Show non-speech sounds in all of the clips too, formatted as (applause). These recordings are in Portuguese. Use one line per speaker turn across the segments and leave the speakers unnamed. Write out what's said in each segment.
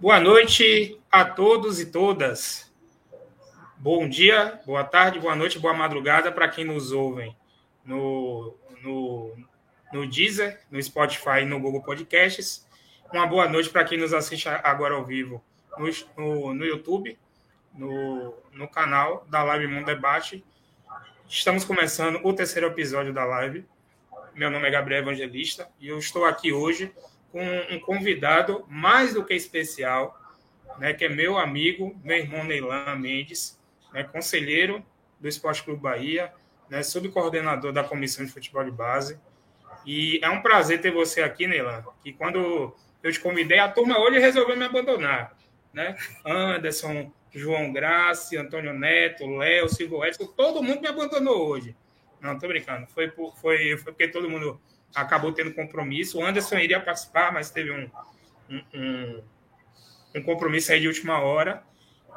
Boa noite a todos e todas. Bom dia, boa tarde, boa noite, boa madrugada para quem nos ouve no, no, no Deezer, no Spotify e no Google Podcasts. Uma boa noite para quem nos assiste agora ao vivo no, no, no YouTube, no, no canal da Live Mundo Debate. Estamos começando o terceiro episódio da live. Meu nome é Gabriel Evangelista e eu estou aqui hoje com um convidado mais do que especial, né, que é meu amigo, meu irmão Neilan Mendes, né, conselheiro do Esporte Clube Bahia, né, subcoordenador da Comissão de Futebol de Base. E é um prazer ter você aqui, Neilan, que quando eu te convidei, a turma hoje resolveu me abandonar. Né? Anderson, João Graça, Antônio Neto, Léo, Silvio Edson, todo mundo me abandonou hoje. Não, tô brincando. Foi, por, foi, foi porque todo mundo acabou tendo compromisso. O Anderson iria participar, mas teve um, um, um, um compromisso aí de última hora.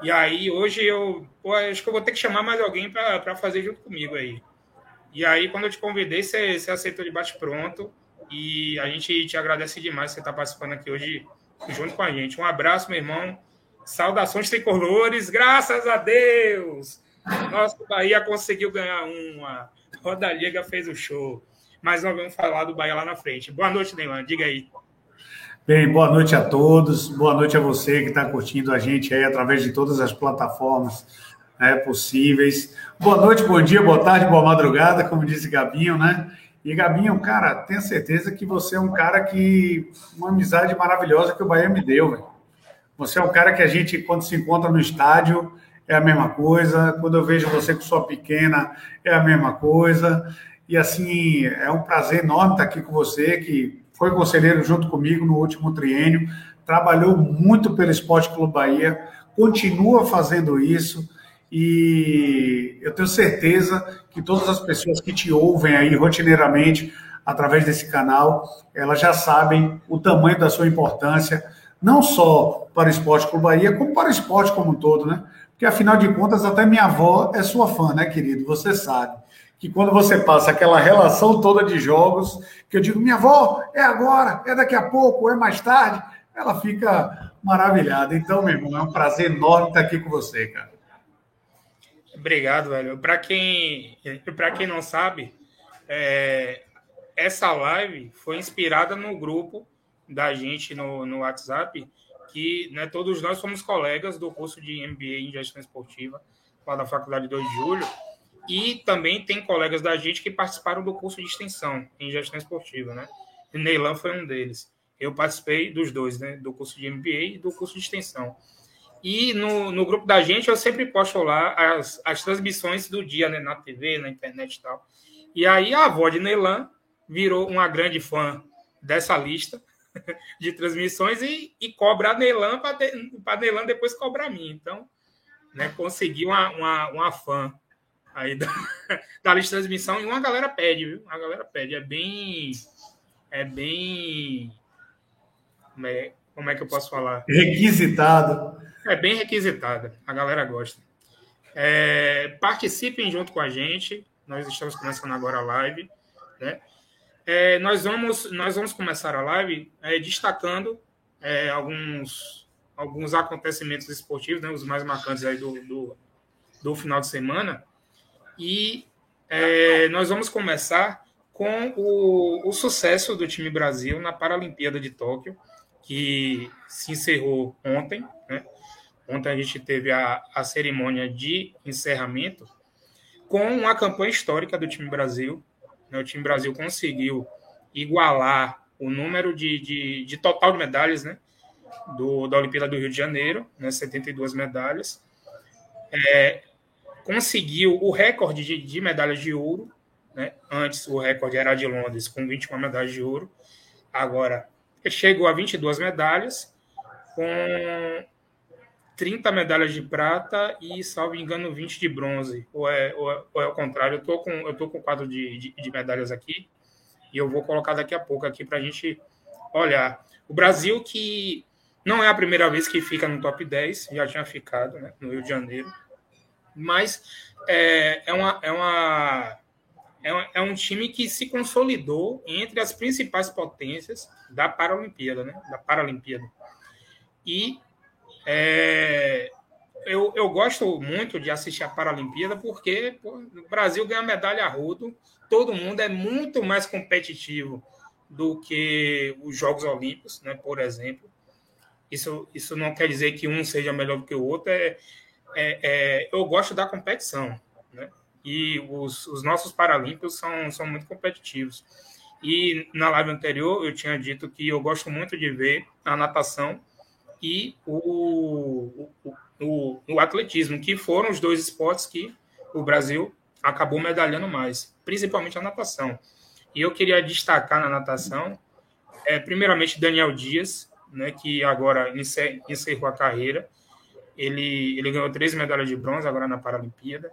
E aí, hoje eu pô, acho que eu vou ter que chamar mais alguém para fazer junto comigo aí. E aí, quando eu te convidei, você, você aceitou de bate-pronto. E a gente te agradece demais você estar participando aqui hoje junto com a gente. Um abraço, meu irmão. Saudações tricolores, graças a Deus! Nosso Bahia conseguiu ganhar uma. Roda Liga fez o show mas nós vamos falar do Bahia lá na frente. Boa noite, Neylan, diga aí.
Bem, boa noite a todos, boa noite a você que está curtindo a gente aí através de todas as plataformas né, possíveis. Boa noite, bom dia, boa tarde, boa madrugada, como disse Gabinho, né? E Gabinho, cara, tenho certeza que você é um cara que. Uma amizade maravilhosa que o Bahia me deu, velho. Você é um cara que a gente, quando se encontra no estádio, é a mesma coisa. Quando eu vejo você com sua pequena, é a mesma coisa. E assim, é um prazer enorme estar aqui com você, que foi conselheiro junto comigo no último triênio, trabalhou muito pelo Esporte Clube Bahia, continua fazendo isso. E eu tenho certeza que todas as pessoas que te ouvem aí rotineiramente através desse canal, elas já sabem o tamanho da sua importância, não só para o Esporte Clube Bahia, como para o esporte como um todo, né? Porque afinal de contas, até minha avó é sua fã, né, querido? Você sabe que quando você passa aquela relação toda de jogos, que eu digo, minha avó, é agora, é daqui a pouco, é mais tarde, ela fica maravilhada. Então, meu irmão, é um prazer enorme estar aqui com você, cara.
Obrigado, velho. Para quem, quem não sabe, é, essa live foi inspirada no grupo da gente no, no WhatsApp, que né, todos nós somos colegas do curso de MBA em Gestão Esportiva, lá da Faculdade 2 de Julho. E também tem colegas da gente que participaram do curso de extensão em gestão esportiva, né? E Neylan foi um deles. Eu participei dos dois, né? Do curso de MBA e do curso de extensão. E no, no grupo da gente eu sempre posto lá as, as transmissões do dia, né? Na TV, na internet e tal. E aí a avó de Neylan virou uma grande fã dessa lista (laughs) de transmissões e, e cobra a Neylan para Neylan depois cobrar a mim. Então, né, consegui uma, uma, uma fã aí da, (laughs) da lista de transmissão e uma galera pede, viu? A galera pede. É bem. É bem. Como é, como é que eu posso falar?
Requisitado.
É bem requisitada. A galera gosta. É, participem junto com a gente. Nós estamos começando agora a live. Né? É, nós, vamos, nós vamos começar a live é, destacando é, alguns, alguns acontecimentos esportivos, né, os mais marcantes aí do, do, do final de semana. E é, nós vamos começar com o, o, sucesso do time Brasil na Paralimpíada de Tóquio, que se encerrou ontem. Né? Ontem a gente teve a, a cerimônia de encerramento com uma campanha histórica do time Brasil. Né? O time Brasil conseguiu igualar o número de, de, de total de medalhas né? do, da Olimpíada do Rio de Janeiro, né? 72 medalhas. É, conseguiu o recorde de, de medalhas de ouro. Né? Antes o recorde era de Londres, com 21 medalhas de ouro. Agora chegou a 22 medalhas, com 30 medalhas de prata e, salvo engano, 20 de bronze. Ou é, ou é, ou é o contrário? Eu tô com, eu tô com o quadro de, de, de medalhas aqui e eu vou colocar daqui a pouco aqui para a gente olhar. O Brasil, que não é a primeira vez que fica no top 10, já tinha ficado né, no Rio de Janeiro mas é, é, uma, é, uma, é, uma, é um time que se consolidou entre as principais potências da Paralimpíada, né? Da Paralimpíada. E É, eu, eu gosto muito de assistir a Paralimpíada porque pô, o Brasil ganha medalha a rodo, todo mundo é muito mais competitivo do que os Jogos Olímpicos, né, por exemplo. Isso, isso não quer dizer que um seja melhor do que o outro, é, é, é eu gosto da competição, né? E os, os nossos Paralímpicos são, são muito competitivos. E na live anterior eu tinha dito que eu gosto muito de ver a natação e o, o, o, o atletismo, que foram os dois esportes que o Brasil acabou medalhando mais, principalmente a natação. E eu queria destacar na natação, é, primeiramente, Daniel Dias, né, que agora encerrou a carreira. Ele, ele ganhou três medalhas de bronze agora na Paralimpíada.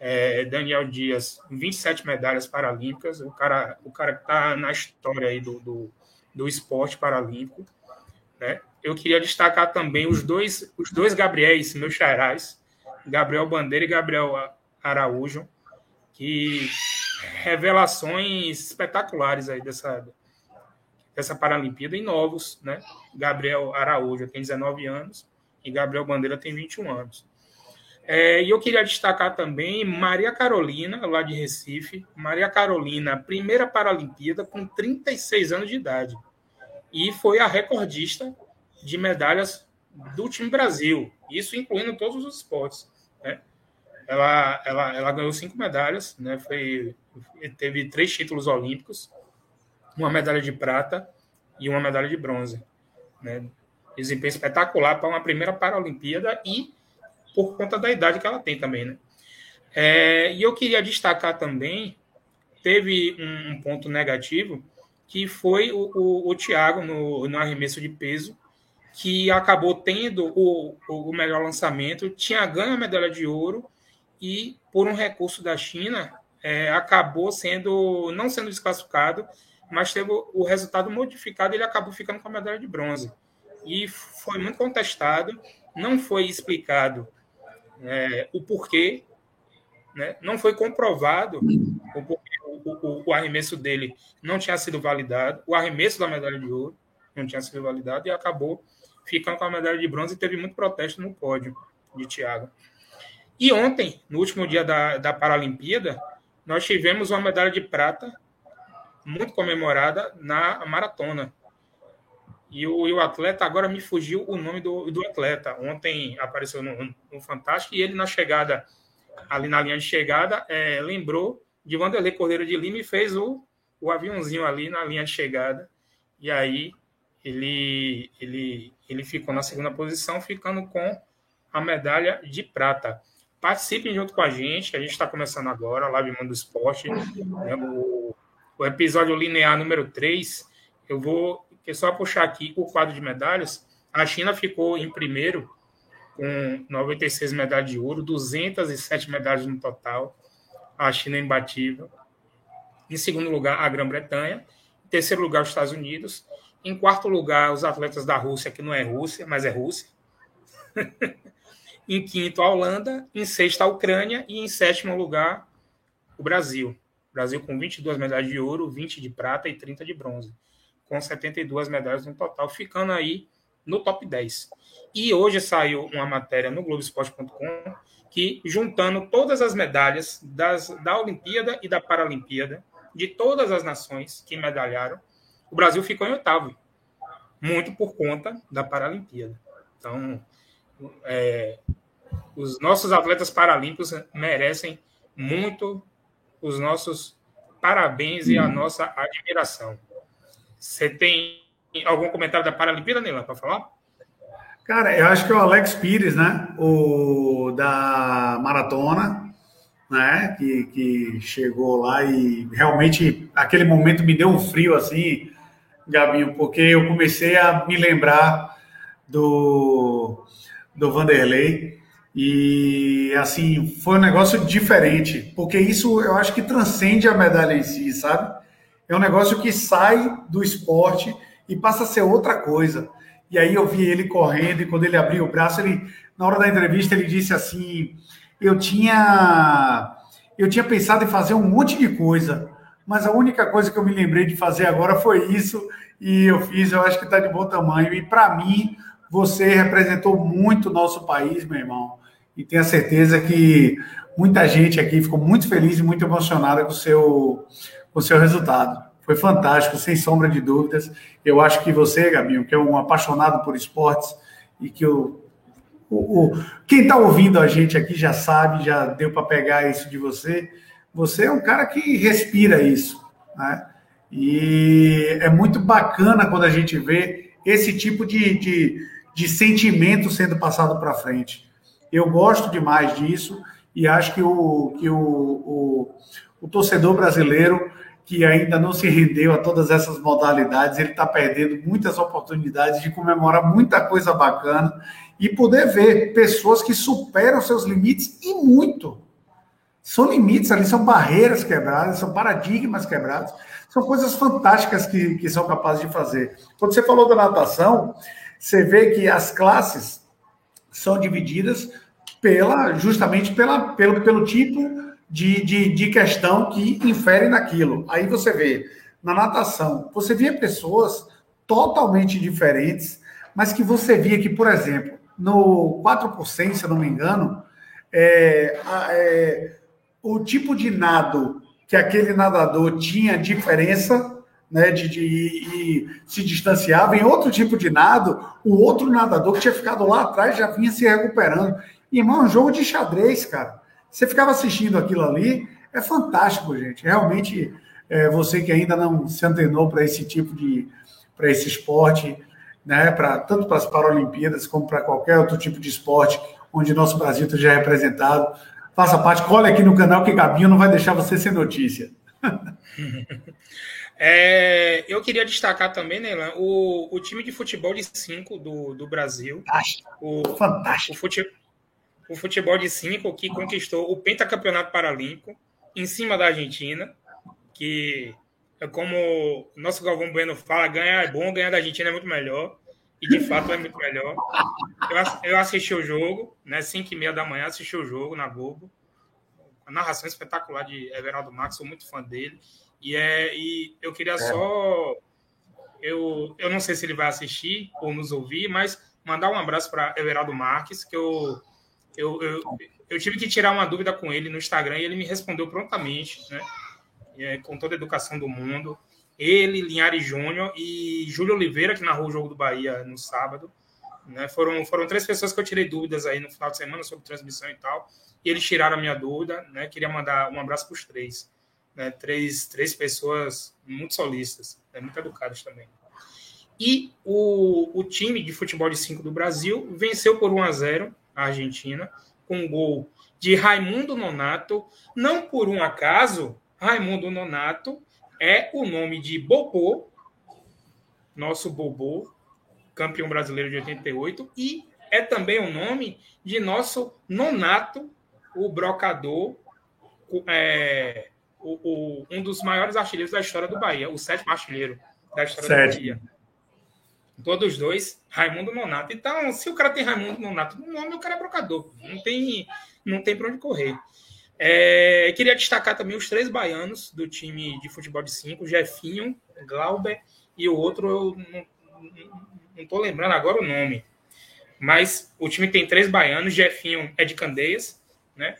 É, Daniel Dias, 27 medalhas paralímpicas. O cara, o cara está na história aí do, do, do esporte paralímpico. Né? Eu queria destacar também os dois, os dois Gabriéis, meus xarás, Gabriel Bandeira e Gabriel Araújo, que revelações espetaculares aí dessa, dessa Paralimpíada e novos, né? Gabriel Araújo tem 19 anos e Gabriel Bandeira tem 21 anos. É, e eu queria destacar também Maria Carolina, lá de Recife. Maria Carolina, primeira Paralimpíada com 36 anos de idade. E foi a recordista de medalhas do time Brasil. Isso incluindo todos os esportes. Né? Ela, ela, ela ganhou cinco medalhas, né? Foi, teve três títulos olímpicos, uma medalha de prata e uma medalha de bronze. Né? Desempenho espetacular para uma primeira Paralimpíada e por conta da idade que ela tem também. Né? É, e eu queria destacar também, teve um, um ponto negativo, que foi o, o, o Thiago no, no arremesso de peso, que acabou tendo o, o melhor lançamento, tinha ganho a medalha de ouro e, por um recurso da China, é, acabou sendo não sendo desclassificado, mas teve o resultado modificado e ele acabou ficando com a medalha de bronze. E foi muito contestado, não foi explicado é, o porquê, né? não foi comprovado o, o, o, arremesso dele não tinha sido validado, o arremesso da medalha de ouro não tinha sido validado e acabou ficando com a medalha de bronze e teve muito protesto no pódio de Thiago. E ontem, no último dia da, da Paralimpíada, nós tivemos uma medalha de prata muito comemorada na maratona. E o, e o, atleta, agora me fugiu o nome do, do atleta. Ontem apareceu no, no, Fantástico e ele, na chegada, ali na linha de chegada, é, lembrou de Vanderlei Cordeiro de Lima e fez o, o aviãozinho ali na linha de chegada. E aí ele, ele, ele ficou na segunda posição, ficando com a medalha de prata. Participem junto com a gente, a gente está começando agora, a Live Mundo Esporte. Né, o, o episódio linear número 3, eu vou só puxar aqui o quadro de medalhas. A China ficou em primeiro, com 96 medalhas de ouro, 207 medalhas no total. A China é imbatível. Em segundo lugar, a Grã-Bretanha. Em terceiro lugar, os Estados Unidos. Em quarto lugar, os atletas da Rússia, que não é Rússia, mas é Rússia. (laughs) em quinto, a Holanda. Em sexto, a Ucrânia. E em sétimo lugar, o Brasil. Brasil com 22 medalhas de ouro, 20 de prata e 30 de bronze, com 72 medalhas no total, ficando aí no top 10. E hoje saiu uma matéria no Globoesporte.com que, juntando todas as medalhas das, da Olimpíada e da Paralimpíada, de todas as nações que medalharam, o Brasil ficou em oitavo, muito por conta da Paralimpíada. Então, é, os nossos atletas paralímpicos merecem muito os nossos parabéns e a nossa admiração. Você tem algum comentário da Paralimpíada, Nila, para falar?
Cara, eu acho que é o Alex Pires, né? O da maratona, né? Que, que chegou lá e realmente aquele momento me deu um frio assim, Gabinho, porque eu comecei a me lembrar do, do Vanderlei e assim, foi um negócio diferente, porque isso eu acho que transcende a medalha em si, sabe? É um negócio que sai do esporte e passa a ser outra coisa. E aí eu vi ele correndo e quando ele abriu o braço, ele na hora da entrevista ele disse assim: "Eu tinha eu tinha pensado em fazer um monte de coisa, mas a única coisa que eu me lembrei de fazer agora foi isso e eu fiz, eu acho que está de bom tamanho. E para mim, você representou muito o nosso país, meu irmão, e tenho certeza que muita gente aqui ficou muito feliz e muito emocionada com o seu, o seu resultado. Foi fantástico, sem sombra de dúvidas. Eu acho que você, Gabinho, que é um apaixonado por esportes e que o, o, o quem está ouvindo a gente aqui já sabe, já deu para pegar isso de você. Você é um cara que respira isso, né? E é muito bacana quando a gente vê esse tipo de, de, de sentimento sendo passado para frente. Eu gosto demais disso e acho que o, que o, o, o torcedor brasileiro que ainda não se rendeu a todas essas modalidades, ele está perdendo muitas oportunidades de comemorar muita coisa bacana e poder ver pessoas que superam seus limites e muito. São limites ali, são barreiras quebradas, são paradigmas quebrados. São coisas fantásticas que, que são capazes de fazer. Quando você falou da natação, você vê que as classes são divididas pela justamente pela, pelo, pelo tipo de, de, de questão que infere naquilo. Aí você vê, na natação, você via pessoas totalmente diferentes, mas que você via que, por exemplo, no 4%, se eu não me engano, é, é, o tipo de nado que aquele nadador tinha diferença, né, de, de, de, se distanciava. Em outro tipo de nado, o outro nadador que tinha ficado lá atrás já vinha se recuperando. Irmão, é um jogo de xadrez, cara. Você ficava assistindo aquilo ali, é fantástico, gente. Realmente, é, você que ainda não se antenou para esse tipo de, para esse esporte, né, para tanto para as Paralimpíadas como para qualquer outro tipo de esporte onde nosso Brasil esteja representado, faça parte, cole aqui no canal que Gabinho não vai deixar você sem notícia. (laughs)
É, eu queria destacar também, né, o, o time de futebol de 5 do, do Brasil.
Fantástico. O, Fantástico.
O, fute, o futebol de 5 que conquistou o pentacampeonato paralímpico em cima da Argentina, que é como nosso Galvão Bueno fala, ganhar é bom, ganhar da Argentina é muito melhor. E de fato é muito melhor. Eu, eu assisti o jogo, né? 5 e meia da manhã, assisti o jogo na Globo. A narração espetacular de Everaldo Marques, sou muito fã dele. E, é, e eu queria é. só. Eu, eu não sei se ele vai assistir ou nos ouvir, mas mandar um abraço para Everaldo Marques, que eu, eu, eu, eu, tive que tirar uma dúvida com ele no Instagram e ele me respondeu prontamente, né? É, com toda a educação do mundo ele, Linhares Júnior e Júlio Oliveira, que narrou o jogo do Bahia no sábado. Né? Foram, foram três pessoas que eu tirei dúvidas aí no final de semana sobre transmissão e tal. E eles tiraram a minha dúvida. Né? Queria mandar um abraço para os três. Né? Três, três pessoas muito solistas, né? muito educadas também. E o, o time de futebol de 5 do Brasil venceu por 1 a 0 a Argentina, com um gol de Raimundo Nonato. Não por um acaso, Raimundo Nonato é o nome de Bobô, nosso Bobô, campeão brasileiro de 88, e é também o nome de nosso Nonato, o brocador, é, o, o, um dos maiores artilheiros da história do Bahia, o sétimo artilheiro da história Sete. do Bahia. Todos dois, Raimundo Nonato. Então, se o cara tem Raimundo Nonato no nome, o cara é brocador. Não tem, não tem para onde correr. É, queria destacar também os três baianos do time de futebol de cinco, Jefinho, Glauber e o outro, eu não estou lembrando agora o nome. Mas o time tem três baianos, Jefinho é de Candeias, né?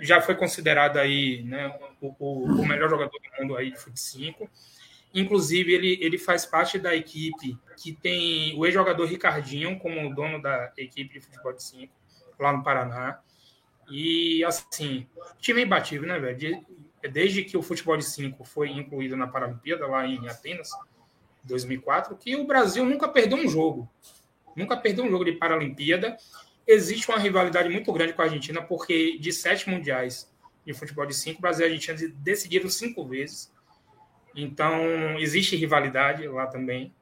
Já foi considerado aí né, o, o, o melhor jogador do mundo aí de futebol 5. Inclusive, ele, ele faz parte da equipe que tem o ex-jogador Ricardinho como dono da equipe de futebol de 5, lá no Paraná. E, assim, time é imbatível, né, velho? Desde que o futebol de 5 foi incluído na Paralimpíada, lá em Atenas, 2004, que o Brasil nunca perdeu um jogo. Nunca perdeu um jogo de Paralimpíada. Existe uma rivalidade muito grande com a Argentina, porque de sete mundiais de futebol de cinco, o Brasil e a Argentina decidiram cinco vezes. Então, existe rivalidade lá também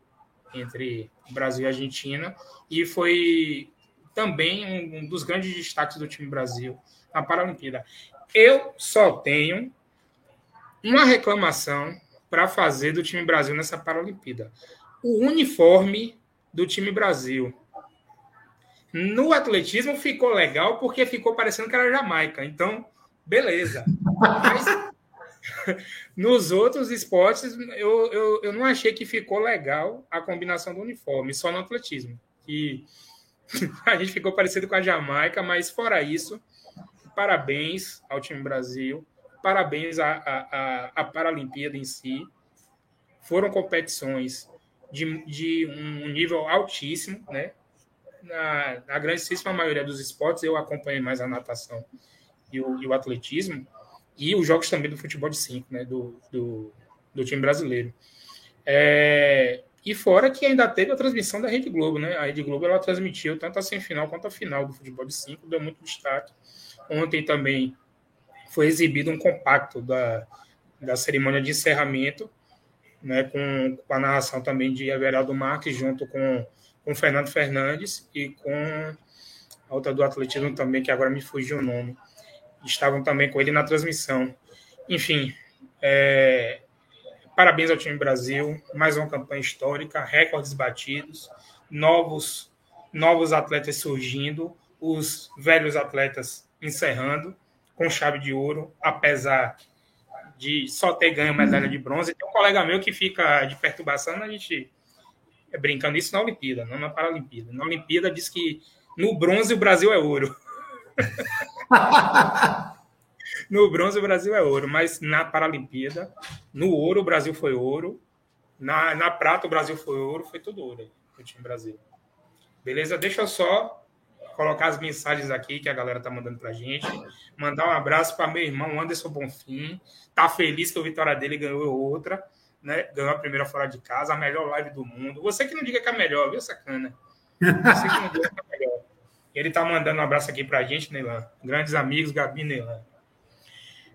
entre Brasil e Argentina. E foi também um, dos grandes destaques do time Brasil na Paralimpíada. Eu só tenho uma reclamação para fazer do time Brasil nessa Paralimpíada. O uniforme do time Brasil. No atletismo ficou legal porque ficou parecendo que era Jamaica. Então, beleza. Mas nos outros esportes, eu, eu, eu não achei que ficou legal a combinação do uniforme, só no atletismo que (laughs) a gente ficou parecido com a Jamaica, mas fora isso, parabéns ao time Brasil, parabéns à, à, à Paralimpíada em si. Foram competições de, de um nível altíssimo, né? Na, na grandíssima maioria dos esportes, eu acompanhei mais a natação e o, e o atletismo, e os jogos também do futebol de cinco, né? Do, do, do time brasileiro. É, e fora que ainda teve a transmissão da Rede Globo, né? A Rede Globo ela transmitiu tanto a semifinal quanto a final do futebol de cinco, deu muito destaque. Ontem também foi exibido um compacto da, da cerimônia de encerramento, né, com, com a narração também de Everaldo Marques, junto com, com Fernando Fernandes e com a outra do atletismo também, que agora me fugiu o nome. Estavam também com ele na transmissão. Enfim, é, parabéns ao time Brasil, mais uma campanha histórica, recordes batidos, novos, novos atletas surgindo, os velhos atletas encerrando com chave de ouro, apesar de só ter ganho medalha de bronze. Tem um colega meu que fica de perturbação, a gente é brincando isso na Olimpíada, não na Paralimpíada. Na Olimpíada diz que no bronze o Brasil é ouro. (laughs) (laughs) no bronze o Brasil é ouro, mas na Paralimpíada, no ouro o Brasil foi ouro, na, na prata o Brasil foi ouro, foi tudo ouro o time Brasil. Beleza? Deixa eu só colocar as mensagens aqui que a galera tá mandando pra gente. Mandar um abraço para meu irmão Anderson Bonfim. Tá feliz que a vitória dele ganhou outra, né? Ganhou a primeira fora de casa, a melhor live do mundo. Você que não diga que é melhor, viu, sacana? Você que não diga que é melhor. Ele tá mandando um abraço aqui pra gente, Neilan. Grandes amigos, Gabi e Neilan.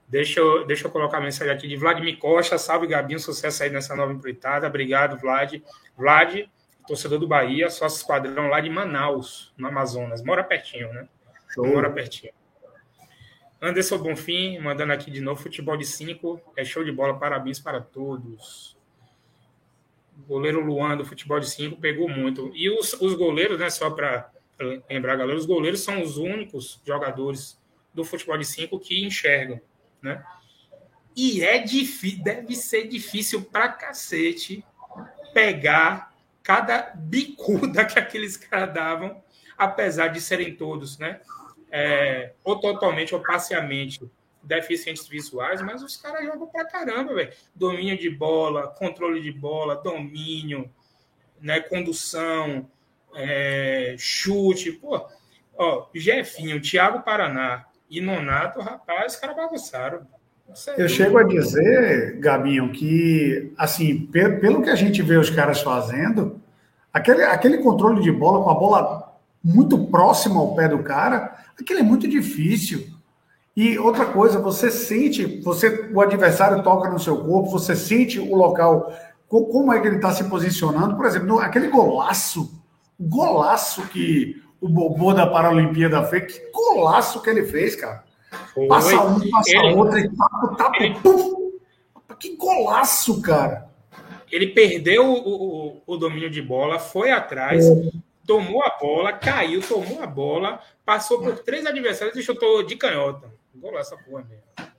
Deixa eu, deixa eu colocar a mensagem aqui de Vladimir Costa. Salve, Gabi. Um sucesso aí nessa nova empreitada. Obrigado, Vlad. Vlad, torcedor do Bahia, sócio esquadrão lá de Manaus, no Amazonas. Mora pertinho, né? Show. Mora pertinho. Anderson Bonfim, mandando aqui de novo, futebol de cinco, é show de bola, parabéns para todos. goleiro Luan do futebol de cinco pegou muito. E os, os goleiros, né, só para lembrar, galera, os goleiros são os únicos jogadores do futebol de cinco que enxergam, né? E é difícil, deve ser difícil pra cacete pegar cada bicuda (laughs) que aqueles caras davam, apesar de serem todos, né? É, ou totalmente ou parcialmente deficientes visuais, mas os caras jogam pra caramba, velho. Domínio de bola, controle de bola, domínio, né, condução, é, chute, pô. Ó, Jefinho, Thiago Paraná e Nonato, rapaz, os caras bagunçaram.
É Eu chego a dizer, Gabinho, que, assim, pelo que a gente vê os caras fazendo, aquele, aquele controle de bola com a bola muito próxima ao pé do cara, aquilo é muito difícil. E outra coisa, você sente, você o adversário toca no seu corpo, você sente o local, como é que ele está se posicionando. Por exemplo, aquele golaço, golaço que o Bobô da Paralimpíada fez, que golaço que ele fez, cara. Foi. Passa um, passa ele, outro, e tapa, tapa, ele... puf, que golaço, cara.
Ele perdeu o, o, o domínio de bola, foi atrás, é. tomou a bola, caiu, tomou a bola, passou por três adversários e chutou de canhota. Golaço essa porra mesmo.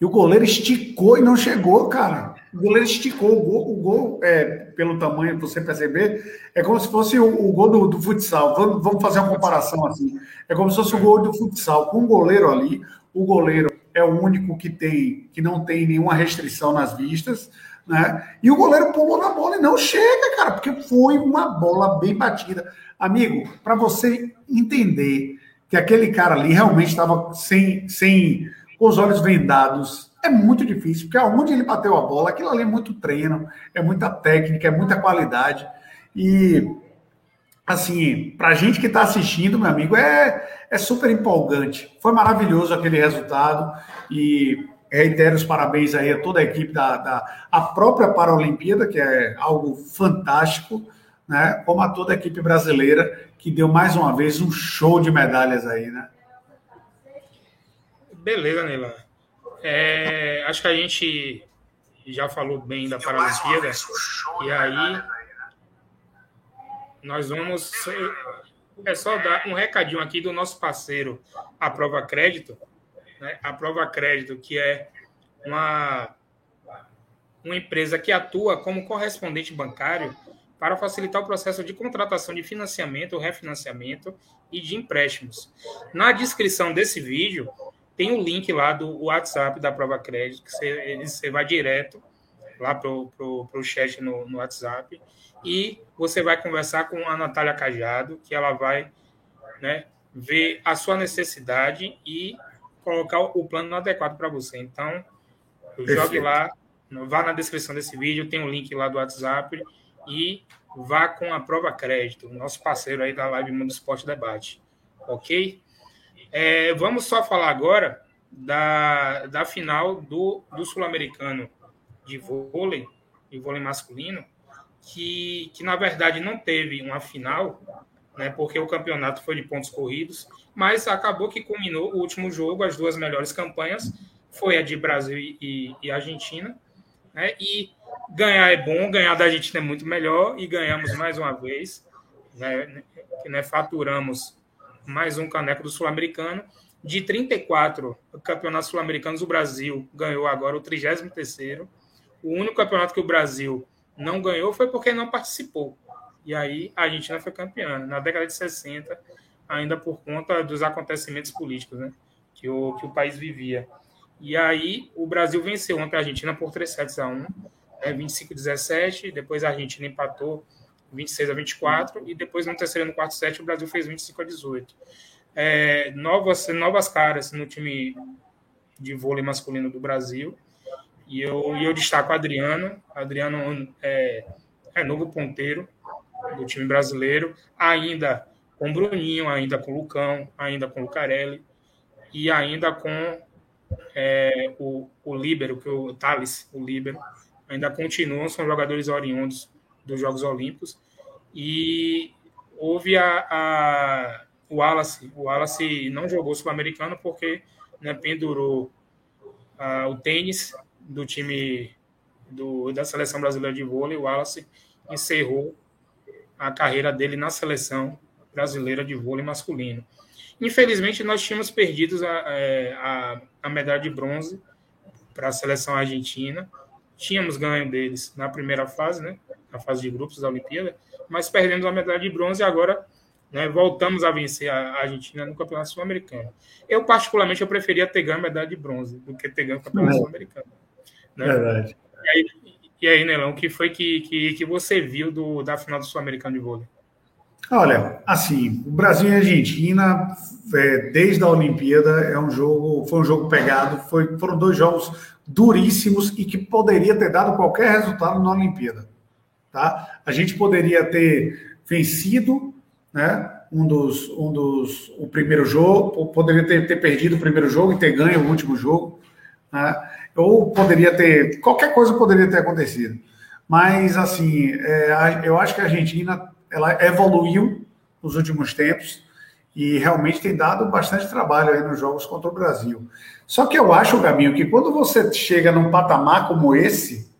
E o goleiro esticou e não chegou, cara. O goleiro esticou. O gol, o gol é, pelo tamanho, você perceber, é como se fosse o, o gol do, do, futsal. Vamos, vamos fazer uma comparação assim. É como se fosse o gol do futsal. Com o goleiro ali, o goleiro é o único que tem que não tem nenhuma restrição nas vistas, né? E o goleiro pulou na bola e não chega, cara, porque foi uma bola bem batida. Amigo, para você entender que aquele cara ali realmente estava sem, sem com os olhos vendados, é muito difícil, porque aonde ele bateu a bola, aquilo ali é muito treino, é muita técnica, é muita qualidade. E, assim, para a gente que está assistindo, meu amigo, é, é super empolgante. Foi maravilhoso aquele resultado e reitero os parabéns aí a toda a equipe da, da a própria Paralimpíada, que é algo fantástico, né? Como a toda a equipe brasileira que deu mais uma vez um show de medalhas aí, né?
Beleza, Neilan. É, acho que a gente já falou bem da Paralimpíada. E aí, nós vamos. É só dar um recadinho aqui do nosso parceiro, a Prova Crédito. Né? A Prova Crédito, que é uma, uma empresa que atua como correspondente bancário para facilitar o processo de contratação de financiamento, refinanciamento e de empréstimos. Na descrição desse vídeo tem o link lá do WhatsApp da Prova Crédito, que você, você vai direto lá para o chat no, no WhatsApp e você vai conversar com a Natália Cajado, que ela vai né, ver a sua necessidade e colocar o plano adequado para você. Então, jogue lá, vá na descrição desse vídeo, tem o um link lá do WhatsApp e vá com a Prova Crédito, nosso parceiro aí da Live Mundo Esporte Debate. Ok? É, vamos só falar agora da, da final do, do Sul-Americano de vôlei, de vôlei masculino, que, que na verdade não teve uma final, né, porque o campeonato foi de pontos corridos, mas acabou que culminou o último jogo, as duas melhores campanhas, foi a de Brasil e, e Argentina, né, e ganhar é bom, ganhar da Argentina é muito melhor, e ganhamos mais uma vez, né, que né, faturamos mais um caneco do Sul-Americano, de 34 campeonatos sul-americanos, o Brasil ganhou agora o 33º, o único campeonato que o Brasil não ganhou foi porque não participou. E aí a Argentina foi campeã. Na década de 60, ainda por conta dos acontecimentos políticos né, que, o, que o país vivia. E aí o Brasil venceu ontem a Argentina por 3 sets a 1, né, 25 a 17, depois a Argentina empatou 26 a 24, e depois no terceiro e no quarto set o Brasil fez 25 a 18. É, novas, novas caras no time de vôlei masculino do Brasil. E eu, e eu destaco Adriano. Adriano é, é novo ponteiro do time brasileiro, ainda com Bruninho, ainda com Lucão, ainda com Lucarelli e ainda com é, o, o Líbero, que o Thales, o Líbero, ainda continuam, são jogadores oriundos dos Jogos Olímpicos. E houve a, a, o Wallace. O Wallace não jogou Sul-Americano porque né, pendurou o tênis do time do, da seleção brasileira de vôlei, o Wallace encerrou a carreira dele na seleção brasileira de vôlei masculino. Infelizmente, nós tínhamos perdido a, é, a, a medalha de bronze para a seleção argentina. Tínhamos ganho deles na primeira fase, né, na fase de grupos da Olimpíada, mas perdemos a medalha de bronze e agora né, voltamos a vencer a Argentina no Campeonato Sul-Americano. Eu, particularmente, eu preferia ter ganho a medalha de bronze do que ter ganho o Campeonato é. Sul-Americano. Né? Verdade. E aí, e aí, Nelão, o que foi que, que, que você viu do, da final do Sul-Americano de vôlei?
Olha, assim, o Brasil e a Argentina, é, desde a Olimpíada, é um jogo, foi um jogo pegado, foi, foram dois jogos duríssimos e que poderia ter dado qualquer resultado na Olimpíada. Tá? A gente poderia ter vencido, né? Um dos, um dos, o primeiro jogo, poderia ter, ter perdido o primeiro jogo e ter ganho o último jogo. Né? Ou poderia ter, qualquer coisa poderia ter acontecido. Mas, assim, é, eu acho que a Argentina ela evoluiu nos últimos tempos e realmente tem dado bastante trabalho aí nos jogos contra o Brasil. Só que eu acho, Gaminho, que quando você chega num patamar como esse,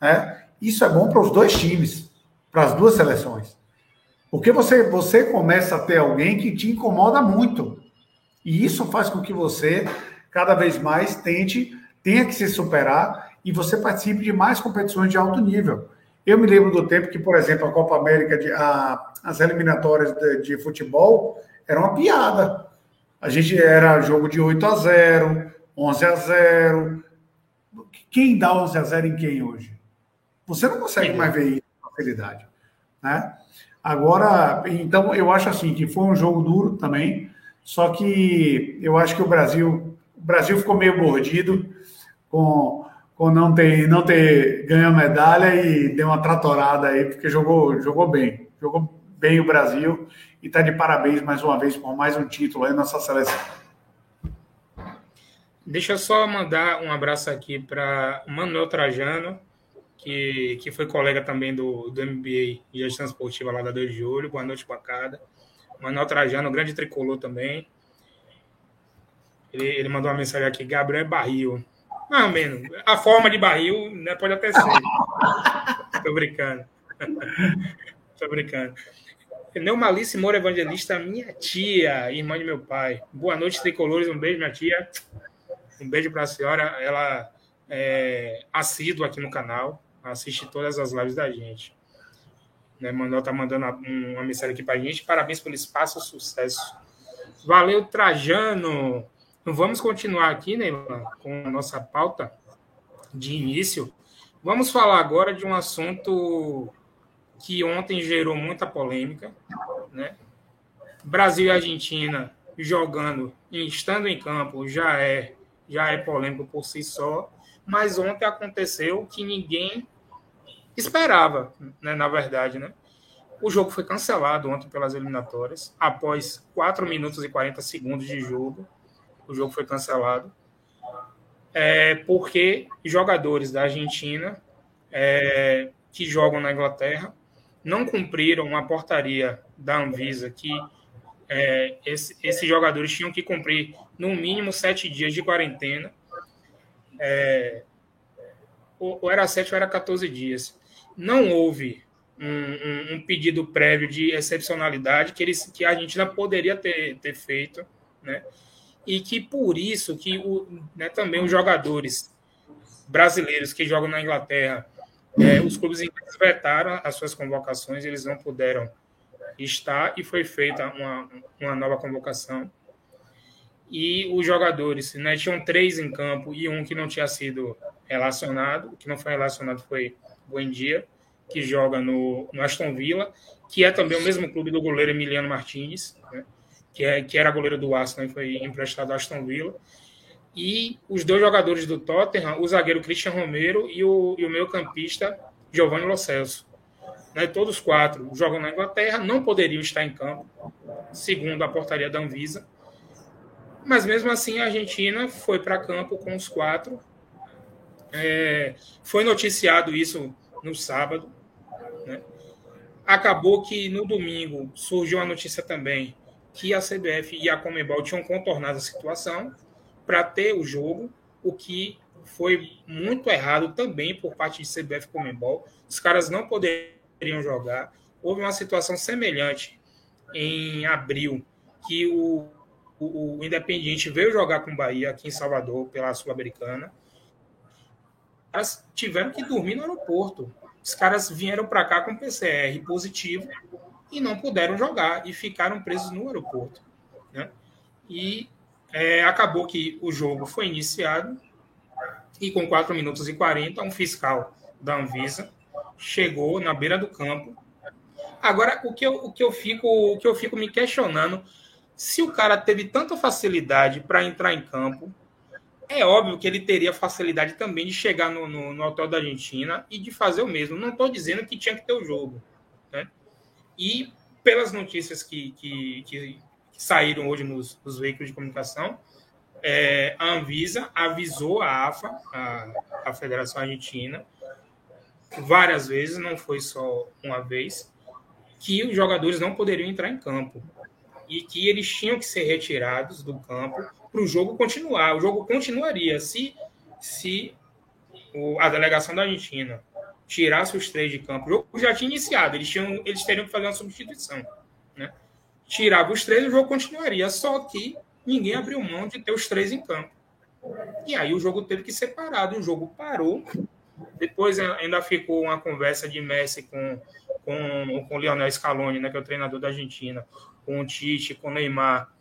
né, isso é bom para os dois times, para as duas seleções. Porque você, você começa a ter alguém que te incomoda muito. E isso faz com que você, cada vez mais, tente tenha que se superar e você participe de mais competições de alto nível. Eu me lembro do tempo que, por exemplo, a Copa América, de, a, as eliminatórias de, de, futebol, era uma piada. A gente era jogo de 8 a 0, 11 a 0. Quem dá 11 a 0 em quem hoje? Você não consegue mais ver isso com facilidade. Né? Agora, então, eu acho assim que foi um jogo duro também, só que eu acho que o Brasil, o Brasil ficou meio mordido com, com não, ter, não ter ganho a medalha e deu uma tratorada aí, porque jogou, jogou bem. Jogou bem o Brasil e está de parabéns mais uma vez por mais um título aí na nossa seleção.
Deixa eu só mandar um abraço aqui para Manuel Trajano, que, que foi colega também do, do MBA e gestão esportiva lá da 2 de Olho. Boa noite, bancada. Manuel Trajano, grande tricolor também. Ele, ele mandou uma mensagem aqui, Gabriel Barril. Mais ou menos. A forma de barril né, pode até ser. (laughs) Tô brincando. (laughs) Tô brincando. Neumalice Moura Evangelista, minha tia, irmã de meu pai. Boa noite, tricolores. Um beijo, minha tia. Um beijo para a senhora. Ela é assídua aqui no canal. Assiste todas as lives da gente. Né? Manuel tá mandando uma mensagem aqui para a gente. Parabéns pelo espaço, sucesso. Valeu, Trajano. Vamos continuar aqui, né, com a nossa pauta de início. Vamos falar agora de um assunto que ontem gerou muita polêmica, né? Brasil e Argentina jogando e estando em campo já é já é polêmico por si só, mas ontem aconteceu que ninguém esperava, né, na verdade, né? O jogo foi cancelado ontem pelas eliminatórias, após 4 minutos e 40 segundos de jogo. O jogo foi cancelado. É, porque jogadores da Argentina é, que jogam na Inglaterra não cumpriram a portaria da Anvisa que é, esse, esses jogadores tinham que cumprir no mínimo sete dias de quarentena. É, ou era sete ou era 14 dias. Não houve um, um, um, pedido prévio de excepcionalidade que, eles, que a Argentina poderia ter, ter feito, né? E que por isso que o, né, também os jogadores brasileiros que jogam na Inglaterra, é, os clubes ingleses vetaram as suas convocações, eles não puderam estar e foi feita uma, uma nova convocação. E os jogadores, né, tinham três em campo e um que não tinha sido relacionado, o que não foi relacionado foi Buendia, que joga no, no, Aston Villa, que é também o mesmo clube do goleiro Emiliano Martinez, né? que, é, que era goleiro do Arsenal e foi emprestado ao Aston Villa. E os dois jogadores do Tottenham, o zagueiro Christian Romero e o, e o meio campista Giovanni Lo Celso. Né? Todos quatro jogam na Inglaterra, não poderiam estar em campo, segundo a portaria da Anvisa. Mas mesmo assim a Argentina foi para campo com os quatro. É, foi noticiado isso no sábado. Né? Acabou que no domingo surgiu a notícia também que a CBF e a Comebol tinham contornado a situação para ter o jogo, o que foi muito errado também por parte de CBF e Comebol. Os caras não poderiam jogar. Houve uma situação semelhante em abril, que o, o, o Independiente veio jogar com o Bahia aqui em Salvador pela Sul-Americana caras tiveram que dormir no aeroporto. Os caras vieram para cá com PCR positivo e não puderam jogar e ficaram presos no aeroporto. Né? E é, acabou que o jogo foi iniciado e com 4 minutos e 40, um fiscal da Anvisa chegou na beira do campo. Agora, o que eu, o que eu, fico, o que eu fico me questionando, se o cara teve tanta facilidade para entrar em campo, é óbvio que ele teria facilidade também de chegar no, no, no hotel da Argentina e de fazer o mesmo. Não estou dizendo que tinha que ter o jogo. Né? E pelas notícias que, que, que, que saíram hoje nos, nos, veículos de comunicação, é, a Anvisa avisou a AFA, a, a Federação Argentina, várias vezes, não foi só uma vez, que os jogadores não poderiam entrar em campo e que eles tinham que ser retirados do campo para o jogo continuar. O jogo continuaria se, se o, a delegação da Argentina tirasse os três de campo. O jogo já tinha iniciado, eles, tinham, eles teriam que fazer uma substituição. Né? Tirava os três, o jogo continuaria. Só que ninguém abriu mão de ter os três em campo. E aí o jogo teve que ser parado. O jogo parou. Depois ainda ficou uma conversa de Messi com, com, com o Lionel Scaloni, né, que é o treinador da Argentina, com o Tite, com o Neymar,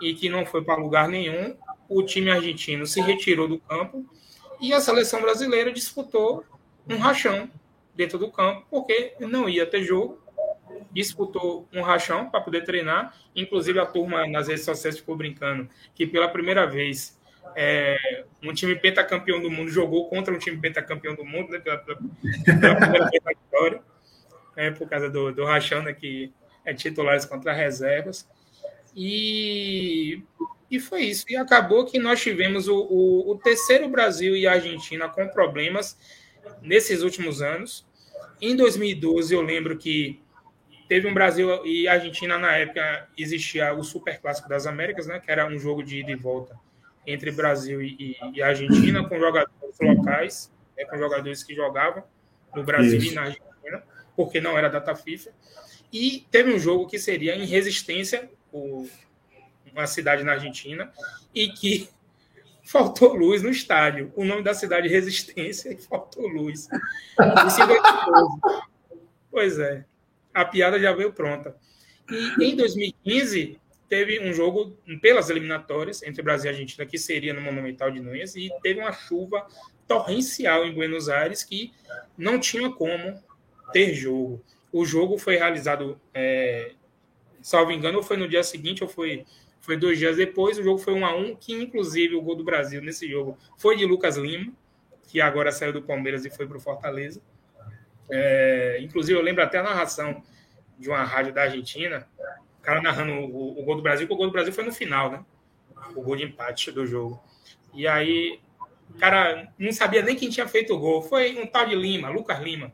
e que não foi para lugar nenhum. O time argentino se retirou do campo e a seleção brasileira disputou um rachão dentro do campo, porque não ia ter jogo. Disputou um rachão para poder treinar. Inclusive, a turma nas redes sociais ficou brincando que pela primeira vez é, um time pentacampeão do mundo jogou contra um time pentacampeão do mundo, né, pela, pela, primeira vez na história, é, por causa do, do rachão, né, que é titulares contra reservas. E, e foi isso. E acabou que nós tivemos o, o, o terceiro Brasil e a Argentina com problemas nesses últimos anos. Em 2012, eu lembro que teve um Brasil e Argentina, na época, existia o Super Clássico das Américas, né, que era um jogo de ida e volta entre Brasil e, e Argentina, com jogadores locais, né, com jogadores que jogavam no Brasil Isso. e na Argentina, porque não era data FIFA. E teve um jogo que seria em resistência uma cidade na Argentina, e que (laughs) faltou luz no estádio. O nome da cidade Resistência e faltou luz. Isso em 2012. Pois é. a piada já veio pronta. E em 2015 teve um jogo pelas eliminatórias entre Brasil e Argentina que seria no Monumental de Núñez e teve uma chuva torrencial em Buenos Aires que não tinha como ter jogo. O jogo foi realizado, é, salvo engano, foi no dia seguinte ou foi foi dois dias depois. O jogo foi um a um, que inclusive o gol do Brasil nesse jogo foi de Lucas Lima, que agora saiu do Palmeiras e foi para o Fortaleza. É, inclusive, eu lembro até a narração de uma rádio da Argentina, o cara narrando o, o, gol do Brasil, porque o gol do Brasil foi no final, né? O gol de empate do jogo. E aí, o cara não sabia nem quem tinha feito o gol. Foi um tal de Lima, Lucas Lima.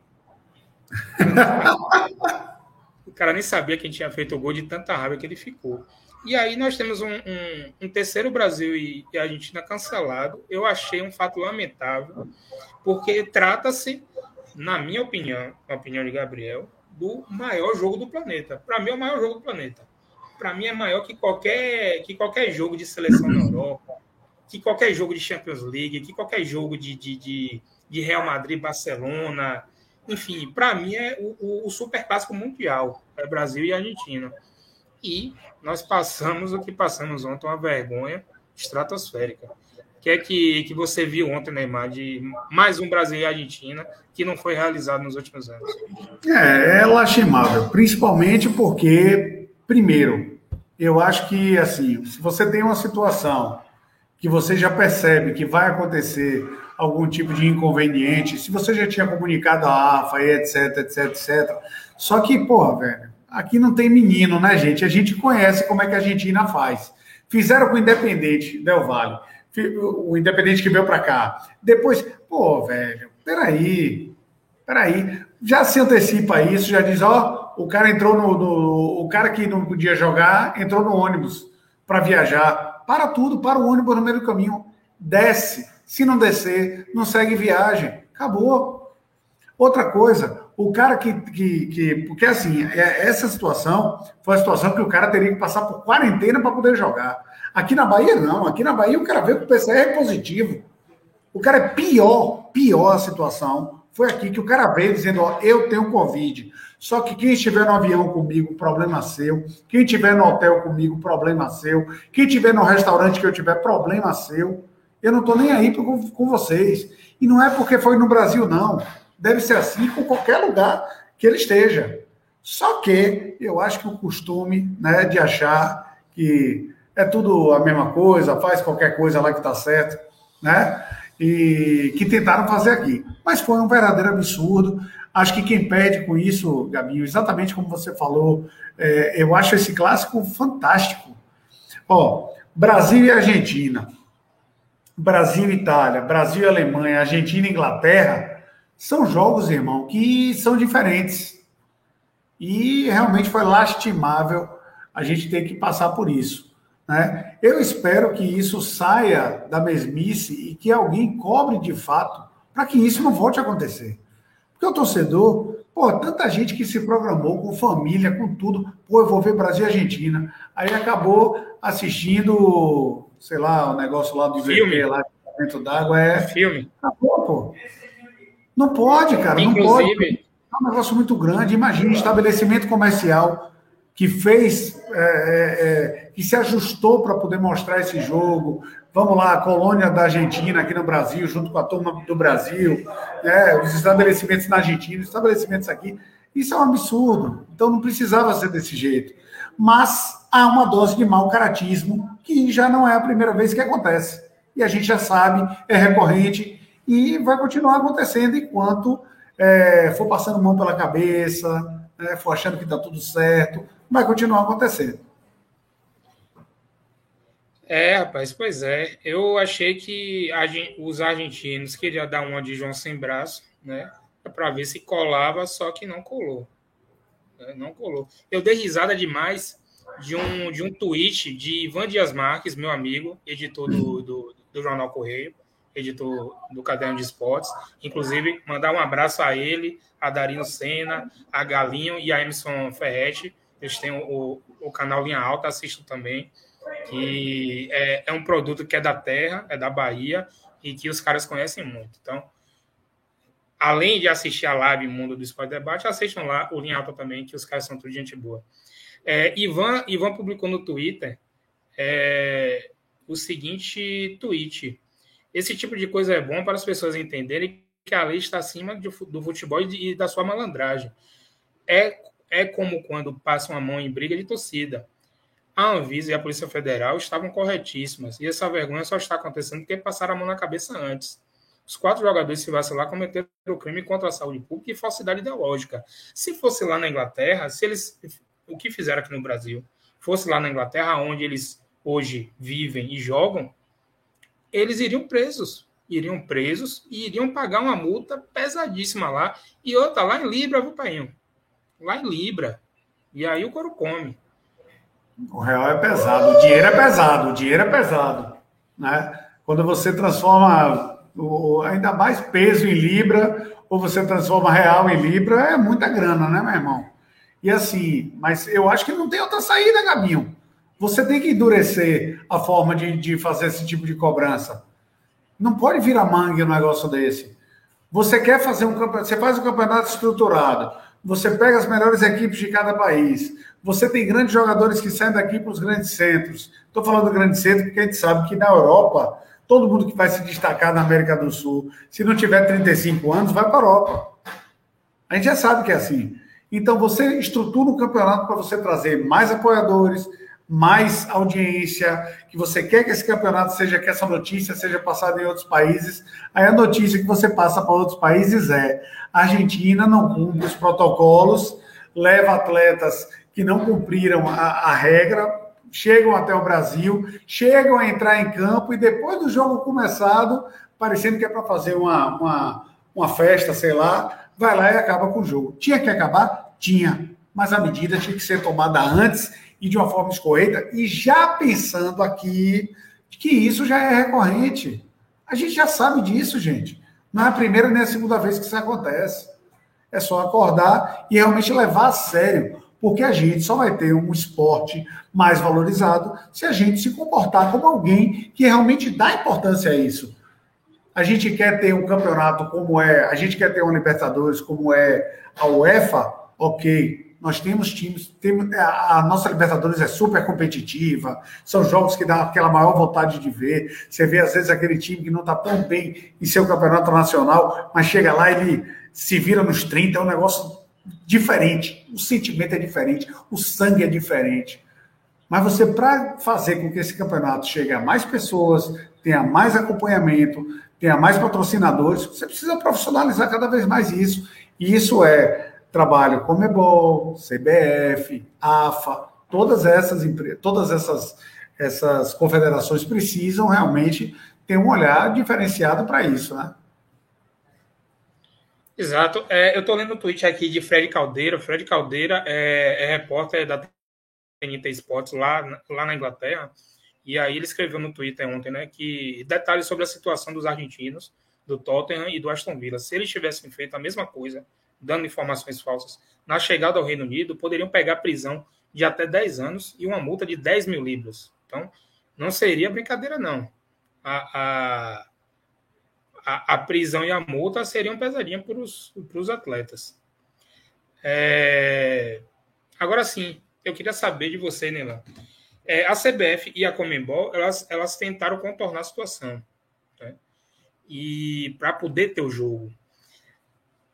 (laughs) cara nem sabia quem tinha feito o gol de tanta raiva que ele ficou. E aí nós temos um, um, um terceiro Brasil e, e Argentina cancelado. Eu achei um fato lamentável, porque trata-se, na minha opinião, na opinião de Gabriel, do maior jogo do planeta. Para mim é o maior jogo do planeta. Para mim é maior que qualquer, que qualquer jogo de seleção na Europa, que qualquer jogo de Champions League, que qualquer jogo de, de, de, de Real Madrid, Barcelona. Enfim, para mim é o, o, o super clássico mundial. É Brasil e Argentina. E nós passamos o que passamos ontem, uma vergonha estratosférica. O que é que, que você viu ontem, Neymar, de mais um Brasil e Argentina que não foi realizado nos últimos anos?
É, é lastimável, principalmente porque, primeiro, eu acho que, assim, se você tem uma situação que você já percebe que vai acontecer algum tipo de inconveniente, se você já tinha comunicado a AFA, etc, etc, etc. Só que, porra, velho, aqui não tem menino, né, gente? A gente conhece como é que a Argentina faz. Fizeram com o Independente Del Vale, o Independente que veio para cá. Depois, pô, velho, peraí, peraí. Já se antecipa isso, já diz, ó, o cara entrou no, no o cara que não podia jogar entrou no ônibus para viajar. Para tudo, para o ônibus no meio do caminho, desce. Se não descer, não segue viagem. Acabou. Outra coisa, o cara que, que, que. Porque assim, é, essa situação foi a situação que o cara teria que passar por quarentena para poder jogar. Aqui na Bahia, não. Aqui na Bahia, o cara vê que o PCR é positivo. O cara é pior, pior a situação. Foi aqui que o cara veio dizendo: Ó, eu tenho Covid. Só que quem estiver no avião comigo, problema seu. Quem estiver no hotel comigo, problema seu. Quem estiver no restaurante que eu tiver, problema seu. Eu não estou nem aí com, com vocês. E não é porque foi no Brasil, não deve ser assim com qualquer lugar que ele esteja. Só que eu acho que o costume né, de achar que é tudo a mesma coisa, faz qualquer coisa lá que está certo, né? E que tentaram fazer aqui. Mas foi um verdadeiro absurdo. Acho que quem pede com isso, Gabinho, exatamente como você falou, é, eu acho esse clássico fantástico. Ó, Brasil e Argentina, Brasil e Itália, Brasil e Alemanha, Argentina e Inglaterra, são jogos, irmão, que são diferentes. E realmente foi lastimável a gente ter que passar por isso. Né? Eu espero que isso saia da mesmice e que alguém cobre de fato para que isso não volte a acontecer. Porque o torcedor, pô, tanta gente que se programou com família, com tudo, pô, eu vou ver Brasil e Argentina. Aí acabou assistindo, sei lá, o negócio lá do
filme
lá dentro d'água. É
filme.
Acabou, pô. Não pode, cara, Inclusive... não pode. É um negócio muito grande. Imagina, estabelecimento comercial que fez, é, é, é que se ajustou para poder mostrar esse jogo. Vamos lá, a colônia da Argentina aqui no Brasil, junto com a turma do Brasil, né, os estabelecimentos na Argentina, os estabelecimentos aqui. Isso é um absurdo. Então não precisava ser desse jeito. Mas há uma dose de mau caratismo que já não é a primeira vez que acontece. E a gente já sabe, é recorrente e vai continuar acontecendo enquanto é, for passando mão pela cabeça, né, for achando que está tudo certo, vai continuar acontecendo.
É, rapaz, pois é. Eu achei que os argentinos queriam dar uma de João sem braço, né? Para ver se colava, só que não colou. É, não colou. Eu dei risada demais de um, de um tweet de Ivan Dias Marques, meu amigo, editor do, do, do Jornal Correio, editor do Caderno de Esportes. Inclusive, mandar um abraço a ele, a Darino Senna, a Galinho e a Emerson Ferretti. Eles têm o, o canal Linha Alta, assistam também. Que é, é um produto que é da terra, é da Bahia, e que os caras conhecem muito. Então, além de assistir a live Mundo do Esporte Debate, assistam lá o Linha Alta também, que os caras são tudo gente boa. É, Ivan, Ivan publicou no Twitter é, o seguinte tweet. Esse tipo de coisa é bom para as pessoas entenderem que a lei está acima do futebol e da sua malandragem. É, é como quando passam a mão em briga de torcida. A Anvisa e a Polícia Federal estavam corretíssimas, e essa vergonha só está acontecendo porque passaram a mão na cabeça antes. Os quatro jogadores se vacilar cometeram o crime contra a saúde pública e falsidade ideológica. Se fosse lá na Inglaterra, se eles o que fizeram aqui no Brasil, fosse lá na Inglaterra, onde eles hoje vivem e jogam, eles iriam presos. Iriam presos e iriam pagar uma multa pesadíssima lá. E outra, lá em Libra, viu, Painho? Lá em Libra. E aí o couro come.
O real é pesado, o dinheiro é pesado, o dinheiro é pesado. Né? Quando você transforma o, ainda mais peso em Libra, ou você transforma real em Libra, é muita grana, né, meu irmão? E assim, mas eu acho que não tem outra saída, Gabinho. Você tem que endurecer a forma de, de fazer esse tipo de cobrança. Não pode virar mangue um negócio desse. Você quer fazer um campeonato, você faz um campeonato estruturado, você pega as melhores equipes de cada país, você tem grandes jogadores que saem daqui para os grandes centros. Estou falando do grande centro porque a gente sabe que na Europa, todo mundo que vai se destacar na América do Sul, se não tiver 35 anos, vai para a Europa. A gente já sabe que é assim. Então, você estrutura um campeonato para você trazer mais apoiadores, mais audiência, que você quer que esse campeonato seja, que essa notícia seja passada em outros países. Aí a notícia que você passa para outros países é: a Argentina não cumpre os protocolos, leva atletas que não cumpriram a, a regra, chegam até o Brasil, chegam a entrar em campo e depois do jogo começado, parecendo que é para fazer uma, uma, uma festa, sei lá, vai lá e acaba com o jogo. Tinha que acabar? Tinha. Mas a medida tinha que ser tomada antes e de uma forma escorreita, e já pensando aqui que isso já é recorrente. A gente já sabe disso, gente. Não é a primeira nem a segunda vez que isso acontece. É só acordar e realmente levar a sério, porque a gente só vai ter um esporte mais valorizado se a gente se comportar como alguém que realmente dá importância a isso. A gente quer ter um campeonato como é, a gente quer ter uma Libertadores como é a UEFA, ok. Nós temos times, tem, a nossa Libertadores é super competitiva, são jogos que dá aquela maior vontade de ver. Você vê, às vezes, aquele time que não está tão bem em seu campeonato nacional, mas chega lá e ele se vira nos 30, é um negócio diferente. O sentimento é diferente, o sangue é diferente. Mas você, para fazer com que esse campeonato chegue a mais pessoas, tenha mais acompanhamento, tenha mais patrocinadores, você precisa profissionalizar cada vez mais isso. E isso é trabalho Comebol, CBF, AFA, todas essas todas essas, essas confederações precisam realmente ter um olhar diferenciado para isso, né?
Exato. É, eu estou lendo um tweet aqui de Fred Caldeira. Fred Caldeira é, é repórter da TNT Sports lá, lá na Inglaterra. E aí ele escreveu no Twitter ontem, né, que detalhes sobre a situação dos argentinos, do Tottenham e do Aston Villa. Se eles tivessem feito a mesma coisa, dando informações falsas na chegada ao Reino Unido, poderiam pegar prisão de até 10 anos e uma multa de 10 mil libras. Então, não seria brincadeira, não. A, a, a, prisão e a multa seriam pesadinhas para os atletas. É... Agora sim, eu queria saber de você, Nelan. É, a CBF e a Comembol, elas, elas tentaram contornar a situação. Né? E para poder ter o jogo.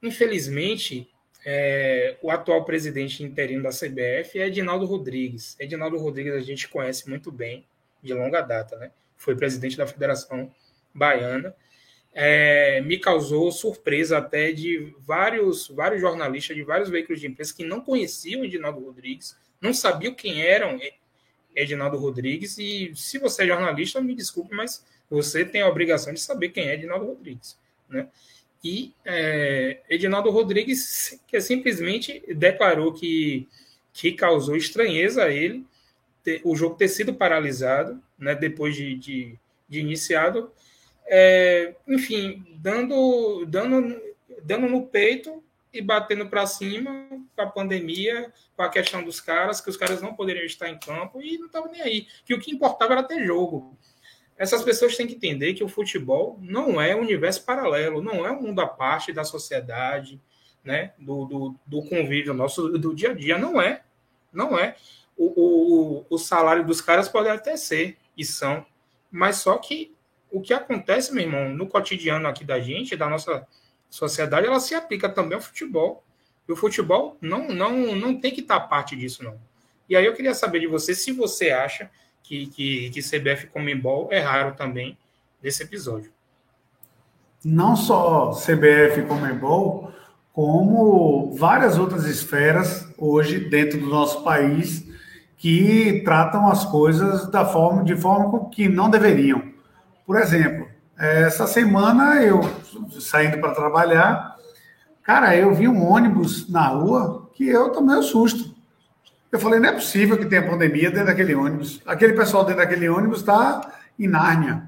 Infelizmente, é, o atual presidente interino da CBF é Edinaldo Rodrigues. Edinaldo Rodrigues a gente conhece muito bem, de longa data, né? Foi presidente da Federação Baiana. É, me causou surpresa até de vários, vários jornalistas de vários veículos de imprensa que não conheciam Edinaldo Rodrigues, não sabiam quem eram Edinaldo Rodrigues. E se você é jornalista, me desculpe, mas você tem a obrigação de saber quem é Edinaldo Rodrigues. Né? E é, Edinaldo Rodrigues que simplesmente declarou que, que causou estranheza a ele ter, o jogo ter sido paralisado né, depois de, de, de iniciado. É, enfim, dando, dando, dando no peito e batendo para cima com a pandemia, com a questão dos caras, que os caras não poderiam estar em campo e não estavam nem aí. Que o que importava era ter jogo. Essas pessoas têm que entender que o futebol não é um universo paralelo, não é um mundo à parte da sociedade, né? do, do, do convívio nosso, do dia a dia. Não é. Não é. O, o, o salário dos caras pode até ser, e são, mas só que o que acontece, meu irmão, no cotidiano aqui da gente, da nossa sociedade, ela se aplica também ao futebol. E o futebol não, não, não tem que estar parte disso, não. E aí eu queria saber de você se você acha que, que, que CBF Comembol erraram também nesse episódio.
Não só CBF Comembol, como várias outras esferas hoje dentro do nosso país que tratam as coisas da forma, de forma que não deveriam. Por exemplo, essa semana eu saindo para trabalhar, cara, eu vi um ônibus na rua que eu tomei um susto. Eu falei, não é possível que tenha pandemia dentro daquele ônibus. Aquele pessoal dentro daquele ônibus está em Nárnia.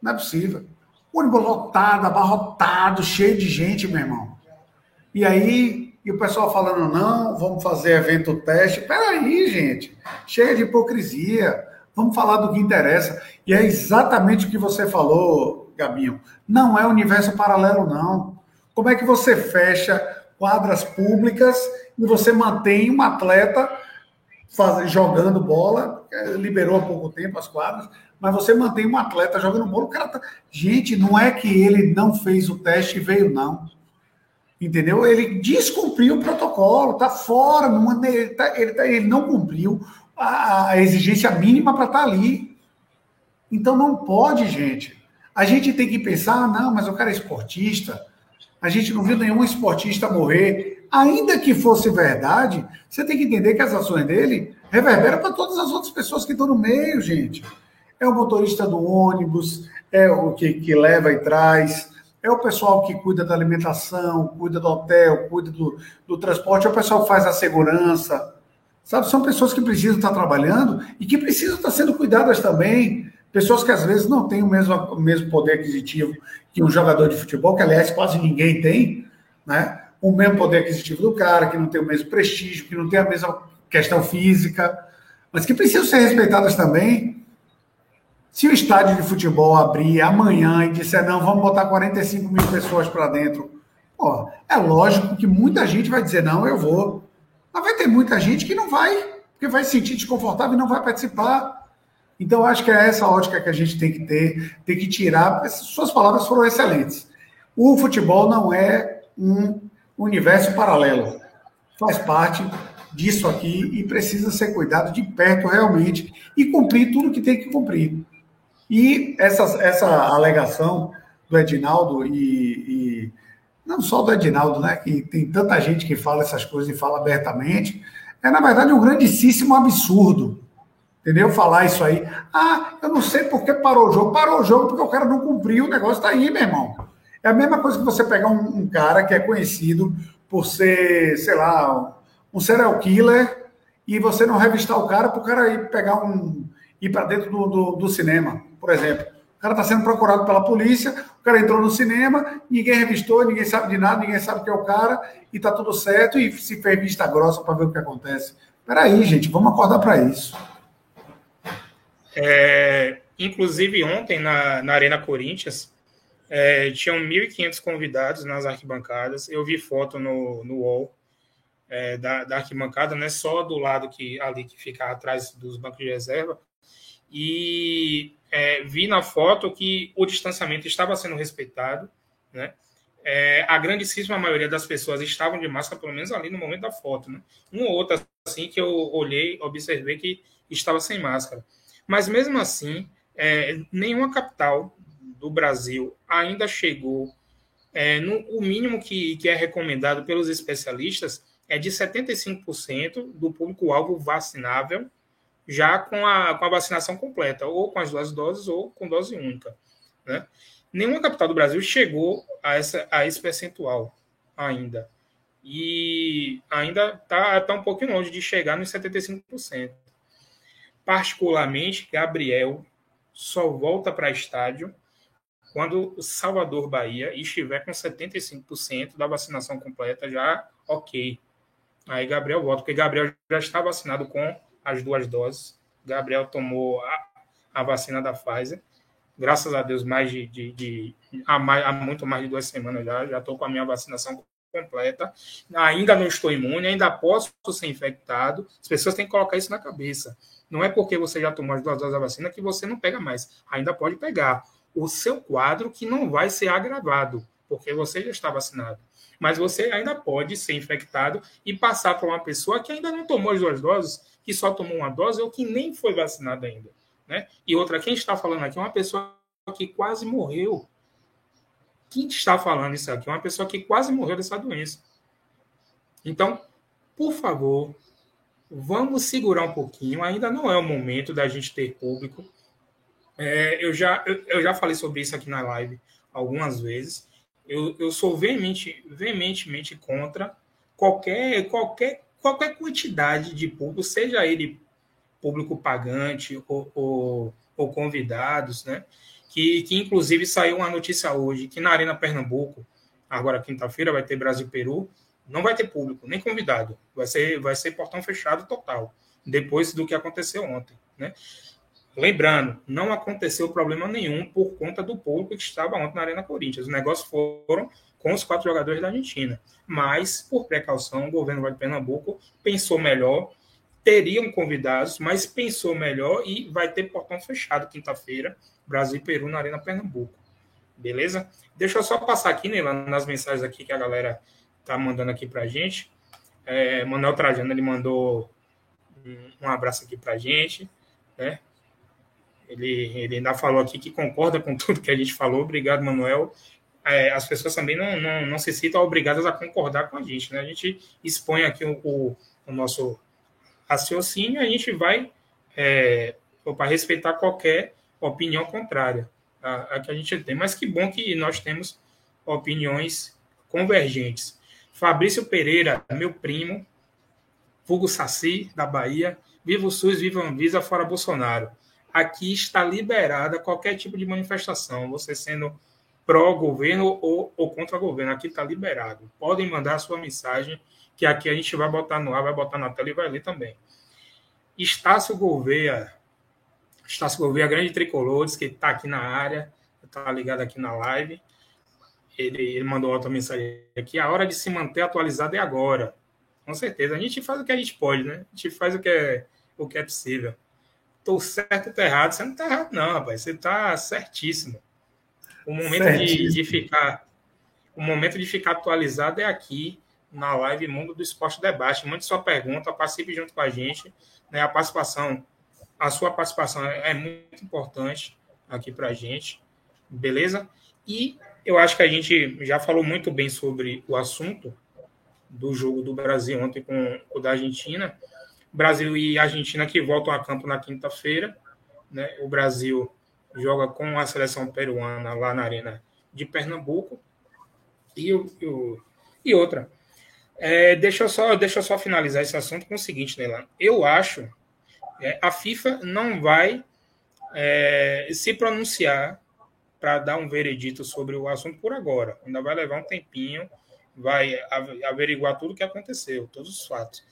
Não é possível. O ônibus lotado, abarrotado, cheio de gente, meu irmão. E aí, e o pessoal falando, não, vamos fazer evento teste. Peraí, gente. Cheia de hipocrisia. Vamos falar do que interessa. E é exatamente o que você falou, Gabinho. Não é universo paralelo, não. Como é que você fecha quadras públicas e você mantém um atleta faz, jogando bola, é, liberou há pouco tempo as quadras, mas você mantém um atleta jogando bola, o cara tá... Gente, não é que ele não fez o teste e veio, não. Entendeu? Ele descumpriu o protocolo, tá fora, não, ele, tá, ele, tá, ele não cumpriu a, a exigência mínima para estar tá ali. Então não pode, gente. A gente tem que pensar, ah, não, mas o cara é esportista. A gente não viu nenhum esportista morrer ainda que fosse verdade, você tem que entender que as ações dele reverberam para todas as outras pessoas que estão no meio, gente. É o motorista do ônibus, é o que, que leva e traz, é o pessoal que cuida da alimentação, cuida do hotel, cuida do, do transporte, é o pessoal que faz a segurança. Sabe, são pessoas que precisam estar trabalhando e que precisam estar sendo cuidadas também. Pessoas que às vezes não têm o mesmo, o mesmo poder aquisitivo que um jogador de futebol, que aliás quase ninguém tem, né? O mesmo poder aquisitivo do cara, que não tem o mesmo prestígio, que não tem a mesma questão física, mas que precisam ser respeitadas também. Se o estádio de futebol abrir amanhã e disser, não, vamos botar 45 mil pessoas para dentro, pô, é lógico que muita gente vai dizer, não, eu vou. Mas vai ter muita gente que não vai, porque vai se sentir desconfortável e não vai participar. Então, acho que é essa ótica que a gente tem que ter, tem que tirar. Suas palavras foram excelentes. O futebol não é um universo paralelo. Faz parte disso aqui e precisa ser cuidado de perto realmente e cumprir tudo que tem que cumprir. E essa, essa alegação do Edinaldo e, e não só do Edinaldo, né, que tem tanta gente que fala essas coisas e fala abertamente, é na verdade um grandíssimo absurdo. Entendeu? Falar isso aí. Ah, eu não sei por que parou o jogo. Parou o jogo porque o cara não cumpriu, o negócio está aí, meu irmão. É a mesma coisa que você pegar um, um cara que é conhecido por ser, sei lá, um serial killer e você não revistar o cara para o cara ir pegar um. ir para dentro do, do, do, cinema, por exemplo. O cara está sendo procurado pela polícia, o cara entrou no cinema, ninguém revistou, ninguém sabe de nada, ninguém sabe que é o cara, e está tudo certo, e se fez vista grossa para ver o que acontece. Peraí, gente, vamos acordar para isso.
É, inclusive, ontem, na, na Arena Corinthians, é, tinham 1.500 convidados nas arquibancadas. Eu vi foto no, no wall é, da, da arquibancada, né, só do lado que ali que fica atrás dos bancos de reserva. E é, vi na foto que o distanciamento estava sendo respeitado, né? É, a grandíssima maioria das pessoas estavam de máscara, pelo menos ali no momento da foto, né? Um ou outro assim que eu olhei, observei que estava sem máscara. Mas mesmo assim, é, nenhuma capital do Brasil ainda chegou é, no, o mínimo que, que é recomendado pelos especialistas é de 75% do público-alvo vacinável já com a, com a vacinação completa, ou com as duas doses, ou com dose única. Né? Nenhuma capital do Brasil chegou a, essa, a esse percentual ainda. E ainda está tá um pouquinho longe de chegar nos 75%. Particularmente, Gabriel só volta para estádio quando Salvador, Bahia, estiver com 75% da vacinação completa, já ok. Aí Gabriel volta, porque Gabriel já está vacinado com as duas doses. Gabriel tomou a, a vacina da Pfizer. graças a Deus, mais de, de, de há, mais, há muito mais de duas semanas já, já estou com a minha vacinação completa, ainda não estou imune, ainda posso ser infectado. As pessoas têm que colocar isso na cabeça. Não é porque você já tomou as duas doses da vacina que você não pega mais. Ainda pode pegar. O seu quadro que não vai ser agravado, porque você já está vacinado. Mas você ainda pode ser infectado e passar para uma pessoa que ainda não tomou as duas doses, que só tomou uma dose ou que nem foi vacinada ainda. Né? E outra, quem está falando aqui é uma pessoa que quase morreu quem está falando isso aqui é uma pessoa que quase morreu dessa doença. Então, por favor, vamos segurar um pouquinho. Ainda não é o momento da gente ter público. É, eu, já, eu, eu, já falei sobre isso aqui na live algumas vezes. Eu, eu sou veemente, veementemente contra qualquer, qualquer, qualquer quantidade de público, seja ele público pagante ou, ou, ou convidados, né? que, que inclusive saiu uma notícia hoje que na Arena Pernambuco, agora quinta-feira, vai ter Brasil Peru, não vai ter público, nem convidado. Vai ser, vai ser portão fechado total, depois do que aconteceu ontem. Né? Lembrando, não aconteceu problema nenhum por conta do público que estava ontem na Arena Corinthians. Os negócios foram com os quatro jogadores da Argentina. Mas, por precaução, o governo de Pernambuco pensou melhor, teriam convidados, mas pensou melhor e vai ter portão fechado quinta-feira Brasil e Peru na Arena Pernambuco. Beleza? Deixa eu só passar aqui né, nas mensagens aqui que a galera tá mandando aqui pra gente. É, Manuel Trajano, ele mandou um, um abraço aqui pra gente, né? Ele, ele ainda falou aqui que concorda com (laughs) tudo que a gente falou. Obrigado, Manuel. É, as pessoas também não, não, não se sintam obrigadas a concordar com a gente, né? A gente expõe aqui o, o, o nosso raciocínio e a gente vai é, para respeitar qualquer opinião contrária à, que a gente tem. Mas que bom que nós temos opiniões convergentes. Fabrício Pereira, meu primo, Fugo Saci, da Bahia. Viva o SUS, viva a Anvisa, fora Bolsonaro. Aqui está liberada qualquer tipo de manifestação, você sendo pró-governo ou, ou contra governo. Aqui está liberado. Podem mandar a sua mensagem, que aqui a gente vai botar no ar, vai botar na tela e vai ler também. Estácio Gouveia, Estácio Gouveia, grande tricolor, que está aqui na área, está ligado aqui na live. Ele, ele mandou outra mensagem aqui. A hora de se manter atualizado é agora. Com certeza. A gente faz o que a gente pode, né? A gente faz o que é, o que é possível. Estou certo ou errado? Você não está errado, não, rapaz. Você está certíssimo. O momento de, de, ficar. O momento de ficar atualizado é aqui na live Mundo do Esporte Debate. Mande sua pergunta, participe junto com a gente. Né? A participação a sua participação é muito importante aqui para a gente, beleza? E eu acho que a gente já falou muito bem sobre o assunto do jogo do Brasil ontem com o da Argentina. Brasil e Argentina que voltam a campo na quinta-feira. Né? O Brasil joga com a seleção peruana lá na Arena de Pernambuco. E, o, e outra. É, deixa, eu só, deixa eu só finalizar esse assunto com o seguinte, Neila. Eu acho é, a FIFA não vai é, se pronunciar para dar um veredito sobre o assunto por agora. Ainda vai levar um tempinho, vai averiguar tudo o que aconteceu, todos os fatos.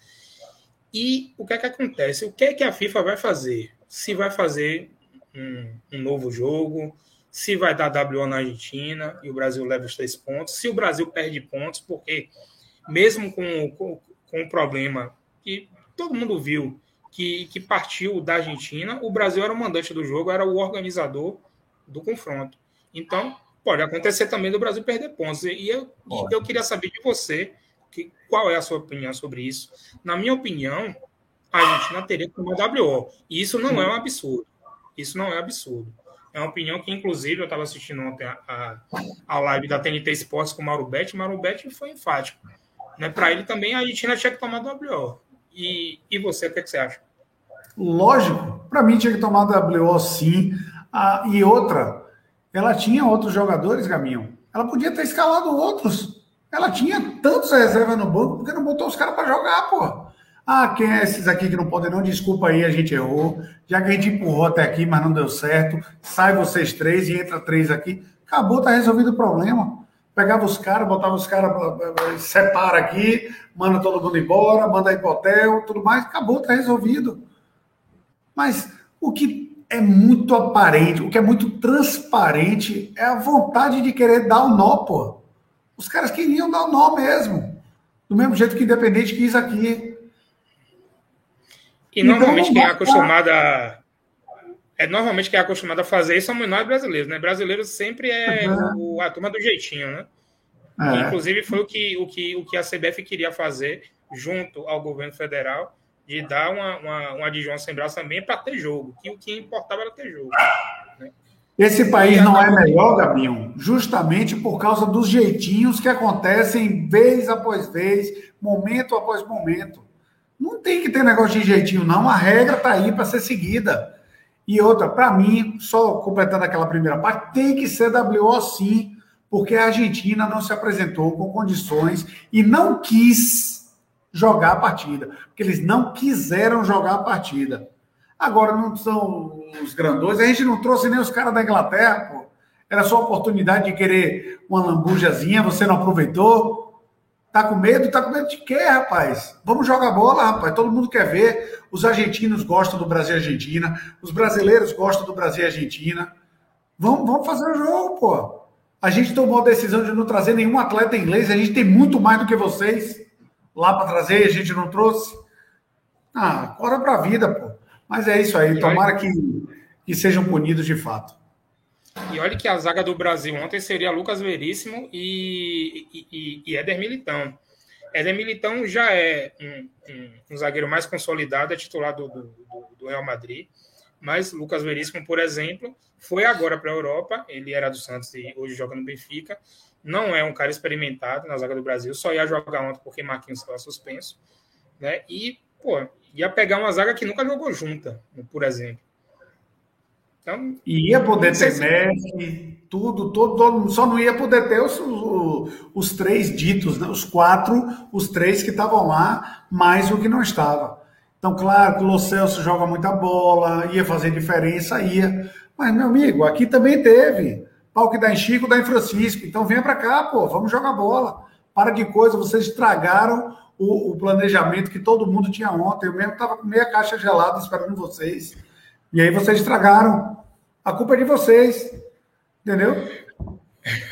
E o que é que acontece? O que é que a FIFA vai fazer? Se vai fazer um, um novo jogo, se vai dar WO na Argentina e o Brasil leva os três pontos, se o Brasil perde pontos, porque mesmo com, com, com o problema que todo mundo viu que, que partiu da Argentina, o Brasil era o mandante do jogo, era o organizador do confronto. Então, pode acontecer também do Brasil perder pontos. E eu, e eu queria saber de você que, qual é a sua opinião sobre isso. Na minha opinião, a Argentina teria que tomar WO. E isso não é um absurdo. Isso não é absurdo. É uma opinião que, inclusive, eu estava assistindo ontem a, a, a, live da TNT Esportes com o Mauro Betti. Mauro Betti foi enfático. Né? Para ele também, a Argentina tinha que tomar WO. E, e você, o que, é que você acha?
Lógico, para mim tinha que tomar WO sim. Ah, e outra, ela tinha outros jogadores, Gaminhão. Ela podia ter escalado outros. Ela tinha tantos reservas no banco, porque não botou os caras para jogar, pô. Ah, quem é esses aqui que não podem não? Desculpa aí, a gente errou. Já que a gente empurrou até aqui, mas não deu certo. Sai vocês três e entra três aqui. Acabou, tá resolvido o problema. Pegava os caras, botava os caras, separa aqui, manda todo mundo embora, manda ir pro hotel, tudo mais. Acabou, tá resolvido. Mas o que é muito aparente, o que é muito transparente é a vontade de querer dar o nó, pô. Os caras queriam dar o nó mesmo. Do mesmo jeito que Independente quis aqui.
E normalmente então, quem é acostumado a. É, normalmente quem é acostumado a fazer isso somos nós brasileiros, né? Brasileiro sempre é uhum. o, a turma do jeitinho, né? É. Inclusive foi o que, o, que, o que a CBF queria fazer junto ao governo federal de dar uma, uma, uma adjunção sem braço também para ter jogo, que o que importava era ter jogo. Né?
Esse país não é melhor, Gabinho, justamente por causa dos jeitinhos que acontecem vez após vez, momento após momento. Não tem que ter negócio de jeitinho, não. A regra está aí para ser seguida. E outra, para mim, só completando aquela primeira parte, tem que ser WO sim, porque a Argentina não se apresentou com condições e não quis jogar a partida, porque eles não quiseram jogar a partida. Agora não são os grandões, a gente não trouxe nem os caras da Inglaterra, pô. Era só oportunidade de querer uma lambujazinha, você não aproveitou. Tá com medo? Tá com medo de quê, rapaz? Vamos jogar bola, rapaz. Todo mundo quer ver. Os argentinos gostam do Brasil e Argentina. Os brasileiros gostam do Brasil e Argentina. Vamos, vamos fazer o jogo, pô. A gente tomou a decisão de não trazer nenhum atleta inglês. A gente tem muito mais do que vocês lá para trazer e a gente não trouxe. Ah, bora para a vida, pô. Mas é isso aí. Tomara que, que sejam punidos de fato.
E olha que a zaga do Brasil ontem seria Lucas Veríssimo e, e, e Éder Militão. Éder Militão já é um, um, um zagueiro mais consolidado, é titular do, do, do, Real Madrid. Mas Lucas Veríssimo, por exemplo, foi agora para a Europa. Ele era do Santos e hoje joga no Benfica. Não é um cara experimentado na zaga do Brasil, só ia jogar ontem porque Marquinhos estava suspenso. Né? E, pô, ia pegar uma zaga que nunca jogou junta, por exemplo.
Então, ia poder ter se... Messi, tudo, todo, todo, só não ia poder ter os, os, os três ditos, né? os quatro, os três que estavam lá, mais o que não estava. Então, claro que o Lo Celso joga muita bola, ia fazer diferença, ia. Mas, meu amigo, aqui também teve. Pau que dá em Chico, dá em Francisco. Então, venha para cá, pô, vamos jogar bola. Para de coisa, vocês estragaram o, o planejamento que todo mundo tinha ontem. Eu mesmo estava com meia caixa gelada esperando vocês. E aí vocês estragaram. A culpa é de vocês. Entendeu?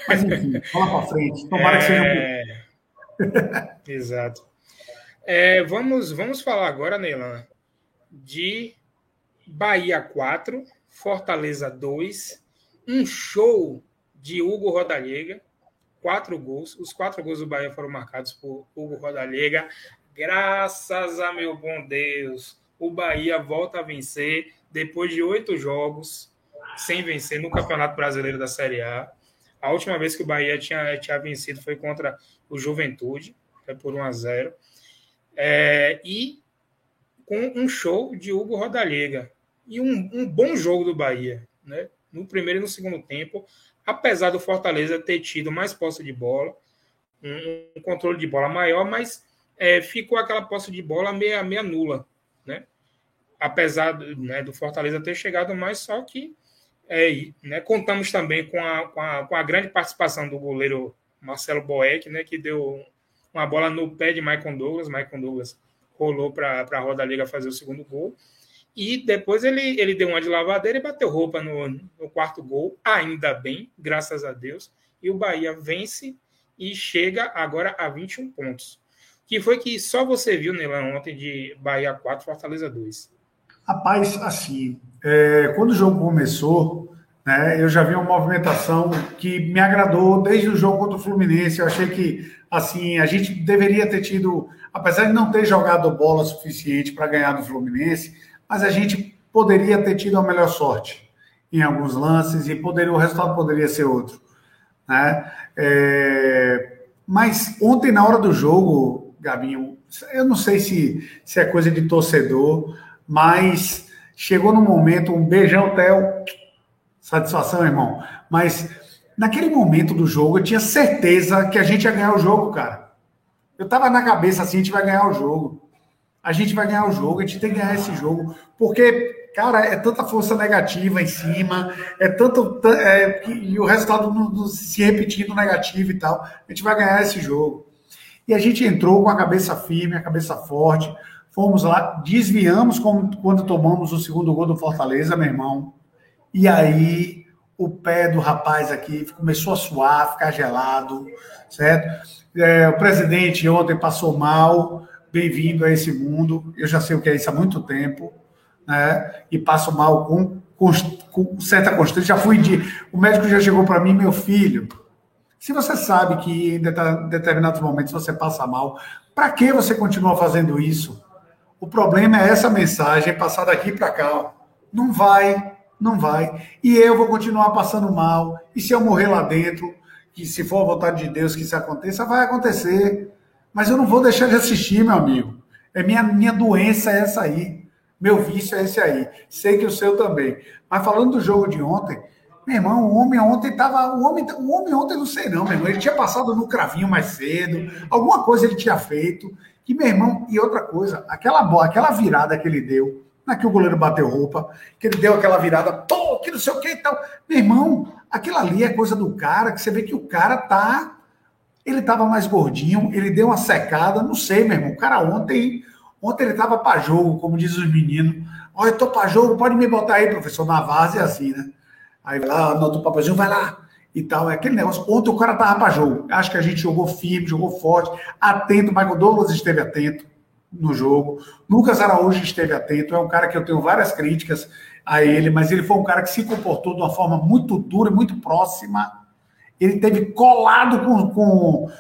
Mas enfim, vamos para frente. Tomara que seja
um (laughs) Exato. É, vamos, vamos falar agora, Neilan, de Bahia 4, Fortaleza 2, um show de Hugo Rodallega, quatro gols. Os quatro gols do Bahia foram marcados por Hugo Rodallega. Graças a meu bom Deus, o Bahia volta a vencer depois de oito jogos sem vencer no Campeonato Brasileiro da Série A. A última vez que o Bahia tinha, tinha vencido foi contra o Juventude, por 1 a 0 é, E com um show de Hugo Rodallega. E um, um bom jogo do Bahia, né? no primeiro e no segundo tempo, apesar do Fortaleza ter tido mais posse de bola, um, controle de bola maior, mas é, ficou aquela posse de bola meia, meia nula, né? apesar do, né, do Fortaleza ter chegado mais, só que é, né, contamos também com a, com, a, com a grande participação do goleiro Marcelo Boeck, né, que deu uma bola no pé de Michael Douglas. Michael Douglas rolou para a Roda Liga fazer o segundo gol. E depois ele, ele deu uma de lavadeira e bateu roupa no, no quarto gol, ainda bem, graças a Deus. E o Bahia vence e chega agora a 21 pontos. Que foi que só você viu, Nelan, ontem de Bahia 4, Fortaleza 2.
Rapaz, assim, é, quando o jogo começou, né, eu já vi uma movimentação que me agradou desde o jogo contra o Fluminense. Eu achei que, assim, a gente deveria ter tido, apesar de não ter jogado bola suficiente para ganhar do Fluminense, mas a gente poderia ter tido a melhor sorte em alguns lances e poderia, o resultado poderia ser outro. Né? É, mas ontem, na hora do jogo, Gabinho, eu não sei se, se é coisa de torcedor, mas chegou no momento, um beijão, Theo, satisfação, irmão. Mas naquele momento do jogo, eu tinha certeza que a gente ia ganhar o jogo, cara. Eu tava na cabeça assim, a gente vai ganhar o jogo. A gente vai ganhar o jogo, a gente tem que ganhar esse jogo. Porque, cara, é tanta força negativa em cima, é tanto. É, e o resultado se repetindo negativo e tal. A gente vai ganhar esse jogo. E a gente entrou com a cabeça firme, a cabeça forte Fomos lá, desviamos quando tomamos o segundo gol do Fortaleza, meu irmão. E aí o pé do rapaz aqui começou a suar, ficar gelado, certo? É, o presidente ontem passou mal, bem-vindo a esse mundo. Eu já sei o que é isso há muito tempo, né? E passo mal com, com, certa constância. Já fui de. O médico já chegou para mim, meu filho. Se você sabe que em determinados momentos você passa mal, para que você continua fazendo isso? O problema é essa mensagem passar daqui para cá. Não vai, não vai. E eu vou continuar passando mal. E se eu morrer lá dentro, que se for a vontade de Deus que isso aconteça, vai acontecer. Mas eu não vou deixar de assistir, meu amigo. É minha, minha doença é essa aí. Meu vício é esse aí. Sei que o seu também. Mas falando do jogo de ontem, meu irmão, o homem ontem estava. O homem, o homem ontem não sei não, meu irmão. Ele tinha passado no cravinho mais cedo, alguma coisa ele tinha feito. Que, meu irmão, e outra coisa, aquela bola, aquela virada que ele deu, não é que o goleiro bateu roupa, que ele deu aquela virada, pô, que não sei o que e tal. Meu irmão, aquilo ali é coisa do cara, que você vê que o cara tá. Ele tava mais gordinho, ele deu uma secada, não sei, meu irmão. O cara ontem, ontem ele tava para jogo, como diz os meninos. Olha, eu tô para jogo, pode me botar aí, professor, na é assim, né? Aí vai lá, anota o papelzinho, vai lá, e tal. É aquele negócio. Ontem o cara tava para jogo. Acho que a gente jogou firme, jogou forte, atento. Michael Douglas esteve atento no jogo. Lucas Araújo esteve atento. É um cara que eu tenho várias críticas a ele, mas ele foi um cara que se comportou de uma forma muito dura, muito próxima. Ele teve colado com, com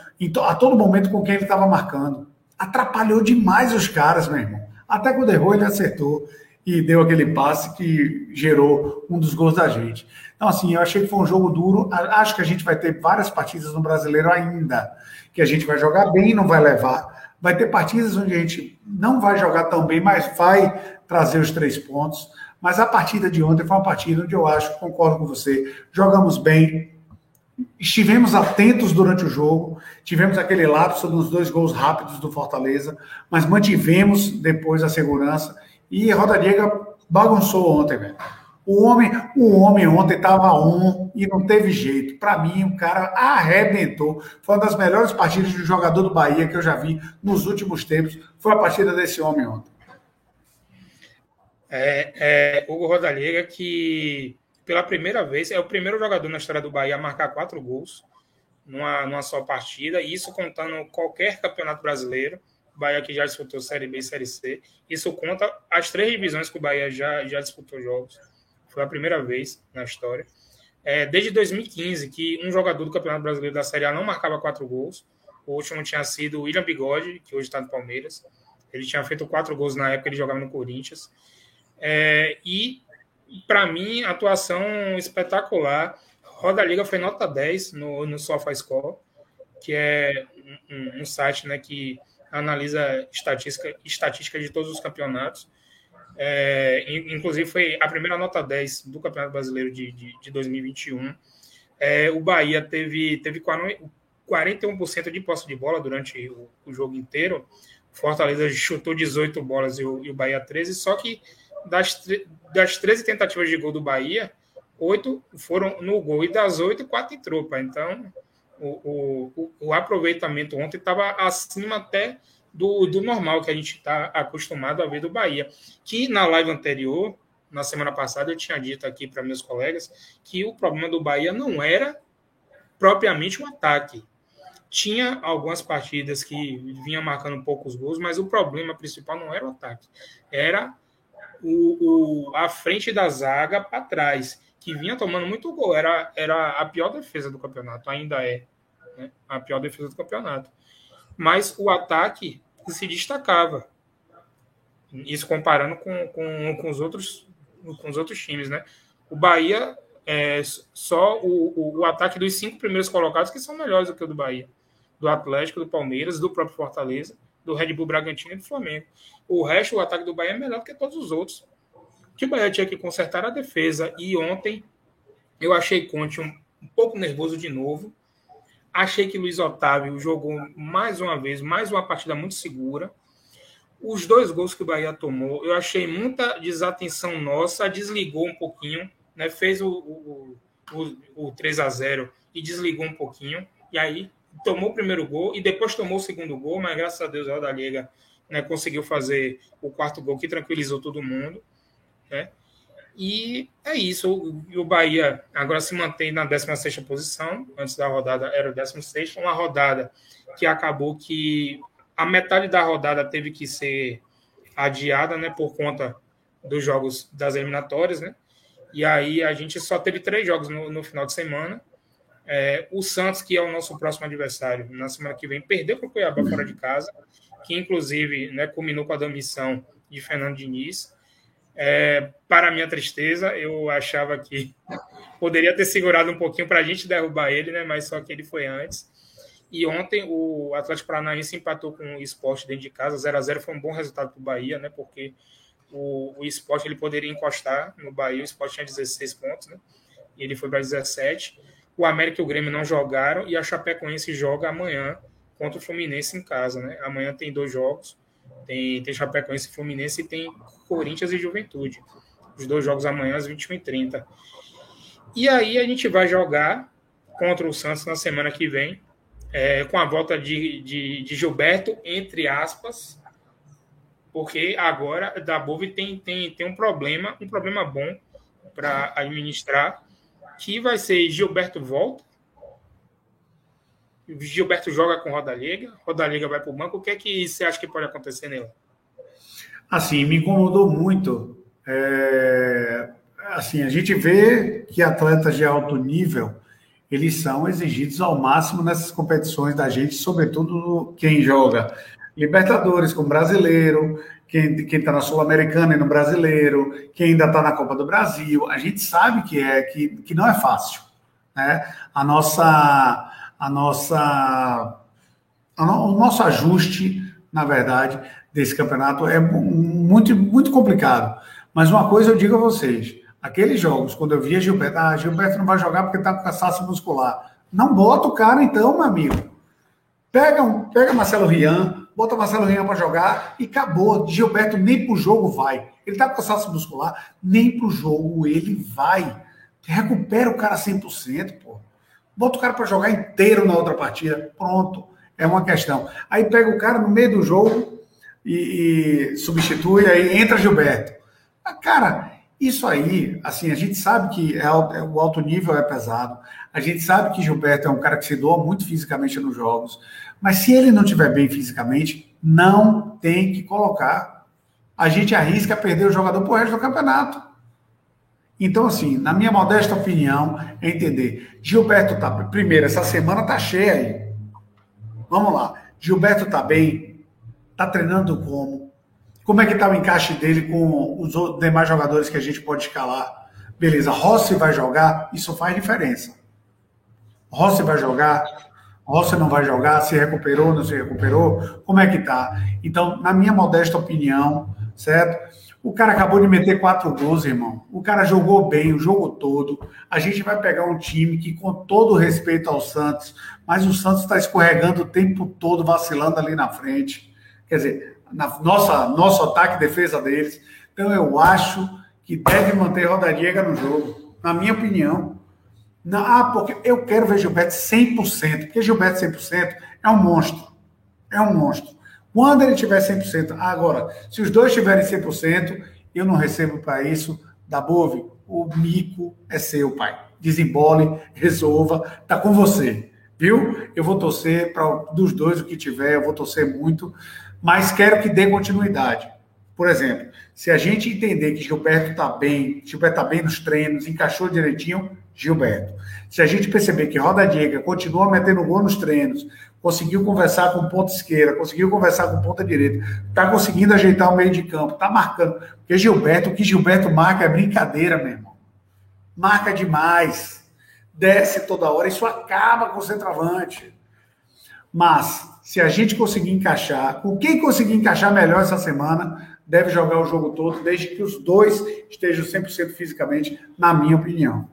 a todo momento com quem ele estava marcando. Atrapalhou demais os caras, meu irmão. Até quando errou, ele acertou e deu aquele passe que gerou um dos gols da gente. Então, assim, eu achei que foi um jogo duro. Acho que a gente vai ter várias partidas no brasileiro ainda, que a gente vai jogar bem e não vai levar. Vai ter partidas onde a gente não vai jogar tão bem, mas vai trazer os três pontos. Mas a partida de ontem foi uma partida onde eu acho, concordo com você, jogamos bem, estivemos atentos durante o jogo, tivemos aquele lapso dos dois gols rápidos do Fortaleza, mas mantivemos depois a segurança e Roda Diego bagunçou ontem, velho. O homem, o homem ontem estava um e não teve jeito. Para mim, o cara arrebentou. Foi uma das melhores partidas de jogador do Bahia que eu já vi nos últimos tempos. Foi a partida desse homem ontem.
É, é Hugo Rodallega que pela primeira vez é o primeiro jogador na história do Bahia a marcar quatro gols numa, numa só partida. Isso contando qualquer campeonato brasileiro. O Bahia que já disputou Série B e Série C. Isso conta as três divisões que o Bahia já, já disputou jogos. Foi a primeira vez na história. É, desde 2015, que um jogador do Campeonato Brasileiro da Série A não marcava quatro gols. O último tinha sido o William Bigode, que hoje está no Palmeiras. Ele tinha feito quatro gols na época, ele jogava no Corinthians. É, e, para mim, atuação espetacular. Roda Liga foi nota 10 no, no SofaScore, que é um, um, site né, que analisa estatística, estatística de todos os campeonatos. É, inclusive, foi a primeira nota 10 do Campeonato Brasileiro de, de, de 2021. É, o Bahia teve, teve 41% de posse de bola durante o, o jogo inteiro. Fortaleza chutou 18 bolas e o, e o Bahia 13, só que das, das 13 tentativas de gol do Bahia, oito foram no gol e das oito, quatro entrou. Pá. Então, o, o, o aproveitamento ontem estava acima até do, do normal que a gente está acostumado a ver do Bahia. Que na live anterior, na semana passada, eu tinha dito aqui para meus colegas que o problema do Bahia não era propriamente um ataque. Tinha algumas partidas que vinha marcando poucos gols, mas o problema principal não era o ataque, era o, o a frente da zaga para trás, que vinha tomando muito gol. Era, era a pior defesa do campeonato, ainda é né? a pior defesa do campeonato. Mas o ataque se destacava. Isso comparando com, com, com, os, outros, com os outros times, né? O Bahia é só o, o, o, ataque dos cinco primeiros colocados que são melhores do que o do Bahia. Do Atlético, do Palmeiras, do próprio Fortaleza, do Red Bull Bragantino e do Flamengo. O resto, o ataque do Bahia é melhor do que todos os outros. Que o Bahia tinha que consertar a defesa. E ontem eu achei Conte um, um pouco nervoso de novo. Achei que Luiz Otávio jogou mais uma vez, mais uma partida muito segura. Os dois gols que o Bahia tomou, eu achei muita desatenção nossa, desligou um pouquinho, né? fez o, o, o, o 3 a 0 e desligou um pouquinho. E aí tomou o primeiro gol e depois tomou o segundo gol, mas graças a Deus o da Liga né, conseguiu fazer o quarto gol que tranquilizou todo mundo. Né? E é isso. O, o Bahia agora se mantém na 16 posição. Antes da rodada era o 16, uma rodada que acabou que a metade da rodada teve que ser adiada, né, por conta dos jogos das eliminatórias, né? E aí a gente só teve três jogos no, no final de semana. É, o Santos, que é o nosso próximo adversário, na semana que vem, perdeu para o Cuiabá fora de casa, que inclusive né, culminou com a demissão de Fernando Diniz. É, para minha tristeza, eu achava que (laughs) poderia ter segurado um pouquinho para a gente derrubar ele, né, mas só que ele foi antes. E ontem o Atlético Paranaense empatou com o esporte dentro de casa, 0 a 0 foi um bom resultado para o Bahia, né, porque o, o esporte ele poderia encostar no Bahia, o esporte tinha 16 pontos, né? E ele foi para 17. O América e o Grêmio não jogaram e a Chapecoense joga amanhã contra o Fluminense em casa, né? Amanhã tem dois jogos, tem, tem Chapecoense e Fluminense e tem Corinthians e Juventude. Os dois jogos amanhã às 21h30. E aí a gente vai jogar contra o Santos na semana que vem, é, com a volta de, de, de Gilberto, entre aspas, porque agora da Bove tem, tem, tem um problema, um problema bom para administrar, que vai ser Gilberto volta, Gilberto joga com Roda Liga, Roda Liga vai para o banco. O que é que você acha que pode acontecer nele?
Assim, me incomodou muito. É... Assim, a gente vê que atletas de alto nível eles são exigidos ao máximo nessas competições da gente, sobretudo quem joga Libertadores com brasileiro, quem está na Sul-Americana e no brasileiro, quem ainda está na Copa do Brasil. A gente sabe que é que, que não é fácil. Né? A nossa, a nossa, a no, o nosso ajuste, na verdade, desse campeonato é muito, muito complicado. Mas uma coisa eu digo a vocês: aqueles jogos, quando eu via Gilberto, ah, Gilberto não vai jogar porque está com cansaço muscular. Não bota o cara, então, meu amigo. Pega, pega Marcelo Rian, bota Marcelo Rian para jogar e acabou. Gilberto nem pro jogo vai. Ele tá com cansaço muscular, nem pro jogo ele vai. Recupera o cara 100%, pô. Bota o cara para jogar inteiro na outra partida. Pronto. É uma questão. Aí pega o cara no meio do jogo e, e substitui, aí entra Gilberto. Ah, cara, isso aí, assim, a gente sabe que é, é, o alto nível é pesado. A gente sabe que Gilberto é um cara que se doa muito fisicamente nos jogos. Mas se ele não estiver bem fisicamente, não tem que colocar. A gente arrisca perder o jogador pro resto do campeonato. Então, assim, na minha modesta opinião, é entender. Gilberto tá. Primeiro, essa semana tá cheia aí. Vamos lá. Gilberto tá bem? Tá treinando como? Como é que tá o encaixe dele com os demais jogadores que a gente pode escalar? Beleza, Rossi vai jogar? Isso faz diferença. Rossi vai jogar? Rossi não vai jogar, se recuperou, não se recuperou, como é que tá? Então, na minha modesta opinião, certo? O cara acabou de meter quatro gols, irmão. O cara jogou bem o jogo todo. A gente vai pegar um time que, com todo respeito ao Santos, mas o Santos está escorregando o tempo todo, vacilando ali na frente. Quer dizer, na nossa, nosso ataque e defesa deles. Então, eu acho que deve manter Rodariega no jogo, na minha opinião. Não, ah, porque eu quero ver Gilberto 100%, porque Gilberto 100% é um monstro. É um monstro. Quando ele tiver 100%, agora, se os dois tiverem 100%, eu não recebo para isso da Bove, o mico é seu, pai. Desembole, resolva, tá com você, viu? Eu vou torcer para dos dois o que tiver, eu vou torcer muito, mas quero que dê continuidade. Por exemplo, se a gente entender que Gilberto está bem, Gilberto está bem nos treinos, encaixou direitinho, Gilberto. Se a gente perceber que Roda Diego continua metendo gol nos treinos, conseguiu conversar com ponta esquerda, conseguiu conversar com ponta direita, está conseguindo ajeitar o meio de campo, está marcando. Porque Gilberto, o que Gilberto marca é brincadeira, meu irmão. Marca demais. Desce toda hora, isso acaba com o centroavante. Mas, se a gente conseguir encaixar, com quem conseguir encaixar melhor essa semana, deve jogar o jogo todo, desde que os dois estejam 100% fisicamente, na minha opinião.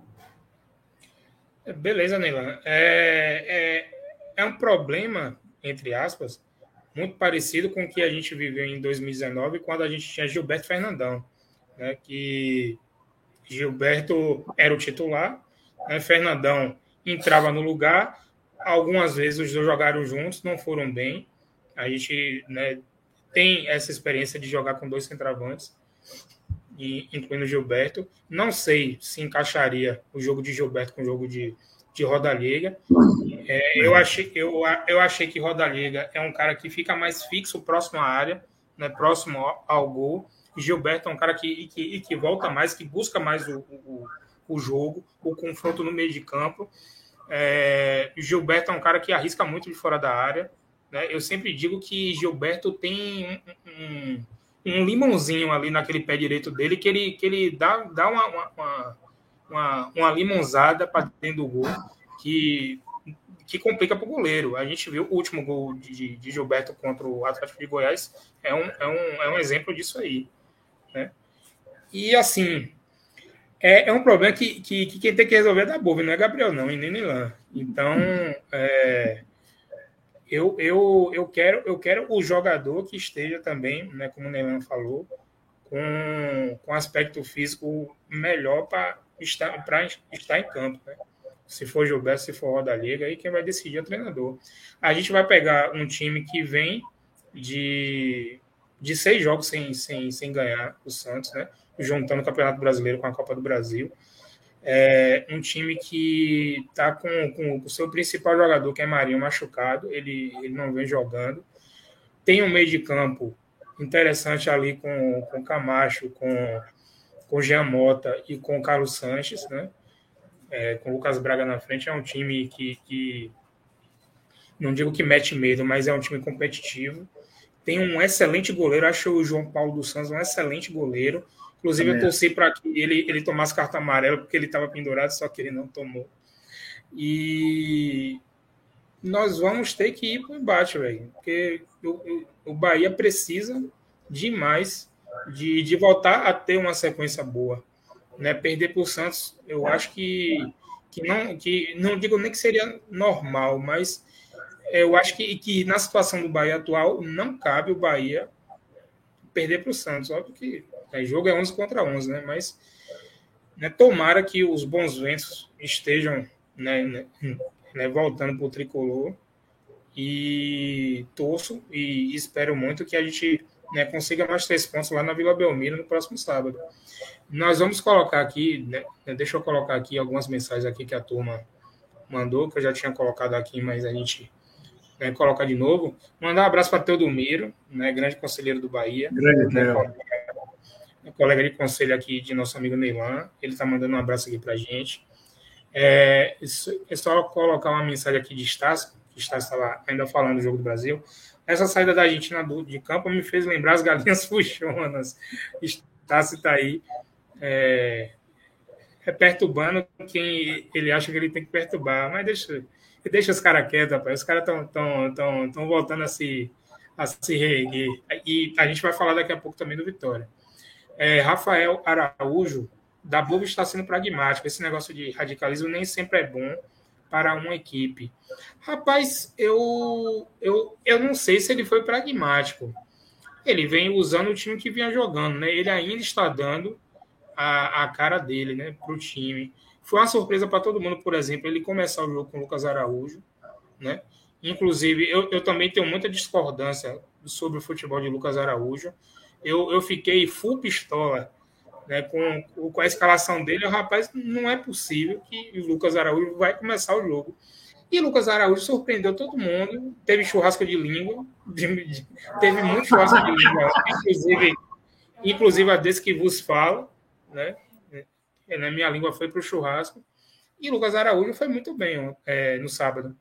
Beleza, Neylan. É, é, é um problema, entre aspas, muito parecido com o que a gente viveu em 2019, quando a gente tinha Gilberto Fernandão, né, que Gilberto era o titular, né, Fernandão entrava no lugar, algumas vezes os dois jogaram juntos, não foram bem, a gente né, tem essa experiência de jogar com dois centravantes, e, incluindo Gilberto. Não sei se encaixaria o jogo de Gilberto com o jogo de, de Roda Liga. É, eu, achei, eu, eu achei que Roda Liga é um cara que fica mais fixo próximo à área, né, próximo ao gol. Gilberto é um cara que, que, que volta mais, que busca mais o, o, o jogo, o confronto no meio de campo. É, Gilberto é um cara que arrisca muito de fora da área. Né? Eu sempre digo que Gilberto tem um, um, um, limãozinho ali naquele pé direito dele que ele, que ele dá, dá uma, uma, uma, uma limonzada para dentro do gol que, que complica para o goleiro. A gente viu o último gol de, de, Gilberto contra o Atlético de Goiás, é um, é um, é um exemplo disso aí. Né? E assim, é, é um problema que, que, que, quem tem que resolver é da Bove, não é Gabriel, não, e nem Nilan. Então, é, eu, eu, eu, quero, eu quero o jogador que esteja também, né, como o Nilan falou, com, com aspecto físico melhor para estar, estar em campo. Né? Se for Gilberto, se for Roda Liga, aí quem vai decidir é o treinador. A gente vai pegar um time que vem de, de seis jogos sem, sem, sem ganhar, o Santos, né? Juntando o Campeonato Brasileiro com a Copa do Brasil. É um time que está com, com, o seu principal jogador, que é Marinho, machucado, ele, ele não vem jogando. Tem um meio de campo interessante ali com, com Camacho, com, com Jean Mota e com Carlos Sanches, né? É, com o Lucas Braga na frente. É um time que, que não digo que mete medo, mas é um time competitivo. Tem um excelente goleiro, acho o João Paulo dos Santos um excelente goleiro. Inclusive, eu torci para que ele, ele tomasse carta amarela, porque ele estava pendurado, só que ele não tomou. E nós vamos ter que ir para o embate, velho. Porque o, o Bahia precisa demais de, de voltar a ter uma sequência boa. Né? Perder para o Santos, eu acho que, que, não, que não digo nem que seria normal, mas eu acho que, que na situação do Bahia atual não cabe o Bahia perder para o Santos. Óbvio que é, jogo é 11 contra 11, né? Mas né, tomara que os bons ventos estejam né, né, né voltando para o tricolor e torço e espero muito que a gente né, consiga mais três pontos lá na Vila Belmiro no próximo sábado. Nós vamos colocar aqui, né, deixa eu colocar aqui algumas mensagens aqui que a turma mandou, que eu já tinha colocado aqui, mas a gente né, coloca de novo. Mandar um abraço para Teodomiro, né, grande conselheiro do Bahia. Grande, né, colega de conselho aqui de nosso amigo Neilan. Ele está mandando um abraço aqui para a gente. É, é só colocar uma mensagem aqui de Estácio, que Estácio estava ainda falando do Jogo do Brasil. Essa saída da Argentina do, de campo me fez lembrar as galinhas (laughs) fuchonas. Estácio está aí é, é, perturbando quem ele acha que ele tem que perturbar. Mas deixa, deixa os caras quietos, rapaz. Os caras estão tão, tão, tão voltando a se, a se reerguer. E a gente vai falar daqui a pouco também do Vitória. É, Rafael Araújo, da Bobo está sendo pragmático. Esse negócio de radicalismo nem sempre é bom para uma equipe. Rapaz, eu, eu, eu não sei se ele foi pragmático. Ele vem usando o time que vinha jogando, né? Ele ainda está dando a, a cara dele, né, para o time. Foi uma surpresa para todo mundo, por exemplo, ele começar o jogo com o Lucas Araújo, né? Inclusive, eu, eu também tenho muita discordância sobre o futebol de Lucas Araújo eu, eu fiquei full pistola né, com, com a escalação dele. O rapaz, não é possível que o Lucas Araújo vai começar o jogo. E Lucas Araújo surpreendeu todo mundo. Teve churrasco de língua, de, de, teve muito churrasco de língua, inclusive, inclusive a desse que vos falo, né? É, na minha língua foi para o churrasco. E Lucas Araújo foi muito bem é, no sábado,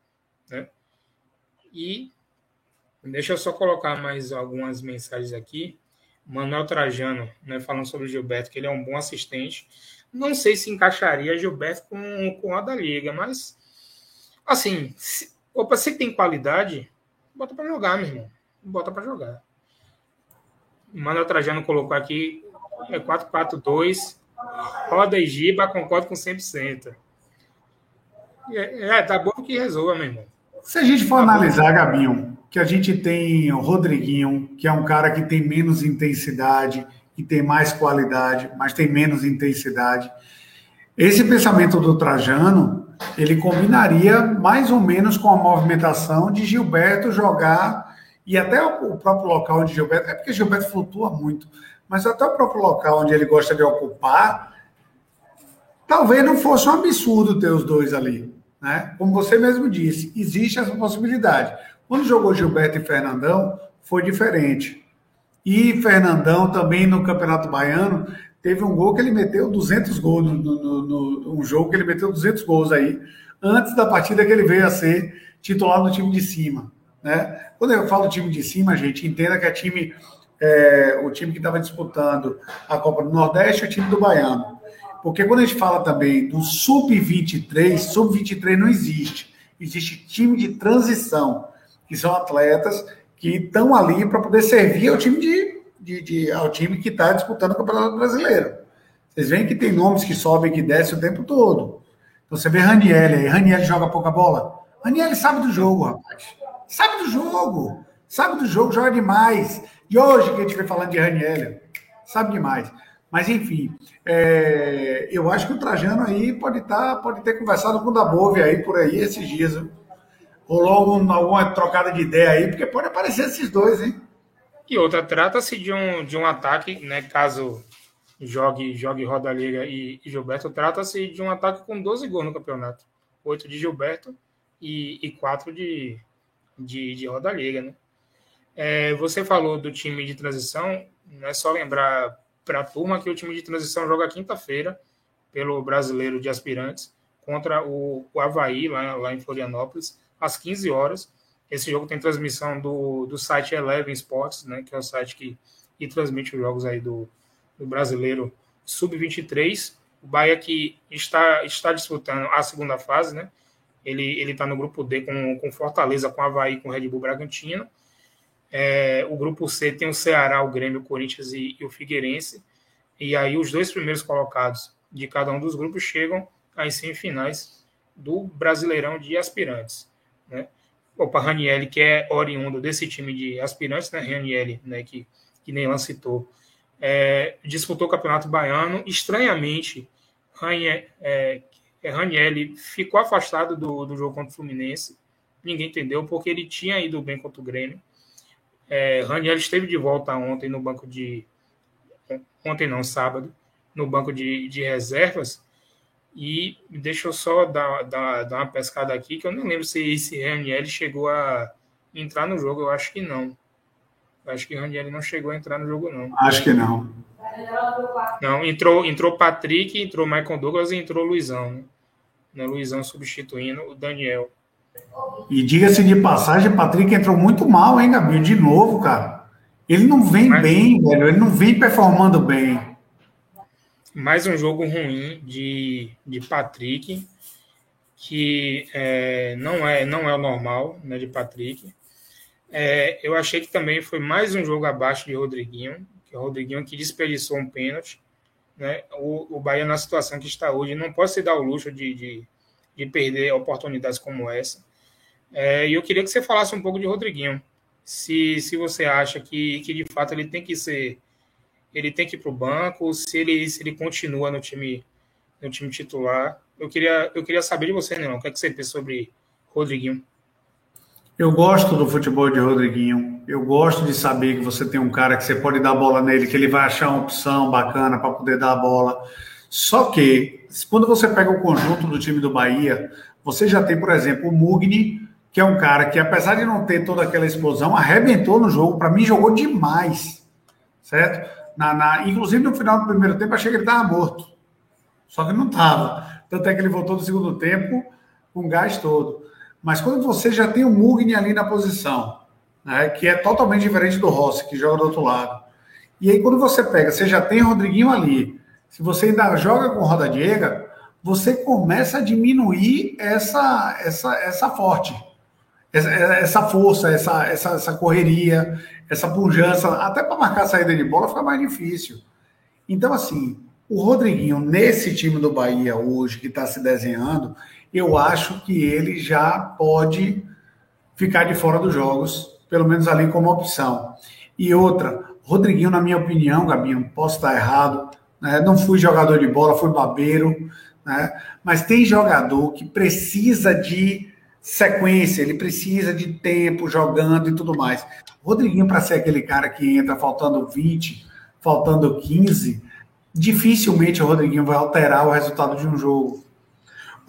né? E deixa eu só colocar mais algumas mensagens aqui. Manuel Trajano, né, falando sobre o Gilberto, que ele é um bom assistente. Não sei se encaixaria Gilberto com, com a da Liga, mas assim, se, opa, se tem qualidade, bota para jogar, meu irmão. Bota para jogar. Manuel Trajano colocou aqui é 4-4-2, roda e giba, concordo com 100%. É, é, tá bom que resolva, meu irmão.
Se a gente for analisar, Gabinho, que a gente tem o Rodriguinho, que é um cara que tem menos intensidade e tem mais qualidade, mas tem menos intensidade. Esse pensamento do Trajano, ele combinaria mais ou menos com a movimentação de Gilberto jogar e até o próprio local onde Gilberto, é porque Gilberto flutua muito, mas até o próprio local onde ele gosta de ocupar, talvez não fosse um absurdo ter os dois ali. Né? Como você mesmo disse, existe essa possibilidade. Quando jogou Gilberto e Fernandão, foi diferente. E Fernandão também no Campeonato Baiano teve um gol que ele meteu 200 gols, no, no, no, um jogo que ele meteu 200 gols aí, antes da partida que ele veio a ser titular no time de cima. Né? Quando eu falo time de cima, gente, entenda que é time, é, o time que estava disputando a Copa do Nordeste o time do Baiano. Porque quando a gente fala também do sub-23, sub-23 não existe. Existe time de transição, que são atletas que estão ali para poder servir ao time de, de, de ao time que está disputando o Campeonato Brasileiro. Vocês veem que tem nomes que sobem e que descem o tempo todo. Então você vê Raniel aí, Raniel joga pouca bola. Raniel sabe do jogo, rapaz. Sabe do jogo. Sabe do jogo, joga demais. E hoje que a gente vai falando de Raniel, sabe demais. Mas, enfim, é, eu acho que o Trajano aí pode, tá, pode ter conversado com o Dabove aí por aí esses dias. Rolou algum, alguma trocada de ideia aí, porque pode aparecer esses dois, hein?
E outra, trata-se de um, de um ataque, né? Caso jogue, jogue Roda Liga e, Gilberto, trata-se de um ataque com 12 gols no campeonato. Oito de Gilberto e, e quatro de, de, de Roda Liga, né? É, você falou do time de transição, não é só lembrar para a turma que o time de transição joga quinta-feira pelo brasileiro de aspirantes contra o, o Havaí, lá, lá em Florianópolis, às 15 horas. Esse jogo tem transmissão do, do site Eleven Sports, né, que é o site que, que transmite os jogos aí do, do brasileiro sub-23. O Bahia que está, está disputando a segunda fase, né? Ele está no grupo D com, com Fortaleza, com Havaí, com Red Bull Bragantino. É, o grupo C tem o Ceará, o Grêmio, o Corinthians e, e, o Figueirense. E aí os dois primeiros colocados de cada um dos grupos chegam às semifinais do Brasileirão de aspirantes. Né? Opa, Ranielli, que é oriundo desse time de aspirantes, né? Ranielli, né? que, que Neylan citou, é, disputou o Campeonato Baiano. Estranhamente, Ranielli, é, Ranielli ficou afastado do, do jogo contra o Fluminense. Ninguém entendeu, porque ele tinha ido bem contra o Grêmio é, Raniel esteve de volta ontem no banco de. Ontem não, sábado, no banco de, de reservas. E deixa eu só dar, dar, dar uma pescada aqui, que eu não lembro se esse Raniel chegou a entrar no jogo. Eu acho que não. Eu acho que Raniel não chegou a entrar no jogo, não.
Acho que não.
Não, entrou, entrou Patrick, entrou Michael Douglas e entrou Luizão. Né? né? Luizão substituindo o Daniel.
E diga-se de passagem, Patrick entrou muito mal, hein, Gabriel? De novo, cara. Ele não vem bem, velho. Ele não vem performando bem.
Mais um jogo ruim de, de Patrick, que é, não, é, não é o normal né, de Patrick. É, eu achei que também foi mais um jogo abaixo de Rodriguinho, que é o Rodriguinho que desperdiçou um pênalti. Né? O, o Bahia, na situação que está hoje, não pode se dar o luxo de, de de perder oportunidades como essa. É, e eu queria que você falasse um pouco de Rodriguinho. Se, se você acha que, que de fato ele tem que ser ele tem que ir para o banco, se ele, se ele continua no time no time titular. Eu queria, eu queria saber de você, não. O que, é que você pensa sobre Rodriguinho?
Eu gosto do futebol de Rodriguinho. Eu gosto de saber que você tem um cara que você pode dar a bola nele, que ele vai achar uma opção bacana para poder dar a bola. Só que, quando você pega o conjunto do time do Bahia, você já tem, por exemplo, o Mugni, que é um cara que, apesar de não ter toda aquela explosão, arrebentou no jogo. Para mim, jogou demais. Certo? Na, na, inclusive, no final do primeiro tempo, achei que ele estava morto. Só que não estava. Tanto é que ele voltou no segundo tempo com gás todo. Mas quando você já tem o Mugni ali na posição, né, que é totalmente diferente do Rossi, que joga do outro lado. E aí, quando você pega, você já tem o Rodriguinho ali, se você ainda joga com roda diega, você começa a diminuir essa, essa, essa forte, essa, essa força, essa, essa, essa correria, essa pujança, até para marcar a saída de bola fica mais difícil. Então, assim, o Rodriguinho, nesse time do Bahia hoje, que está se desenhando, eu acho que ele já pode ficar de fora dos jogos, pelo menos ali como opção. E outra, Rodriguinho, na minha opinião, Gabinho, posso estar errado, né? Não fui jogador de bola, fui babeiro, né? Mas tem jogador que precisa de sequência, ele precisa de tempo jogando e tudo mais. Rodriguinho, para ser aquele cara que entra faltando 20, faltando 15, dificilmente o Rodriguinho vai alterar o resultado de um jogo.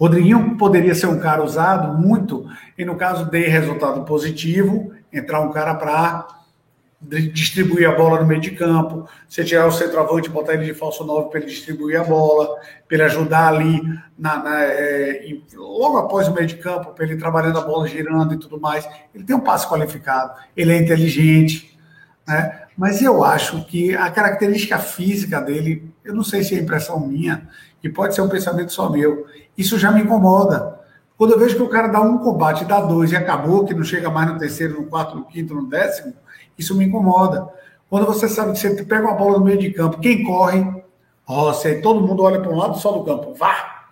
Rodriguinho poderia ser um cara usado muito, e no caso de resultado positivo, entrar um cara para distribuir a bola no meio de campo, você tirar o centroavante, botar ele de falso 9 para ele distribuir a bola, para ele ajudar ali na, na é, logo após o meio de campo, para ele trabalhando a bola girando e tudo mais. Ele tem um passe qualificado, ele é inteligente, né? Mas eu acho que a característica física dele, eu não sei se é impressão minha, e pode ser um pensamento só meu, isso já me incomoda. Quando eu vejo que o cara dá um combate, dá dois e acabou, que não chega mais no terceiro, no quarto, no quinto, no décimo, isso me incomoda. Quando você sabe que você pega uma bola no meio de campo, quem corre? Rossi, aí todo mundo olha para um lado só do campo, vá!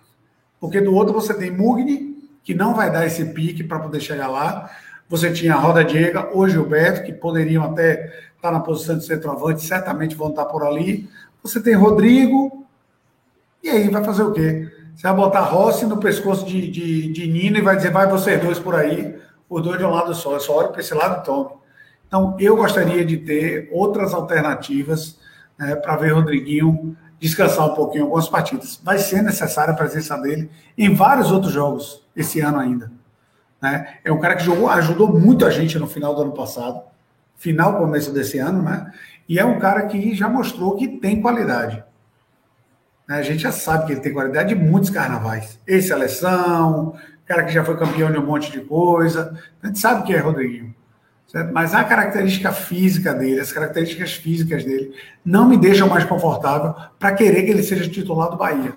Porque do outro você tem Mugni, que não vai dar esse pique para poder chegar lá. Você tinha Roda Diego, ou Gilberto, que poderiam até estar na posição de centroavante, certamente vão estar por ali. Você tem Rodrigo, e aí vai fazer o quê? Você vai botar Rossi no pescoço de, de, de Nino e vai dizer, vai vocês dois por aí, os dois de um lado só. Eu só olho para esse lado e tome. Então, eu gostaria de ter outras alternativas né, para ver Rodriguinho descansar um pouquinho algumas partidas. Vai ser necessária a presença dele em vários outros jogos esse ano ainda. Né? É um cara que jogou, ajudou muito a gente no final do ano passado, final, começo desse ano, né? E é um cara que já mostrou que tem qualidade. Né? A gente já sabe que ele tem qualidade de muitos carnavais. Ex-seleção, cara que já foi campeão de um monte de coisa. A gente sabe que é Rodriguinho. Mas a característica física dele, as características físicas dele, não me deixam mais confortável para querer que ele seja titular do Bahia.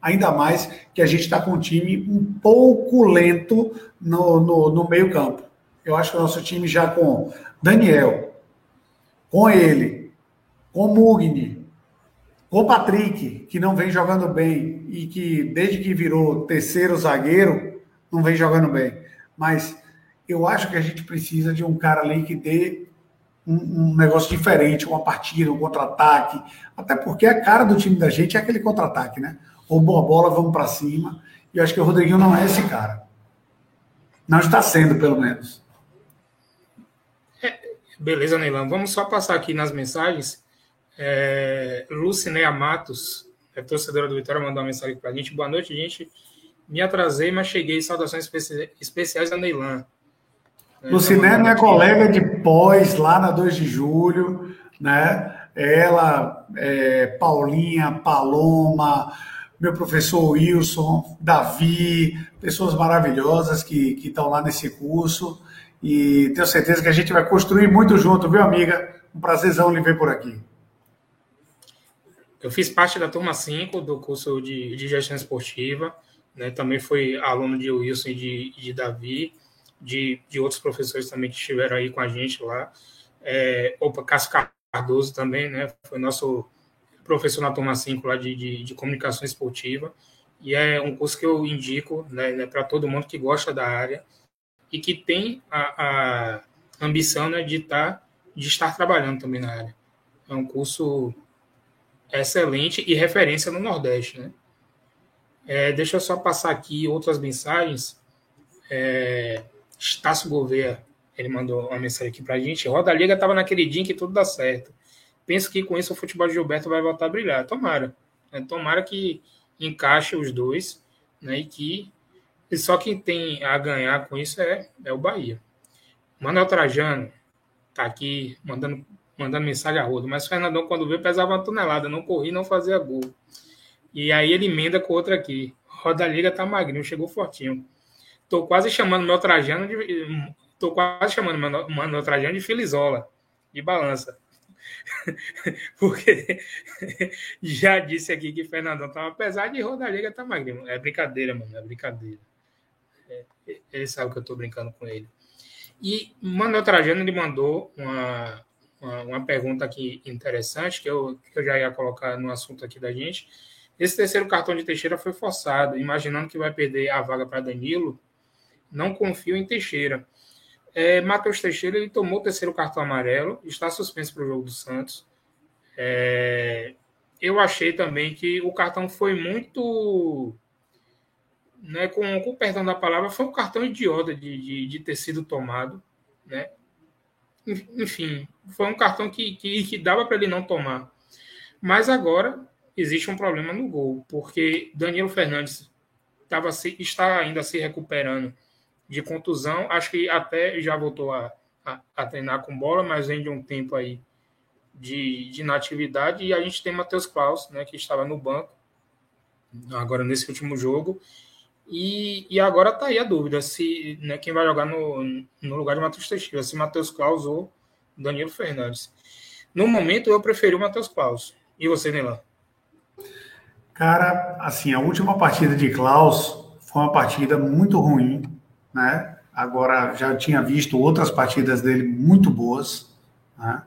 Ainda mais que a gente está com um time um pouco lento no, no, no meio-campo. Eu acho que o nosso time já com Daniel, com ele, com Mugni, com Patrick, que não vem jogando bem e que desde que virou terceiro zagueiro, não vem jogando bem. Mas eu acho que a gente precisa de um cara ali que dê um, um negócio diferente, uma partida, um contra-ataque. Até porque a cara do time da gente é aquele contra-ataque, né? Ou boa bola, vamos para cima. E eu acho que o Rodriguinho não é esse cara. Não está sendo, pelo menos.
É, beleza, Neilão. Vamos só passar aqui nas mensagens. É, Lucinéia Matos, é torcedora do Vitória, mandou uma mensagem para a gente. Boa noite, gente. Me atrasei, mas cheguei. Saudações especiais da Neilan.
Lucinene é colega de pós lá na 2 de julho, né? Ela, é, Paulinha, Paloma, meu professor Wilson, Davi, pessoas maravilhosas que estão lá nesse curso. E tenho certeza que a gente vai construir muito junto, viu, amiga? Um prazerzão lhe ver por aqui.
Eu fiz parte da turma 5 do curso de, de gestão esportiva, né? também fui aluno de Wilson e de, de Davi de, de outros professores também que estiveram aí com a gente lá. É, opa, Cássio Cardoso também, né? Foi nosso professor na turma 5 lá de, de, de, comunicação esportiva. E é um curso que eu indico né, né para todo mundo que gosta da área e que tem a, a ambição né, de, tá, de estar trabalhando também na área. É um curso excelente e referência no Nordeste. Né? É, deixa eu só passar aqui outras mensagens. É, Estácio Gouveia, ele mandou uma mensagem aqui pra gente. Roda Liga estava naquele dia em que tudo dá certo. Penso que com isso o futebol de Gilberto vai voltar a brilhar. Tomara. Né? Tomara que encaixe os dois, né? E que e só quem tem a ganhar com isso é, é o Bahia. Manuel Trajano tá aqui mandando, mandando mensagem a rodo. Mas o Fernandão, quando veio, pesava uma tonelada. Não corri, não fazia gol. E aí ele emenda com outra aqui. Roda Liga tá magrinho, chegou fortinho. Tô quase chamando meu Trajano de. Tô quase chamando meu, meu Trajano de Filizola, de balança. (laughs) Porque (laughs) já disse aqui que Fernandão tava pesado e Rodallega tá magrinho. É brincadeira, mano, é brincadeira. É, ele sabe que eu tô brincando com ele. E Manuel Trajano ele mandou uma, uma, uma, pergunta aqui interessante, que eu, que eu já ia colocar no assunto aqui da gente. Esse terceiro cartão de Teixeira foi forçado, imaginando que vai perder a vaga para Danilo não confio em Teixeira. É, Matheus Teixeira ele tomou o terceiro cartão amarelo, está suspenso para o jogo do Santos. É, eu achei também que o cartão foi muito né, com, com o perdão da palavra, foi um cartão idiota de, de, de ter sido tomado, né? Enfim, foi um cartão que, que, que dava para ele não tomar. Mas agora existe um problema no gol, porque Danilo Fernandes tava se, está ainda se recuperando de contusão, acho que até já voltou a, a, a treinar com bola, mas vem de um tempo aí de, de inatividade, e a gente tem Matheus Klaus, né, que estava no banco, agora nesse último jogo, e, e agora tá aí a dúvida se né, quem vai jogar no, no lugar de Matheus Teixeira, se Matheus Claus ou Danilo Fernandes. No momento, eu preferi o Matheus Claus. E você, Nelan?
Cara, assim, a última partida de Klaus foi uma partida muito ruim, né? Agora já tinha visto outras partidas dele muito boas, né?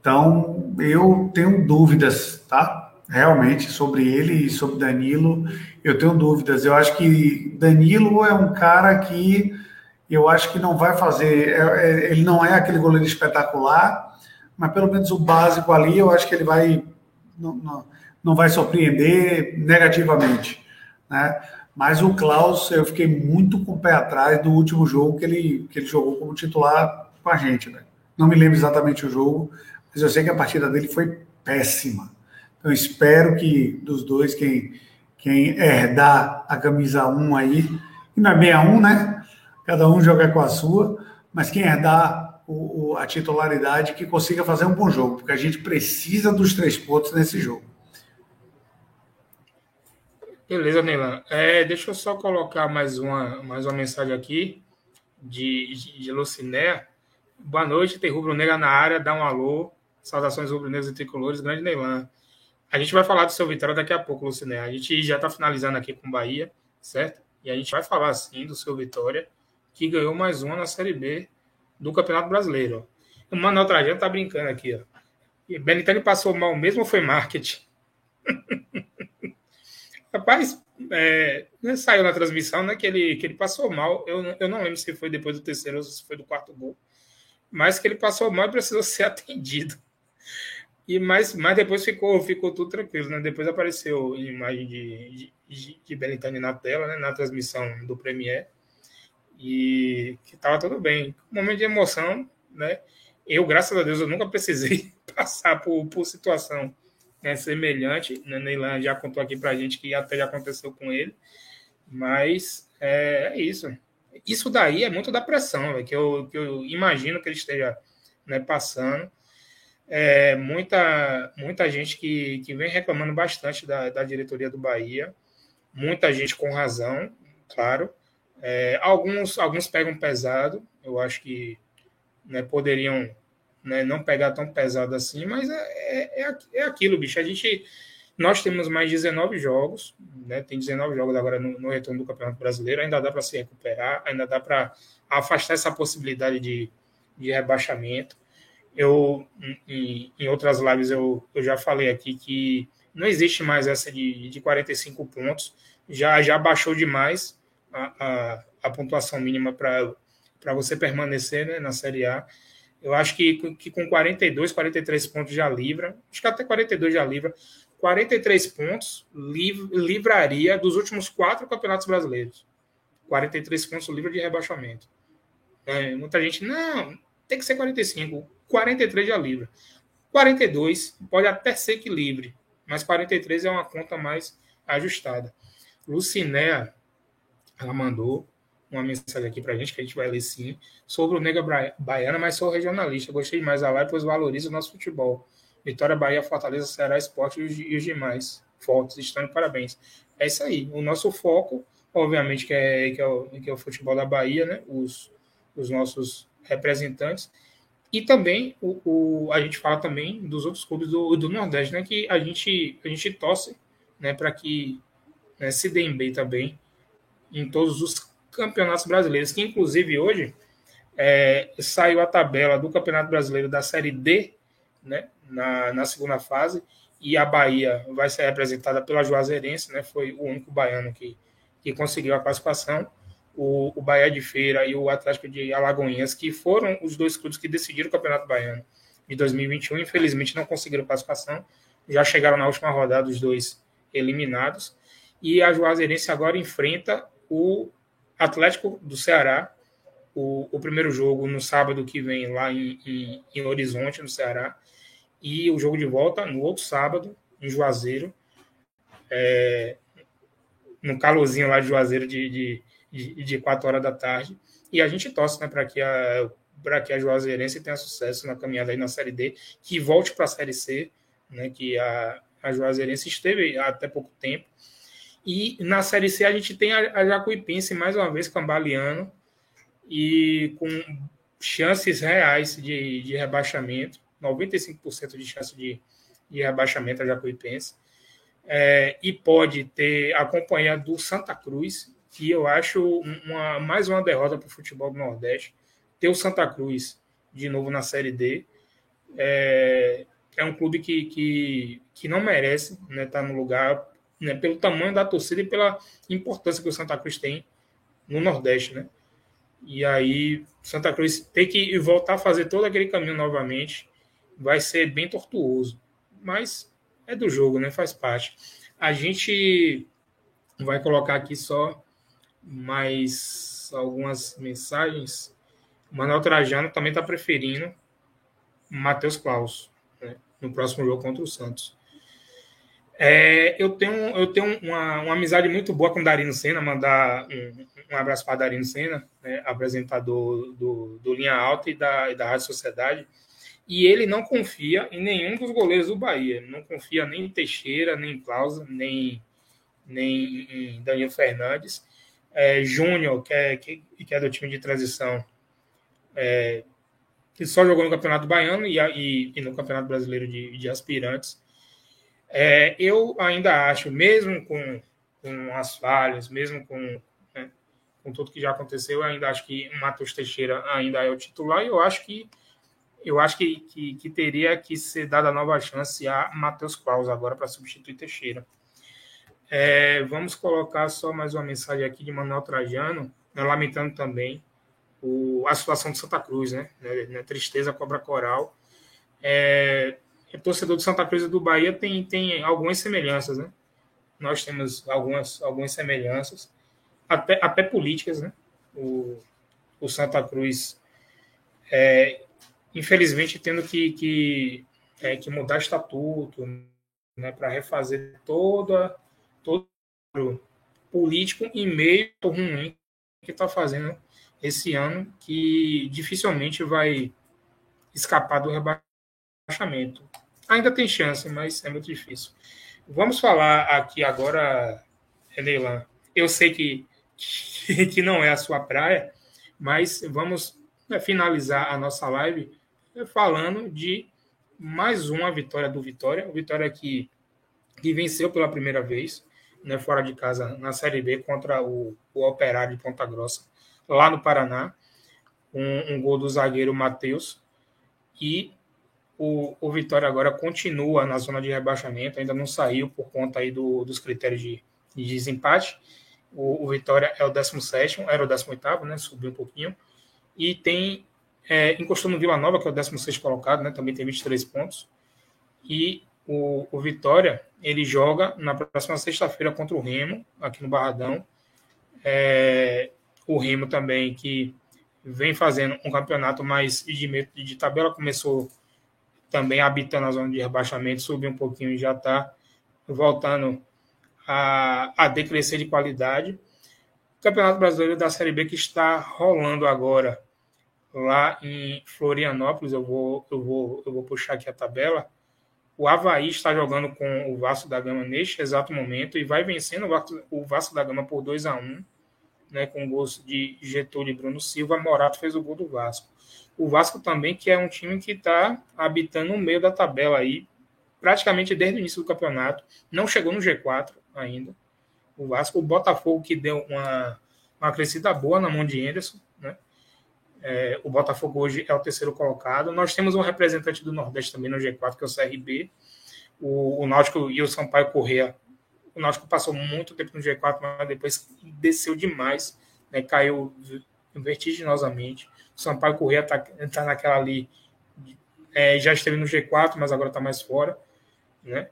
Então eu tenho dúvidas, tá? realmente sobre ele e sobre Danilo, eu tenho dúvidas. Eu acho que Danilo é um cara que eu acho que não vai fazer. É, é, ele não é aquele goleiro espetacular, mas pelo menos o básico ali, eu acho que ele vai não, não, não vai surpreender negativamente, né? Mas o Klaus, eu fiquei muito com o pé atrás do último jogo que ele, que ele jogou como titular com a gente, né? Não me lembro exatamente o jogo, mas eu sei que a partida dele foi péssima então, espero que dos dois, quem, quem herdar a camisa 1 aí, e não é bem a 1, né? Cada um joga com a sua, mas quem herdar o, o, a titularidade, que consiga fazer um bom jogo, porque a gente precisa dos três pontos nesse jogo.
Beleza, Neylan. É, deixa eu só colocar mais uma, mais uma mensagem aqui de, de, de Luciné. Boa noite, tem Rubro Negra na área, dá um alô. Saudações rubro-negros e tricolores, grande Neylan. A gente vai falar do seu Vitória daqui a pouco, Luciné. A gente já está finalizando aqui com o Bahia, certo? E a gente vai falar, sim, do seu Vitória, que ganhou mais uma na Série B do Campeonato Brasileiro. O Manuel Trajano tá brincando aqui, ó. E Benitani passou mal mesmo ou foi marketing? Rapaz, é, saiu na transmissão né, que, ele, que ele passou mal. Eu, eu não lembro se foi depois do terceiro ou se foi do quarto gol. Mas que ele passou mal e precisou (laughs) ser atendido. E mas, mas depois ficou, ficou tudo tranquilo, né? Depois apareceu imagem de, de, de na tela, né? Na transmissão do Premiere. E que tava tudo bem. Um momento de emoção, né? Eu, graças a Deus, eu nunca precisei (laughs) passar por, por situação né, semelhante. Né? Neylan já contou aqui pra gente que até já aconteceu com ele. Mas é, é isso. Isso daí é muito da pressão, véio, que, eu, que eu imagino que ele esteja né, passando é, muita, muita gente que, que vem reclamando bastante da, da diretoria do Bahia, muita gente com razão, claro. É, alguns, alguns pegam pesado, eu acho que né, poderiam né, não pegar tão pesado assim, mas é, é, é aquilo, bicho. A gente, nós temos mais 19 jogos, né, tem 19 jogos agora no, no retorno do Campeonato Brasileiro, ainda dá para se recuperar, ainda dá para afastar essa possibilidade de, de rebaixamento. Eu, em, em outras lives, eu, eu já falei aqui que não existe mais essa de, de 45 pontos, já, já baixou demais a, a, a pontuação mínima para você permanecer né, na Série A. Eu acho que, que com 42, 43 pontos já livra, acho que até 42 já livra. 43 pontos liv, livraria dos últimos quatro campeonatos brasileiros. 43 pontos livre de rebaixamento. É, muita gente, não, tem que ser 45. 43 já livra. 42 pode até ser que livre, mas 43 é uma conta mais ajustada. Lucinéa, ela mandou uma mensagem aqui para a gente, que a gente vai ler sim, sobre o Nega Baiana, mas sou regionalista. Gostei mais da live, pois valoriza o nosso futebol. Vitória, Bahia, Fortaleza, Ceará, Esporte e os demais fortes. Estão de parabéns. É isso aí. O nosso foco, obviamente, que é, que é, o, que é o futebol da Bahia, né? Os, os nossos representantes. E também o, o, a gente fala também dos outros clubes do, do Nordeste, né? Que a gente, a gente torce né, para que né, se deem bem também em todos os campeonatos brasileiros, que inclusive hoje é, saiu a tabela do Campeonato Brasileiro da Série D, né, na, na segunda fase, e a Bahia vai ser representada pela Juazeirense, né, foi o único baiano que, que conseguiu a classificação o, o Bahia de Feira e o Atlético de Alagoinhas, que foram os dois clubes que decidiram o Campeonato Baiano de 2021. Infelizmente não conseguiram classificação, já chegaram na última rodada os dois eliminados. E a Juazeirense agora enfrenta o Atlético do Ceará, o, o primeiro jogo no sábado que vem lá em, em, em, Horizonte, no Ceará, e o jogo de volta no outro sábado, em Juazeiro, é, no calorzinho lá de Juazeiro de, de, de, de 4 horas da tarde. E a gente torce né, para que a para que a Juazeirense tenha sucesso na caminhada aí na Série D, que volte para a Série C, né, que a, a Juazeirense esteve até pouco tempo. E na Série C a gente tem a, a Jacuipense mais uma vez cambaleando e com chances reais de, de rebaixamento, 95% de chance de, de rebaixamento a Jacuipense. É, e pode ter a companhia do Santa Cruz, que eu acho uma, mais uma derrota para o futebol do Nordeste. Ter o Santa Cruz de novo na Série D é, é um clube que, que, que não merece estar né, tá no lugar né, pelo tamanho da torcida e pela importância que o Santa Cruz tem no Nordeste. Né? E aí, Santa Cruz tem que voltar a fazer todo aquele caminho novamente. Vai ser bem tortuoso. Mas é do jogo, né? Faz parte. A gente vai colocar aqui só mais algumas mensagens. O Manuel Trajano também está preferindo Matheus Klaus né? no próximo jogo contra o Santos. É, eu tenho, eu tenho uma, uma, amizade muito boa com Darino Senna, mandar um, um abraço para Darino Senna, né, apresentador do, do Linha Alta e da, e da Rádio Sociedade. E ele não confia em nenhum dos goleiros do Bahia. Não confia nem em Teixeira, nem em Clausa, nem, nem em Daniel Fernandes. É, Júnior, que é, que, que, é do time de transição, é, que só jogou no Campeonato Baiano e, e, e no Campeonato Brasileiro de, de Aspirantes. É, eu ainda acho, mesmo com, com as falhas, mesmo com, né, com tudo que já aconteceu, eu ainda acho que o Matheus Teixeira ainda é o titular e eu acho que eu acho que, que, que teria que ser dada nova chance a Matheus Claus agora para substituir Teixeira. É, vamos colocar só mais uma mensagem aqui de Manuel Trajano, né, lamentando também o, a situação de Santa Cruz, né? né, né tristeza, cobra coral. É, torcedor de Santa Cruz e do Bahia tem, tem algumas semelhanças, né? Nós temos algumas, algumas semelhanças, até, até políticas, né? O, o Santa Cruz, é, infelizmente, tendo que, que, é, que mudar estatuto, né? Para refazer toda, todo político em meio ruim que está fazendo esse ano, que dificilmente vai escapar do rebaixamento. Ainda tem chance, mas é muito difícil. Vamos falar aqui agora, Neilan. Eu sei que, que, não é a sua praia, mas vamos né, finalizar a nossa live falando de mais uma vitória do Vitória. O Vitória que, que venceu pela primeira vez, né, fora de casa, na Série B, contra o, o Operário de Ponta Grossa, lá no Paraná. Um, um gol do zagueiro Matheus. E o, o Vitória agora continua na zona de rebaixamento, ainda não saiu por conta aí do, dos critérios de, de desempate. O, o, Vitória é o 17, era o 18, né? Subiu um pouquinho. E tem. É, encostou no Vila Nova, que é o 16 colocado, né? Também tem 23 pontos. E o, o Vitória, ele joga na próxima sexta-feira contra o Remo, aqui no Barradão. É, o Remo também, que vem fazendo um campeonato mais de, de tabela, começou também habitando a zona de rebaixamento, subiu um pouquinho e já está voltando a, a decrescer de qualidade. O Campeonato Brasileiro da Série B que está rolando agora lá em Florianópolis, eu vou, eu vou, eu vou puxar aqui a tabela. O Havaí está jogando com o Vasco da Gama neste exato momento e vai vencendo o Vasco da Gama por 2 a 1 né, com gols de Getúlio e Bruno Silva. Morato fez o gol do Vasco. O Vasco também, que é um time que está habitando no meio da tabela aí, praticamente desde o início do campeonato. Não chegou no G4 ainda. O Vasco, o Botafogo, que deu uma, uma crescida boa na mão de Anderson, né? É, o Botafogo hoje é o terceiro colocado. Nós temos um representante do Nordeste também no G4, que é o CRB. O, o Náutico e o Sampaio Correa. O Náutico passou muito tempo no G4, mas depois desceu demais, né? caiu vertiginosamente. Sampaio Corrêa está tá naquela ali, é, já esteve no G4, mas agora está mais fora. Né?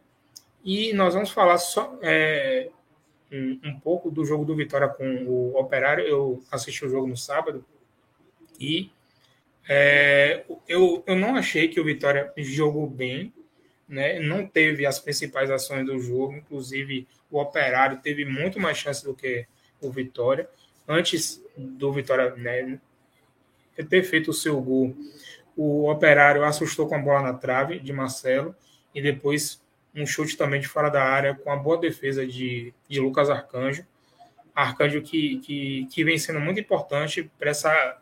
E nós vamos falar só, é, um, um, pouco do jogo do Vitória com o Operário. Eu assisti o jogo no sábado e é, eu, eu não achei que o Vitória jogou bem, né? não teve as principais ações do jogo, inclusive o Operário teve muito mais chance do que o Vitória. Antes do Vitória né, ter feito o seu gol, o Operário assustou com a bola na trave de Marcelo e depois um chute também de fora da área com a boa defesa de, de Lucas Arcanjo. Arcanjo que, que, que vem sendo muito importante para essa,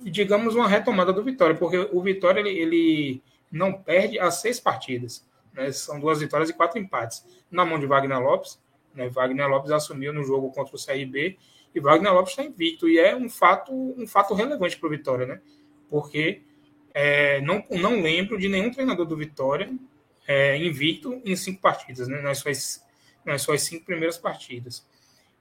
digamos, uma retomada do Vitória, porque o Vitória ele, ele não perde as seis partidas. Né? São duas vitórias e quatro empates. Na mão de Wagner Lopes. Né? Wagner Lopes assumiu no jogo contra o CRB e Wagner Lopes está invicto. E é um fato, um fato relevante para o Vitória, né? Porque é, não, não lembro de nenhum treinador do Vitória é, invicto em cinco partidas, né? nas, suas, nas suas cinco primeiras partidas.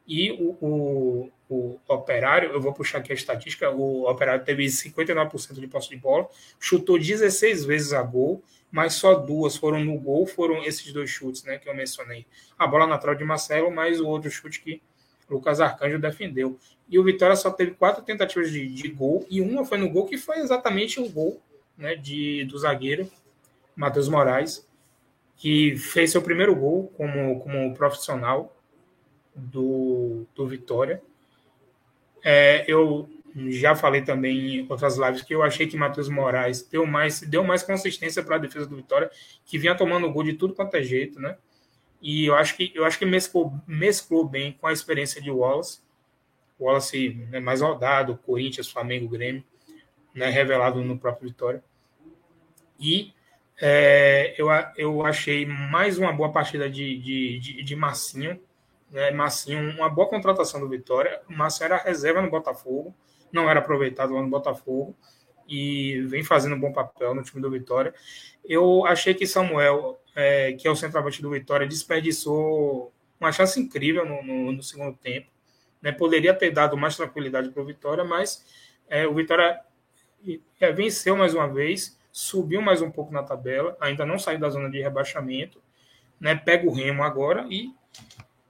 E o, o, o, Operário, eu vou puxar aqui a estatística, o Operário teve 59% de posse de bola, chutou 16 vezes a gol, mas só duas foram no gol, foram esses dois chutes né, que eu mencionei. A bola natural de Marcelo, mais o outro chute que Lucas Arcanjo defendeu. E o Vitória só teve quatro tentativas de, de gol, e uma foi no gol, que foi exatamente o gol né, de, do zagueiro, Matheus Moraes, que fez seu primeiro gol como, como profissional do, do Vitória. É, eu já falei também em outras lives que eu achei que Matheus Moraes deu mais, deu mais consistência para a defesa do Vitória, que vinha tomando gol de tudo quanto é jeito, né? E eu acho que eu acho que mesclou, mesclou bem com a experiência de Wallace. Wallace né, mais rodado, Corinthians, Flamengo, Grêmio, né, revelado no próprio Vitória. E é, eu, eu achei mais uma boa partida de, de, de, de Massinho. Né? Massinho, uma boa contratação do Vitória. Massinho era reserva no Botafogo, não era aproveitado lá no Botafogo e vem fazendo um bom papel no time do Vitória. Eu achei que Samuel, é, que é o centroavante do Vitória, desperdiçou uma chance incrível no, no, no segundo tempo. Né? Poderia ter dado mais tranquilidade para o Vitória, mas é, o Vitória é, venceu mais uma vez subiu mais um pouco na tabela, ainda não saiu da zona de rebaixamento, né? Pega o Remo agora e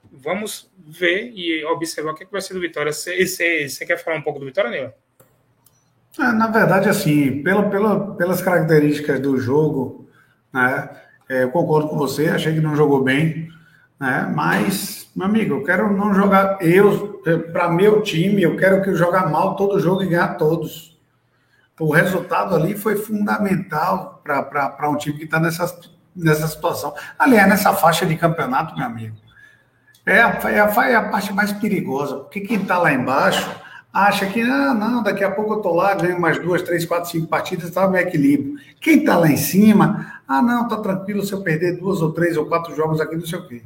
vamos ver e observar o que, é que vai ser do Vitória. Você quer falar um pouco do Vitória, Neil?
É, na verdade, assim, pela, pela, pelas características do jogo, né, é, eu concordo com você, achei que não jogou bem, né, mas, meu amigo, eu quero não jogar, eu, para meu time, eu quero que eu jogar mal todo jogo e ganhar todos o resultado ali foi fundamental para um time que está nessa, nessa situação. Aliás, nessa faixa de campeonato, meu amigo, é a, é a, é a parte mais perigosa, porque quem está lá embaixo acha que, ah, não, daqui a pouco eu estou lá, ganho mais duas, três, quatro, cinco partidas, está no equilíbrio. Quem está lá em cima, ah, não, está tranquilo se eu perder duas ou três ou quatro jogos aqui, não sei o quê.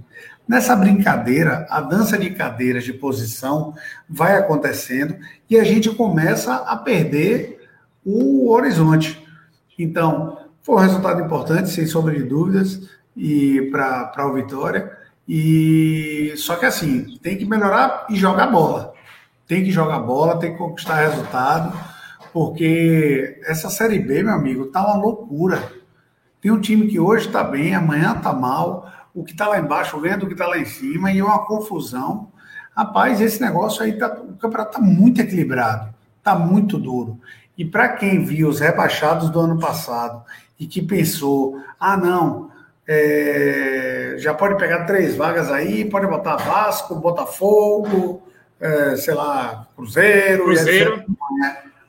Nessa brincadeira, a dança de cadeiras de posição vai acontecendo e a gente começa a perder o horizonte. Então, foi um resultado importante, sem sombra de dúvidas, e para o Vitória. E só que assim, tem que melhorar e jogar bola. Tem que jogar bola, tem que conquistar resultado, porque essa série B, meu amigo, tá uma loucura. Tem um time que hoje está bem, amanhã está mal, o que está lá embaixo vendo o que está lá em cima, e é uma confusão. Rapaz, esse negócio aí, tá, o campeonato está muito equilibrado, está muito duro. E para quem viu os rebaixados do ano passado e que pensou, ah, não, é, já pode pegar três vagas aí, pode botar Vasco, Botafogo, é, sei lá, Cruzeiro.
Cruzeiro.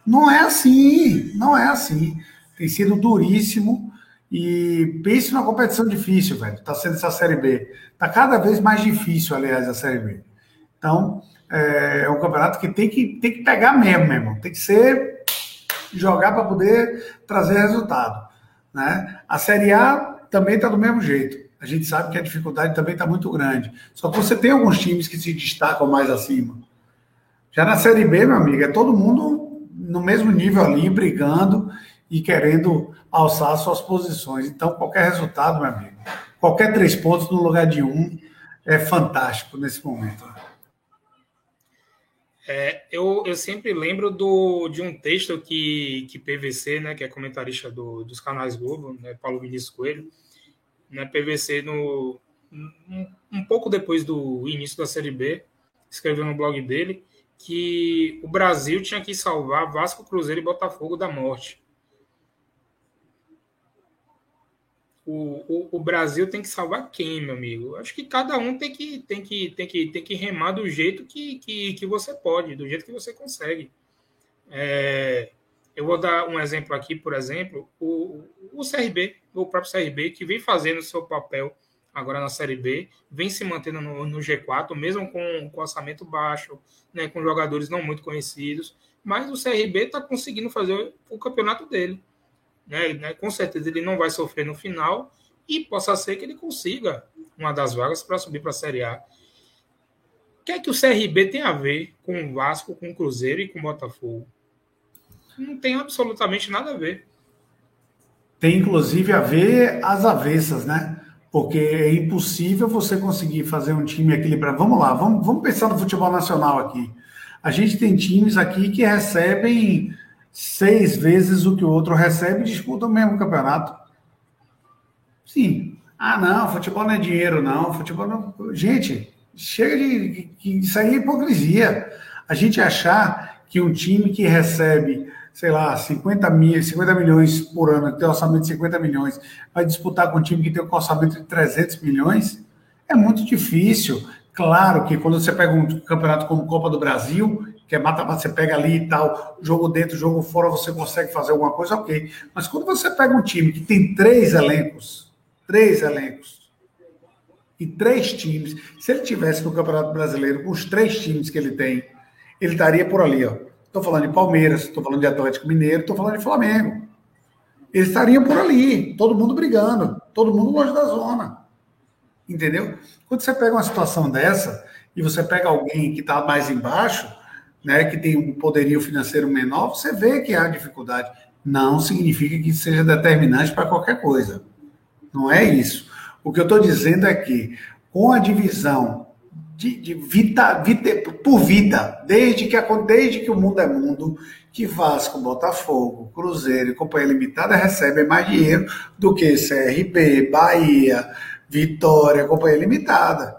Não é assim, não é assim. Tem sido duríssimo. E pense numa competição difícil, velho. Está sendo essa Série B. Está cada vez mais difícil, aliás, a Série B. Então, é, é um campeonato que tem que, tem que pegar mesmo, meu irmão. Tem que ser jogar para poder trazer resultado. Né? A Série A também está do mesmo jeito. A gente sabe que a dificuldade também está muito grande. Só que você tem alguns times que se destacam mais acima. Já na Série B, meu amigo, é todo mundo no mesmo nível ali, brigando e querendo alçar suas posições. Então, qualquer resultado, meu amigo, qualquer três pontos no lugar de um, é fantástico nesse momento.
É, eu, eu sempre lembro do, de um texto que, que PVC, né, que é comentarista do, dos canais Globo, né, Paulo Vinícius Coelho, né, PVC no, um, um pouco depois do início da Série B, escreveu no blog dele que o Brasil tinha que salvar Vasco, Cruzeiro e Botafogo da morte. O, o, o, Brasil tem que salvar quem, meu amigo? Acho que cada um tem que, tem que, tem que, tem que remar do jeito que, que, que você pode, do jeito que você consegue. É, eu vou dar um exemplo aqui, por exemplo, o, o CRB, o próprio CRB, que vem fazendo o seu papel agora na Série B, vem se mantendo no, no G4, mesmo com, com orçamento baixo, né, com jogadores não muito conhecidos, mas o CRB está conseguindo fazer o campeonato dele. Né, né, com certeza ele não vai sofrer no final e possa ser que ele consiga uma das vagas para subir para a Série A. O que é que o CRB tem a ver com o Vasco, com o Cruzeiro e com o Botafogo? Não tem absolutamente nada a ver.
Tem inclusive a ver as avessas, né? Porque é impossível você conseguir fazer um time equilibrado. Vamos lá, vamos, vamos pensar no futebol nacional aqui. A gente tem times aqui que recebem seis vezes o que o outro recebe e disputam o mesmo campeonato. Sim. Ah, não, futebol não é dinheiro, não. Futebol não... Gente, chega de. Isso aí é hipocrisia. A gente achar que um time que recebe sei lá, 50, mil, 50 milhões por ano, tem um orçamento de 50 milhões, vai disputar com um time que tem um orçamento de 300 milhões, é muito difícil. Claro que quando você pega um campeonato como Copa do Brasil, que é mata-mata, você pega ali e tal, jogo dentro, jogo fora, você consegue fazer alguma coisa, ok. Mas quando você pega um time que tem três elencos, três elencos, e três times, se ele tivesse no Campeonato Brasileiro com os três times que ele tem, ele estaria por ali, ó Estou falando de Palmeiras, estou falando de Atlético Mineiro, estou falando de Flamengo. Eles estariam por ali, todo mundo brigando, todo mundo longe da zona. Entendeu? Quando você pega uma situação dessa e você pega alguém que está mais embaixo, né, que tem um poderio financeiro menor, você vê que há dificuldade. Não significa que seja determinante para qualquer coisa. Não é isso. O que eu estou dizendo é que, com a divisão de, de vida, vida, por vida, desde que, desde que o mundo é mundo, que Vasco, Botafogo, Cruzeiro e Companhia Limitada recebem mais dinheiro do que CRB, Bahia, Vitória, Companhia Limitada.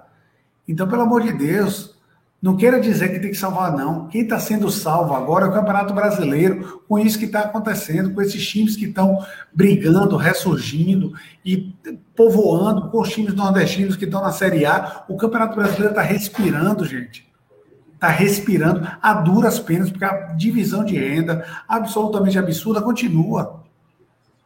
Então, pelo amor de Deus, não queira dizer que tem que salvar, não. Quem está sendo salvo agora é o Campeonato Brasileiro, com isso que está acontecendo, com esses times que estão brigando, ressurgindo e povoando, com os times nordestinos que estão na Série A. O Campeonato Brasileiro está respirando, gente. Está respirando a duras penas, porque a divisão de renda absolutamente absurda continua.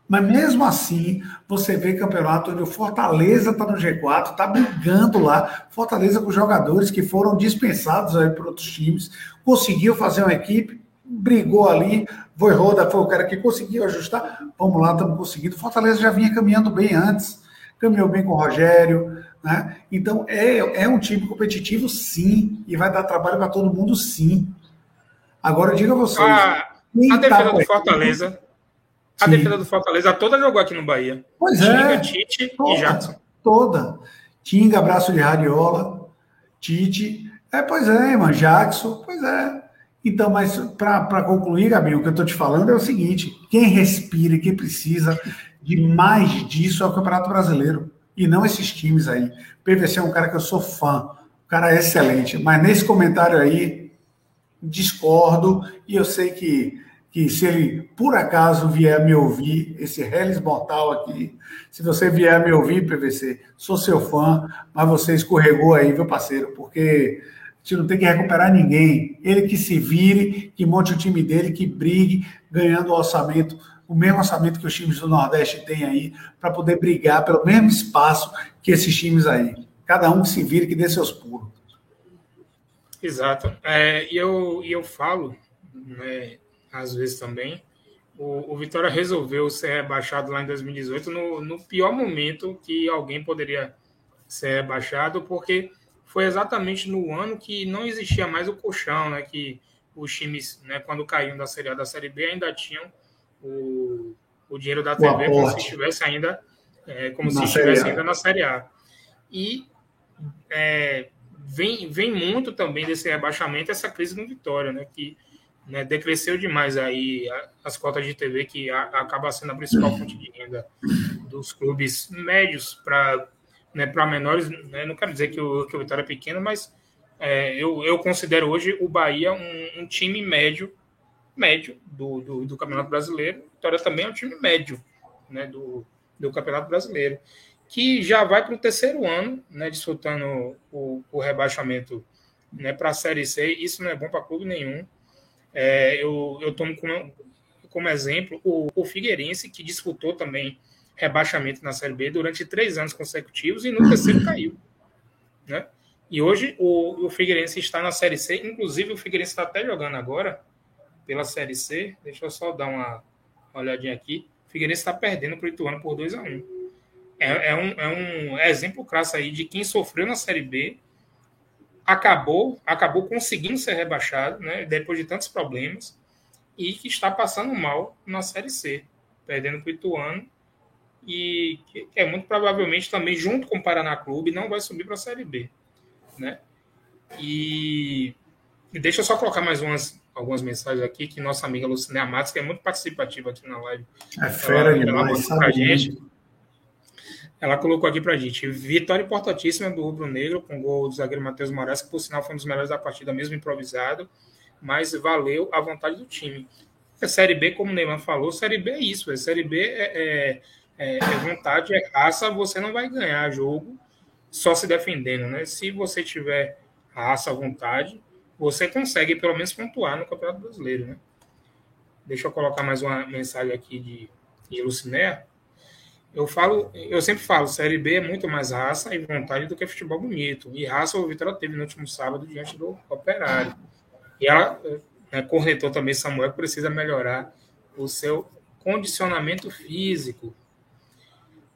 Mas mesmo assim, você vê campeonato onde o Fortaleza está no G4, está brigando lá. Fortaleza com jogadores que foram dispensados aí por outros times, conseguiu fazer uma equipe, brigou ali. Voivoda foi o cara que conseguiu ajustar. Vamos lá, estamos conseguindo. Fortaleza já vinha caminhando bem antes, caminhou bem com o Rogério. Né? Então, é, é um time competitivo, sim, e vai dar trabalho para todo mundo, sim. Agora, diga a vocês.
A, a defesa tá do Fortaleza a Sim. defesa do Fortaleza toda jogou aqui no Bahia.
Pois Tinga, é. Tite toda, e Jackson. Toda. Tinga, braço de radiola, Tite. É, pois é, irmão, Jackson, pois é. Então, mas para concluir, Gabi, o que eu estou te falando é o seguinte: quem respira e quem precisa de mais disso é o Campeonato Brasileiro. E não esses times aí. PVC é um cara que eu sou fã, um cara excelente. Mas nesse comentário aí, discordo, e eu sei que que se ele por acaso vier me ouvir, esse Hellis Mortal aqui, se você vier me ouvir, PVC, sou seu fã, mas você escorregou aí, meu parceiro, porque a gente não tem que recuperar ninguém. Ele que se vire, que monte o time dele, que brigue, ganhando o orçamento, o mesmo orçamento que os times do Nordeste têm aí, para poder brigar pelo mesmo espaço que esses times aí. Cada um que se vire, que dê seus pulos.
Exato. É, e eu, eu falo, né, às vezes também. O, o Vitória resolveu ser rebaixado lá em 2018 no, no pior momento que alguém poderia ser rebaixado, porque foi exatamente no ano que não existia mais o colchão, né? Que os times, né, quando caíam da Série A da Série B, ainda tinham o, o dinheiro da TV como se estivesse ainda é, como na se estivesse ainda na Série A. E é, vem, vem muito também desse rebaixamento essa crise no Vitória, né? Que né, decresceu demais aí as cotas de TV, que a, acaba sendo a principal fonte de renda dos clubes médios para né, menores, né, não quero dizer que o, que o Vitória é pequeno, mas é, eu, eu considero hoje o Bahia um, um time médio, médio do, do, do, Campeonato Brasileiro. Vitória também é um time médio né, do, do Campeonato Brasileiro, que já vai para o terceiro ano, né, disputando o, o rebaixamento né, para a Série C. Isso não é bom para clube nenhum. É, eu, eu tomo como, como exemplo o, o Figueirense, que disputou também rebaixamento na Série B durante três anos consecutivos e no terceiro caiu. Né? E hoje o, o Figueirense está na Série C, inclusive o Figueirense está até jogando agora pela Série C. Deixa eu só dar uma, uma olhadinha aqui. O Figueirense está perdendo para o Ituano por 2 a 1 um. É, é, um, é um exemplo crasso aí de quem sofreu na Série B, acabou, acabou conseguindo ser rebaixado, né, depois de tantos problemas, e que está passando mal na Série C, perdendo para o Ituano, e que, é muito provavelmente também, junto com o Paraná Clube, não vai subir para a Série B né? E, e deixa eu só colocar mais umas algumas mensagens aqui que nossa amiga Lucinéia Matos, que é muito participativa aqui na live.
É fera ela, demais,
ela, pra gente, ela colocou aqui pra gente, vitória importantíssima do Rubro Negro, com gol do zagueiro Matheus Moraes, que por sinal foi um dos melhores da partida, mesmo improvisado, mas valeu a vontade do time. A Série B, como o Neymar falou, Série B é isso, a Série B é, é, é, é vontade, é raça, você não vai ganhar jogo só se defendendo, né? Se você tiver raça vontade, você consegue pelo menos pontuar no Campeonato Brasileiro, né? Deixa eu colocar mais uma mensagem aqui de, de Luciné. Eu falo, eu sempre falo, Série B é muito mais raça e vontade do que futebol bonito. E raça o Vitória teve no último sábado diante do Operário. E ela né, corretou também Samuel que precisa melhorar o seu condicionamento físico.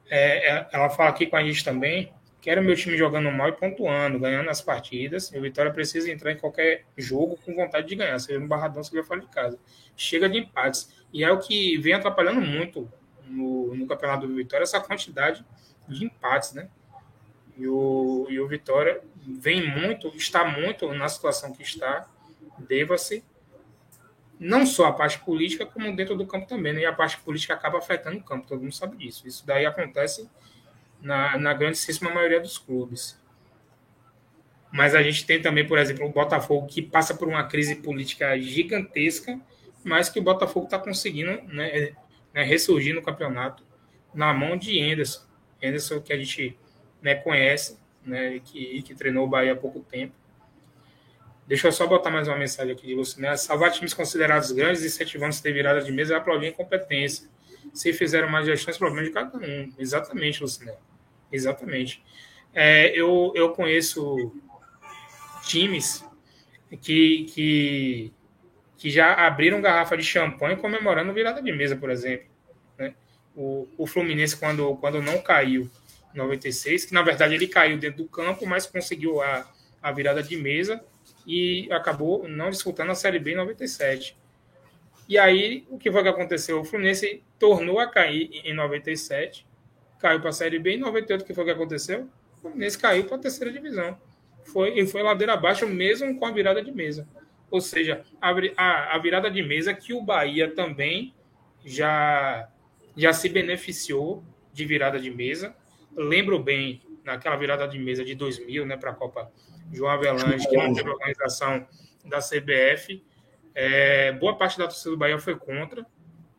É, é ela fala aqui com a gente também Quero meu time jogando mal e pontuando, ganhando as partidas. E o Vitória precisa entrar em qualquer jogo com vontade de ganhar, seja no Barradão, seja fora de casa. Chega de empates. E é o que vem atrapalhando muito no, no Campeonato do Vitória, essa quantidade de empates, né? E o, e o Vitória vem muito, está muito na situação que está, deva-se não só a parte política, como dentro do campo também, né? E a parte política acaba afetando o campo, todo mundo sabe disso. Isso daí acontece na, na grandíssima maioria dos clubes. Mas a gente tem também, por exemplo, o Botafogo, que passa por uma crise política gigantesca, mas que o Botafogo está conseguindo né, né, ressurgir no campeonato na mão de Anderson. Anderson, que a gente né, conhece, né, que, que treinou o Bahia há pouco tempo. Deixa eu só botar mais uma mensagem aqui de você. Né? Salvar times considerados grandes, incentivando-se ter virada de mesa e aplaudir a incompetência. Se fizeram mais gestões, problema de cada um. Exatamente, Lucinel. Exatamente. É, eu, eu conheço times que, que, que já abriram garrafa de champanhe comemorando virada de mesa, por exemplo. Né? O, o Fluminense, quando, quando não caiu em 96, que na verdade ele caiu dentro do campo, mas conseguiu a, a virada de mesa e acabou não disputando a Série B em 97. E aí, o que foi que aconteceu? O Fluminense tornou a cair em 97 caiu para a Série B. Em 98, o que foi que aconteceu? O Fluminense caiu para a terceira divisão. Foi, e foi ladeira abaixo mesmo com a virada de mesa. Ou seja, a, a, virada de mesa que o Bahia também já, já se beneficiou de virada de mesa. Lembro bem naquela virada de mesa de 2000, né, para a Copa João Avelange, que não teve organização da CBF. É, boa parte da torcida do Bahia foi contra.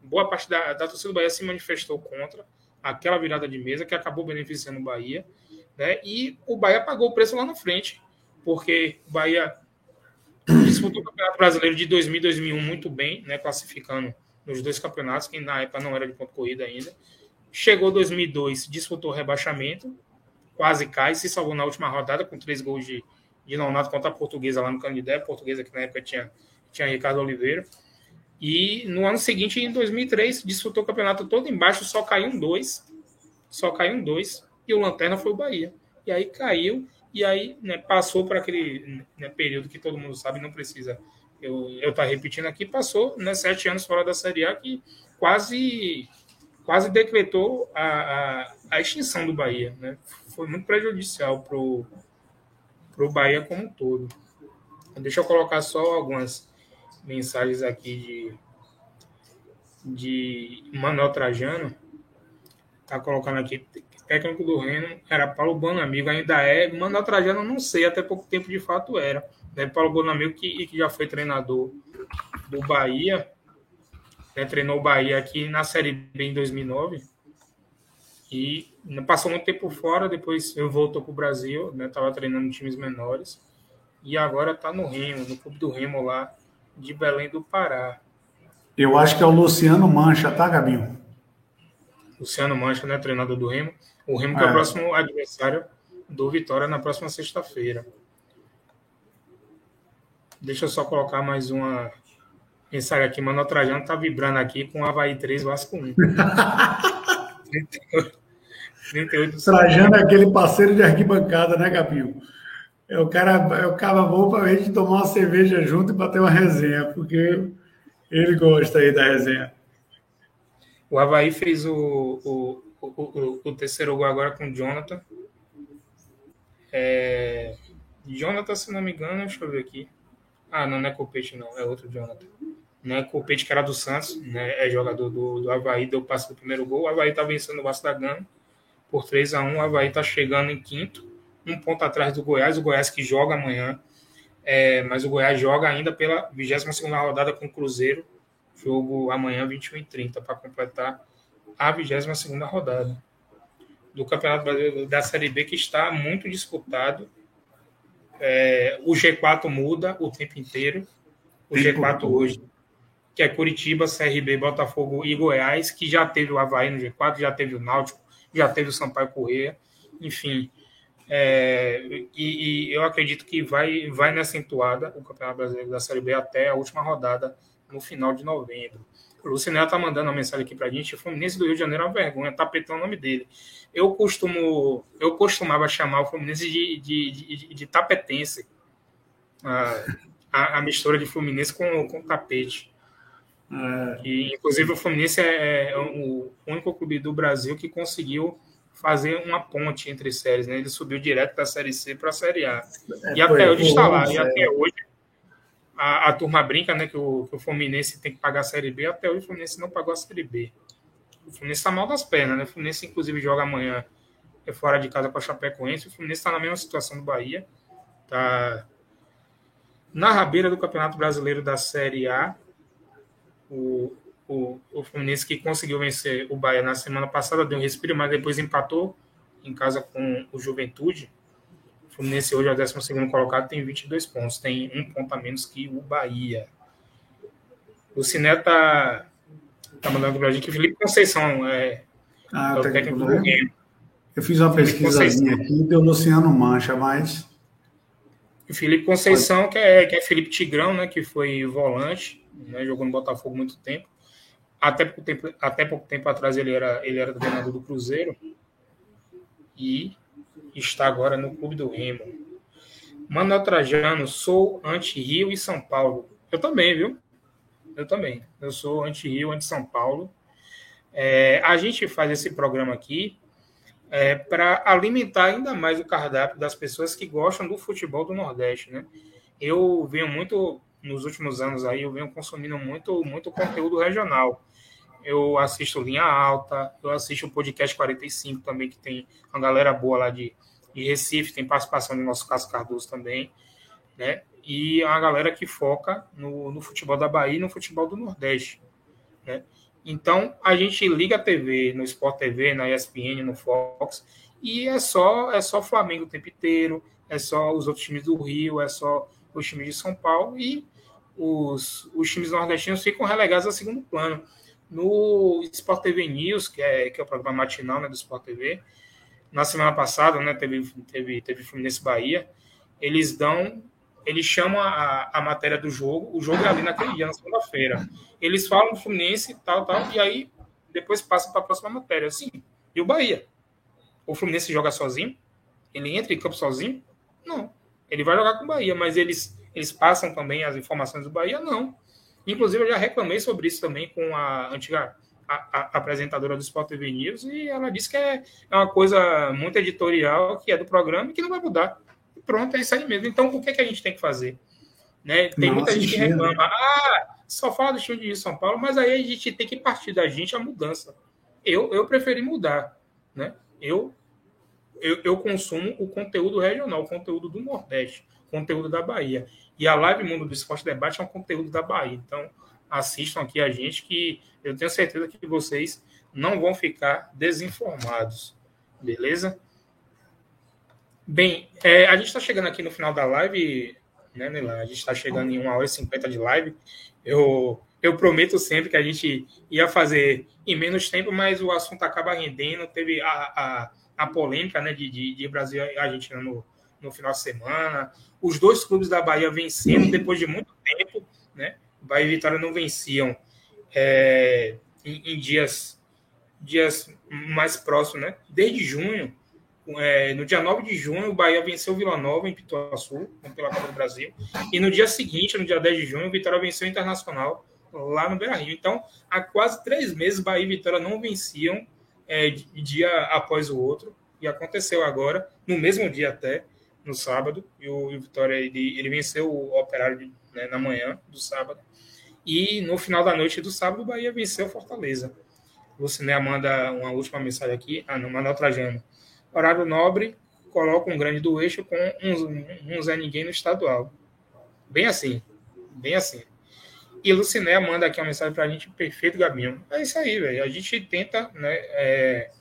Boa parte da, da torcida do Bahia se manifestou contra aquela virada de mesa que acabou beneficiando o Bahia, né? E o Bahia pagou o preço lá na frente, porque o Bahia disputou o Campeonato Brasileiro de 2000 e 2001 muito bem, né? Classificando nos dois campeonatos, que na época não era de ponto corrida ainda. Chegou 2002, disputou rebaixamento, quase cai, se salvou na última rodada com três gols de, de Nonato contra a Portuguesa lá no Canidé, Portuguesa que na época tinha, tinha Ricardo Oliveira. E no ano seguinte, em 2003, disputou o campeonato todo embaixo, só caiu um dois. Só caiu um dois. E o Lanterna foi o Bahia. E aí caiu, e aí né, passou para aquele né, período que todo mundo sabe, não precisa eu estar tá repetindo aqui, passou né, sete anos fora da Série A, que quase, quase decretou a, a, a extinção do Bahia. Né? Foi muito prejudicial para o Bahia como um todo. Deixa eu colocar só algumas mensagens aqui de, de Manuel Trajano. Tá colocando aqui. Técnico do Remo era Paulo Bonamigo, ainda é. Manuel Trajano, não sei, até pouco tempo de fato era. Né? Paulo Bonamigo, que, que já foi treinador do Bahia, né? treinou o Bahia aqui na Série B em 2009. E passou muito tempo fora, depois eu voltou para o Brasil, estava né? treinando times menores. E agora está no Remo, no clube do Remo lá de Belém do Pará.
Eu acho que é o Luciano Mancha, tá, Gabinho?
Luciano Mancha, né, treinador do Remo. O Remo que é o é. próximo adversário do Vitória na próxima sexta-feira. Deixa eu só colocar mais uma mensagem aqui. Mano Trajano tá vibrando aqui com o Havaí 3, Vasco (laughs) 1.
38 Trajano é aquele parceiro de arquibancada, né, Gabinho? É o cara, é o cara bom para a gente tomar uma cerveja junto e bater uma resenha, porque ele gosta aí da resenha.
O Havaí fez o, o, o, o terceiro gol agora com o Jonathan. É... Jonathan, se não me engano, deixa eu ver aqui. Ah, não, não é Copete, não, é outro Jonathan. Não é Copete, que era do Santos, né? é jogador do, do Havaí, deu passe do primeiro gol. O Havaí está vencendo o Vasco da Gama por 3 a 1 O Havaí está chegando em quinto, um ponto atrás do Goiás. O Goiás que joga amanhã, é, mas o Goiás joga ainda pela 22 rodada com o Cruzeiro Jogo amanhã, 21 h 30 para completar a 22 rodada do Campeonato Brasileiro da Série B, que está muito disputado. É, o G4 muda o tempo inteiro. O G4 hoje, que é Curitiba, CRB, Botafogo e Goiás, que já teve o Havaí no G4, já teve o Náutico, já teve o Sampaio Corrêa, enfim. É, e, e, eu acredito que vai, vai nessa entoada o Campeonato Brasileiro da Série B até a última rodada no final de novembro. O Lucinel tá mandando uma mensagem aqui pra gente. O Fluminense do Rio de Janeiro é uma vergonha, tapetão o nome dele. Eu costumo, eu costumava chamar o Fluminense de, de, de, de tapetense. A, a, a, mistura de Fluminense com, com tapete. É. E, inclusive, o Fluminense é, é, o único clube do Brasil que conseguiu fazer uma ponte entre séries. Né? Ele subiu direto da Série C para a Série A. É, e até hoje está lá. E até hoje a, a turma brinca, né, que o, que o Fluminense tem que pagar a Série B, até hoje o Fluminense não pagou a Série B. O Fluminense está mal das pernas, né? O Fluminense, inclusive, joga amanhã é fora de casa com a Chapecoense. O Fluminense está na mesma situação do Bahia. Está na rabeira do Campeonato Brasileiro da Série A. O, o, o Fluminense que conseguiu vencer o Bahia na semana passada deu um respiro, mas depois empatou em casa com o Juventude. O Fluminense hoje é o 12 colocado, tem 22 pontos, tem um ponto a menos que o Bahia. O Ciné tá, tá mandando para a gente que Felipe Conceição é, ah, é o técnico do Remo.
Eu fiz uma pesquisa aqui, deu Luciano Mancha, mas.
O Felipe Conceição, que é, que é Felipe Tigrão, né, que foi volante, né, jogou no Botafogo muito tempo. Até pouco tempo, até pouco tempo atrás ele era, ele era treinador do Cruzeiro. E está agora no Clube do Remo. Manuel Trajano, sou anti-Rio e São Paulo. Eu também, viu? Eu também. Eu sou anti-Rio, anti-São Paulo. É, a gente faz esse programa aqui é, para alimentar ainda mais o cardápio das pessoas que gostam do futebol do Nordeste, né? Eu venho muito, nos últimos anos aí, eu venho consumindo muito, muito conteúdo regional eu assisto Linha Alta, eu assisto o Podcast 45 também, que tem uma galera boa lá de, de Recife, tem participação do nosso Cássio Cardoso também, né? E é uma galera que foca no, no futebol da Bahia e no futebol do Nordeste, né? Então, a gente liga a TV, no Sport TV, na ESPN, no Fox, e é só é só Flamengo o tempo inteiro, é só os outros times do Rio, é só os times de São Paulo, e os, os times nordestinos ficam relegados a segundo plano. No Sport TV News, que é, que é o programa matinal né, do Sport TV, na semana passada, né, teve, teve, teve Fluminense Bahia, eles dão, eles chamam a, a matéria do jogo, o jogo é ali naquele dia, na segunda-feira. Eles falam Fluminense, tal, tal, e aí depois passa para a próxima matéria. Assim, e o Bahia? O Fluminense joga sozinho? Ele entra em campo sozinho? Não. Ele vai jogar com o Bahia, mas eles, eles passam também as informações do Bahia? Não. Inclusive, eu já reclamei sobre isso também com a antiga a, a apresentadora do Sport TV News e ela disse que é, é uma coisa muito editorial, que é do programa e que não vai mudar. E pronto, é isso aí mesmo. Então, o que, é que a gente tem que fazer? Né? Tem Nossa, muita gente que reclama, ah, só fala do time de São Paulo, mas aí a gente tem que partir da gente a mudança. Eu, eu preferi mudar, né? Eu, eu, eu consumo o conteúdo regional, o conteúdo do Nordeste, o conteúdo da Bahia. E a Live Mundo do Esporte Debate é um conteúdo da Bahia. Então, assistam aqui a gente que eu tenho certeza que vocês não vão ficar desinformados. Beleza? Bem, é, a gente está chegando aqui no final da live, né, Nelan? A gente está chegando em 1 hora e 50 de live. Eu, eu prometo sempre que a gente ia fazer em menos tempo, mas o assunto acaba rendendo. Teve a, a, a polêmica né, de, de, de Brasil e Argentina no, no final de semana. Os dois clubes da Bahia vencendo depois de muito tempo. Né? Bahia e Vitória não venciam é, em, em, dias, dias mais próximos, né? desde junho. É, no dia 9 de junho, o Bahia venceu o Vila Nova em Pituaçu, pela Copa do Brasil. E no dia seguinte, no dia 10 de junho, o Vitória venceu o Internacional lá no Beira Rio. Então, há quase três meses, Bahia e Vitória não venciam é, dia após o outro. E aconteceu agora, no mesmo dia até, no sábado. E o, e o Vitória ele, ele, venceu o Operário né, na manhã do sábado. E no final da noite do sábado, o Bahia venceu o Fortaleza. O Ciné manda uma última mensagem aqui. Ah, não, Manuel Trajano. Horário nobre, coloca um grande do eixo com um, um Zé Ninguém no estadual. Bem assim. Bem assim. E Luciné manda aqui uma mensagem para a gente, perfeito, Gabinho. É isso aí, velho. A gente tenta né, é,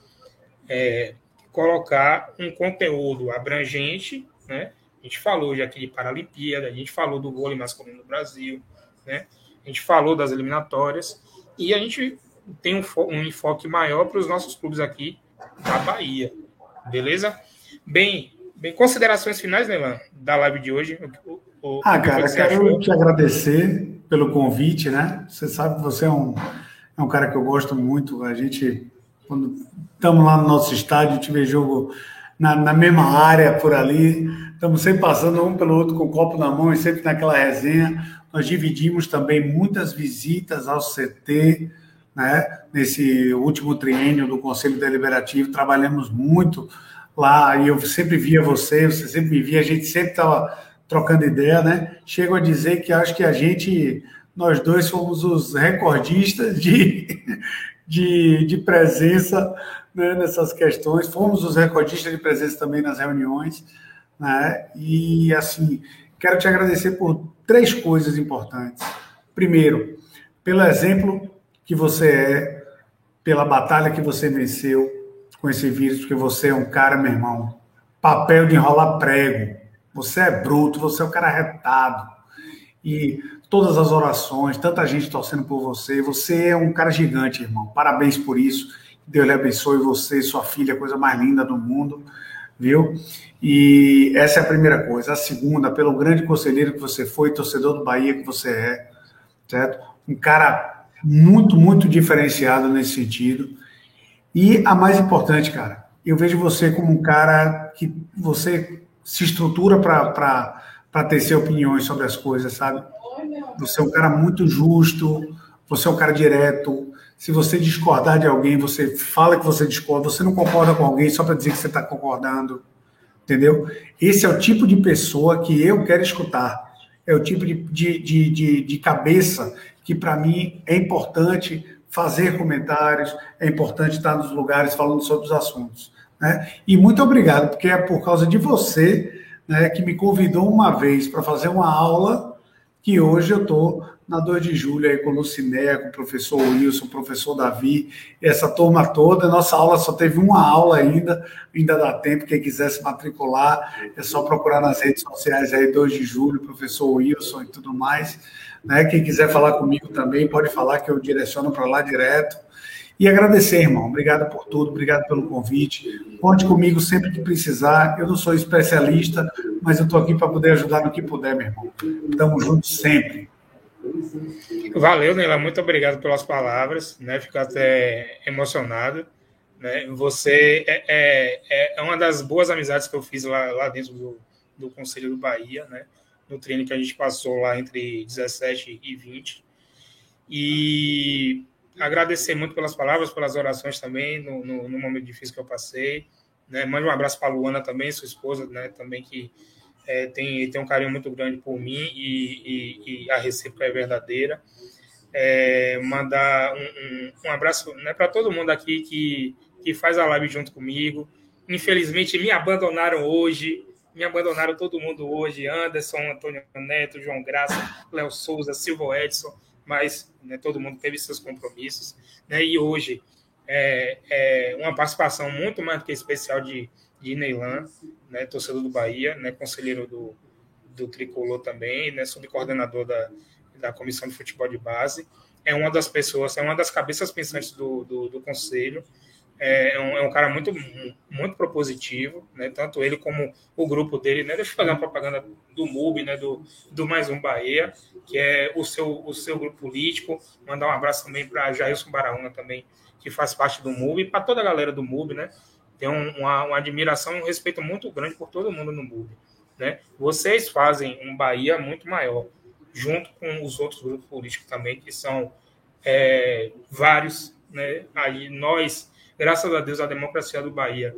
é, colocar um conteúdo abrangente, né? A gente falou já aqui de Paralimpíada, a gente falou do vôlei masculino do Brasil, né? A gente falou das eliminatórias e a gente tem um, um enfoque maior para os nossos clubes aqui da Bahia, beleza? Bem, bem considerações finais, Nelan, da live de hoje. O,
o, ah, cara, quero achou? te agradecer pelo convite, né? Você sabe que você é um, é um cara que eu gosto muito. A gente, quando estamos lá no nosso estádio, tive jogo na, na mesma área por ali, estamos sempre passando um pelo outro com o copo na mão e sempre naquela resenha. Nós dividimos também muitas visitas ao CT, né? Nesse último triênio do Conselho Deliberativo, trabalhamos muito lá e eu sempre via você, você sempre me via, a gente sempre estava trocando ideia, né? Chego a dizer que acho que a gente, nós dois fomos os recordistas de, (laughs) de, de presença né, nessas questões, fomos os recordistas de presença também nas reuniões, né? E assim, quero te agradecer por três coisas importantes. Primeiro, pelo exemplo que você é, pela batalha que você venceu com esse vírus, porque você é um cara, meu irmão, papel de enrolar prego você é bruto, você é um cara retado. E todas as orações, tanta gente torcendo por você. Você é um cara gigante, irmão. Parabéns por isso. Deus lhe abençoe você, sua filha, a coisa mais linda do mundo, viu? E essa é a primeira coisa. A segunda, pelo grande conselheiro que você foi, torcedor do Bahia que você é, certo? Um cara muito, muito diferenciado nesse sentido. E a mais importante, cara, eu vejo você como um cara que você se estrutura para tecer opiniões sobre as coisas, sabe? Você é um cara muito justo, você é um cara direto. Se você discordar de alguém, você fala que você discorda, você não concorda com alguém só para dizer que você está concordando, entendeu? Esse é o tipo de pessoa que eu quero escutar. É o tipo de, de, de, de, de cabeça que, para mim, é importante fazer comentários, é importante estar nos lugares falando sobre os assuntos. Né? E muito obrigado, porque é por causa de você né, que me convidou uma vez para fazer uma aula que hoje eu estou na 2 de julho aí com o Luciné, com o professor Wilson, o professor Davi, essa turma toda. Nossa aula só teve uma aula ainda, ainda dá tempo, quem quiser se matricular, é só procurar nas redes sociais aí, 2 de julho, professor Wilson e tudo mais. Né? Quem quiser falar comigo também, pode falar que eu direciono para lá direto. E agradecer, irmão. Obrigado por tudo, obrigado pelo convite. Conte comigo sempre que precisar. Eu não sou especialista, mas eu estou aqui para poder ajudar no que puder, meu irmão. Estamos juntos sempre.
Valeu, Neila. Muito obrigado pelas palavras. Né? Fico até emocionado. Né? Você é, é, é, uma das boas amizades que eu fiz lá, lá dentro do, do Conselho do Bahia, né? no treino que a gente passou lá entre 17 e 20. E agradecer muito pelas palavras, pelas orações também, no, no, no momento difícil que eu passei. Né? Mande um abraço para a Luana também, sua esposa, né? também que é, tem, tem um carinho muito grande por mim e, e, e a recíproca é verdadeira. É, mandar um, um, um abraço né, para todo mundo aqui que que faz a live junto comigo. Infelizmente, me abandonaram hoje. Me abandonaram todo mundo hoje. Anderson, Antônio Neto, João Graça, Léo Souza, Silvio Edson. Mas né, todo mundo teve seus compromissos. Né, e hoje é, é, uma participação muito mais do que especial de, de Neylan, né, torcedor do Bahia, né, conselheiro do, do Tricolor também, né, subcoordenador da, da Comissão de Futebol de Base. É uma das pessoas, é uma das cabeças pensantes do, do, do conselho. É, é um, é um, cara muito, muito propositivo, né? tanto ele como o grupo dele. Né? Deixa eu fazer uma propaganda do MUB, né? do, do Mais Um Bahia, que é o seu, o seu grupo político. Mandar um abraço também para Jailson Baraúna também, que faz parte do MUB, para toda a galera do MUB. Né? Um, uma, uma admiração um respeito muito grande por todo mundo no MUB. Né? Vocês fazem um Bahia muito maior, junto com os outros grupos políticos também, que são é, vários. Né? Aí nós graças a Deus, a democracia do Bahia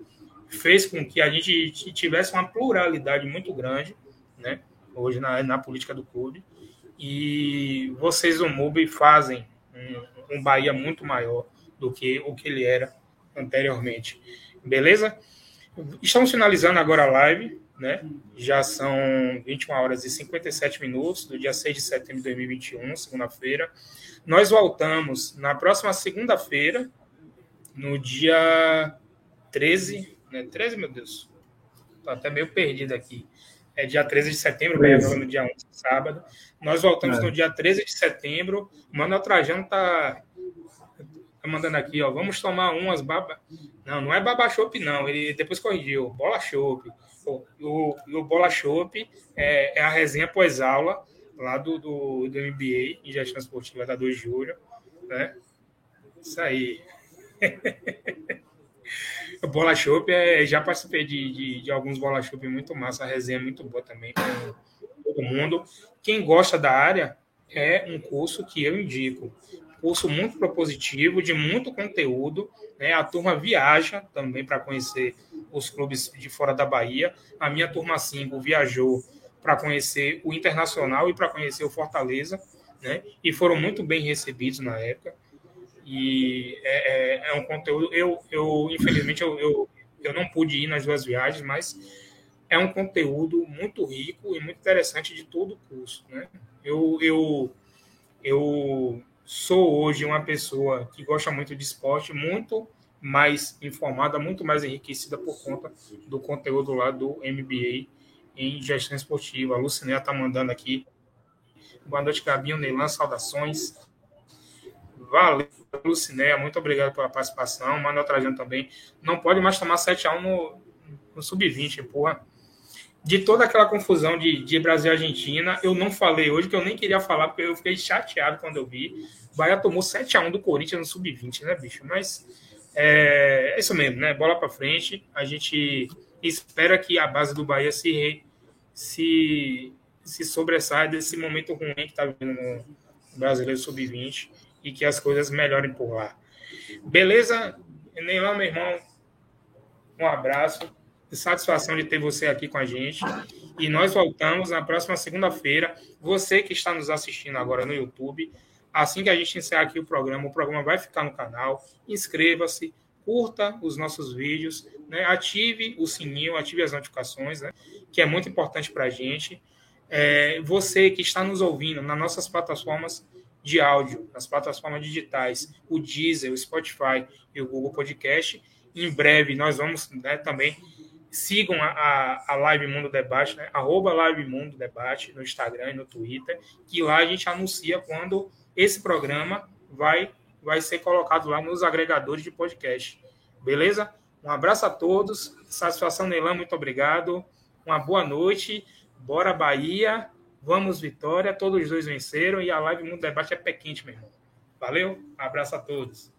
fez com que a gente tivesse uma pluralidade muito grande, né? Hoje na, na política do clube. E vocês, o MUB, fazem um, um Bahia muito maior do que o que ele era anteriormente. Beleza? Estamos finalizando agora a live, né? Já são 21 horas e 57 minutos do dia 6 de setembro de 2021, segunda-feira. Nós voltamos na próxima segunda-feira, no dia 13, né? 13, meu Deus. Tô até meio perdido aqui. É dia 13 de setembro, vai no dia 11, sábado. Nós voltamos é. no dia 13 de setembro. O Manuel Trajano tá, tá mandando aqui, ó. Vamos tomar umas baba. Não, não é baba chopp, não. Ele depois corrigiu. Bola chopp. O, o, o Bola chopp é, é, a resenha pós-aula lá do, do, do MBA em gestão esportiva da 2 de julho. Né? Isso aí. (laughs) Bola Shop, é, já participei de, de, de, alguns Bola Shop muito massa, a resenha é muito boa também todo mundo. Quem gosta da área, é um curso que eu indico. Curso muito propositivo, de muito conteúdo. Né? A turma viaja também para conhecer os clubes de fora da Bahia. A minha turma 5 viajou para conhecer o Internacional e para conhecer o Fortaleza. Né? E foram muito bem recebidos na época e é, é, é, um conteúdo. Eu, eu infelizmente, eu, eu, eu não pude ir nas duas viagens, mas é um conteúdo muito rico e muito interessante de todo o curso. Né? Eu, eu, eu sou hoje uma pessoa que gosta muito de esporte, muito mais informada, muito mais enriquecida por conta do conteúdo lá do MBA em gestão esportiva. A Lucinéia está mandando aqui. Boa noite, Gabinho, Neilan, saudações. Valeu, Lucinéia, muito obrigado pela participação. Manuel Trajano também. Não pode mais tomar 7x1 no, no Sub-20, porra. De toda aquela confusão de, de Brasil e Argentina, eu não falei hoje, que eu nem queria falar, porque eu fiquei chateado quando eu vi. O Bahia tomou 7x1 do Corinthians no Sub-20, né, bicho? Mas é, é, isso mesmo, né? Bola para frente. A gente espera que a base do Bahia se, se, se sobressaia desse momento ruim que está vivendo no Brasileiro Sub-20 e que as coisas melhorem por lá. Beleza? Neilão, meu irmão, um abraço. Satisfação de ter você aqui com a gente. E nós voltamos na próxima segunda-feira. Você que está nos assistindo agora no YouTube, assim que a gente encerrar aqui o programa, o programa vai ficar no canal. Inscreva-se, curta os nossos vídeos, né? ative o sininho, ative as notificações, né? que é muito importante para a gente. É, você que está nos ouvindo nas nossas plataformas de áudio nas plataformas digitais, o Deezer, o Spotify e o Google Podcast. Em breve nós vamos né, também sigam a, a, a, Live Mundo Debate, né? arroba Live Mundo Debate no Instagram e no Twitter, que lá a gente anuncia quando esse programa vai, vai ser colocado lá nos agregadores de podcast. Beleza? Um abraço a todos, satisfação Neilan, muito obrigado, uma boa noite, bora Bahia Vamos Vitória, todos os dois venceram e a live Mundo Debate é pé quente, meu irmão. Valeu, abraço a todos.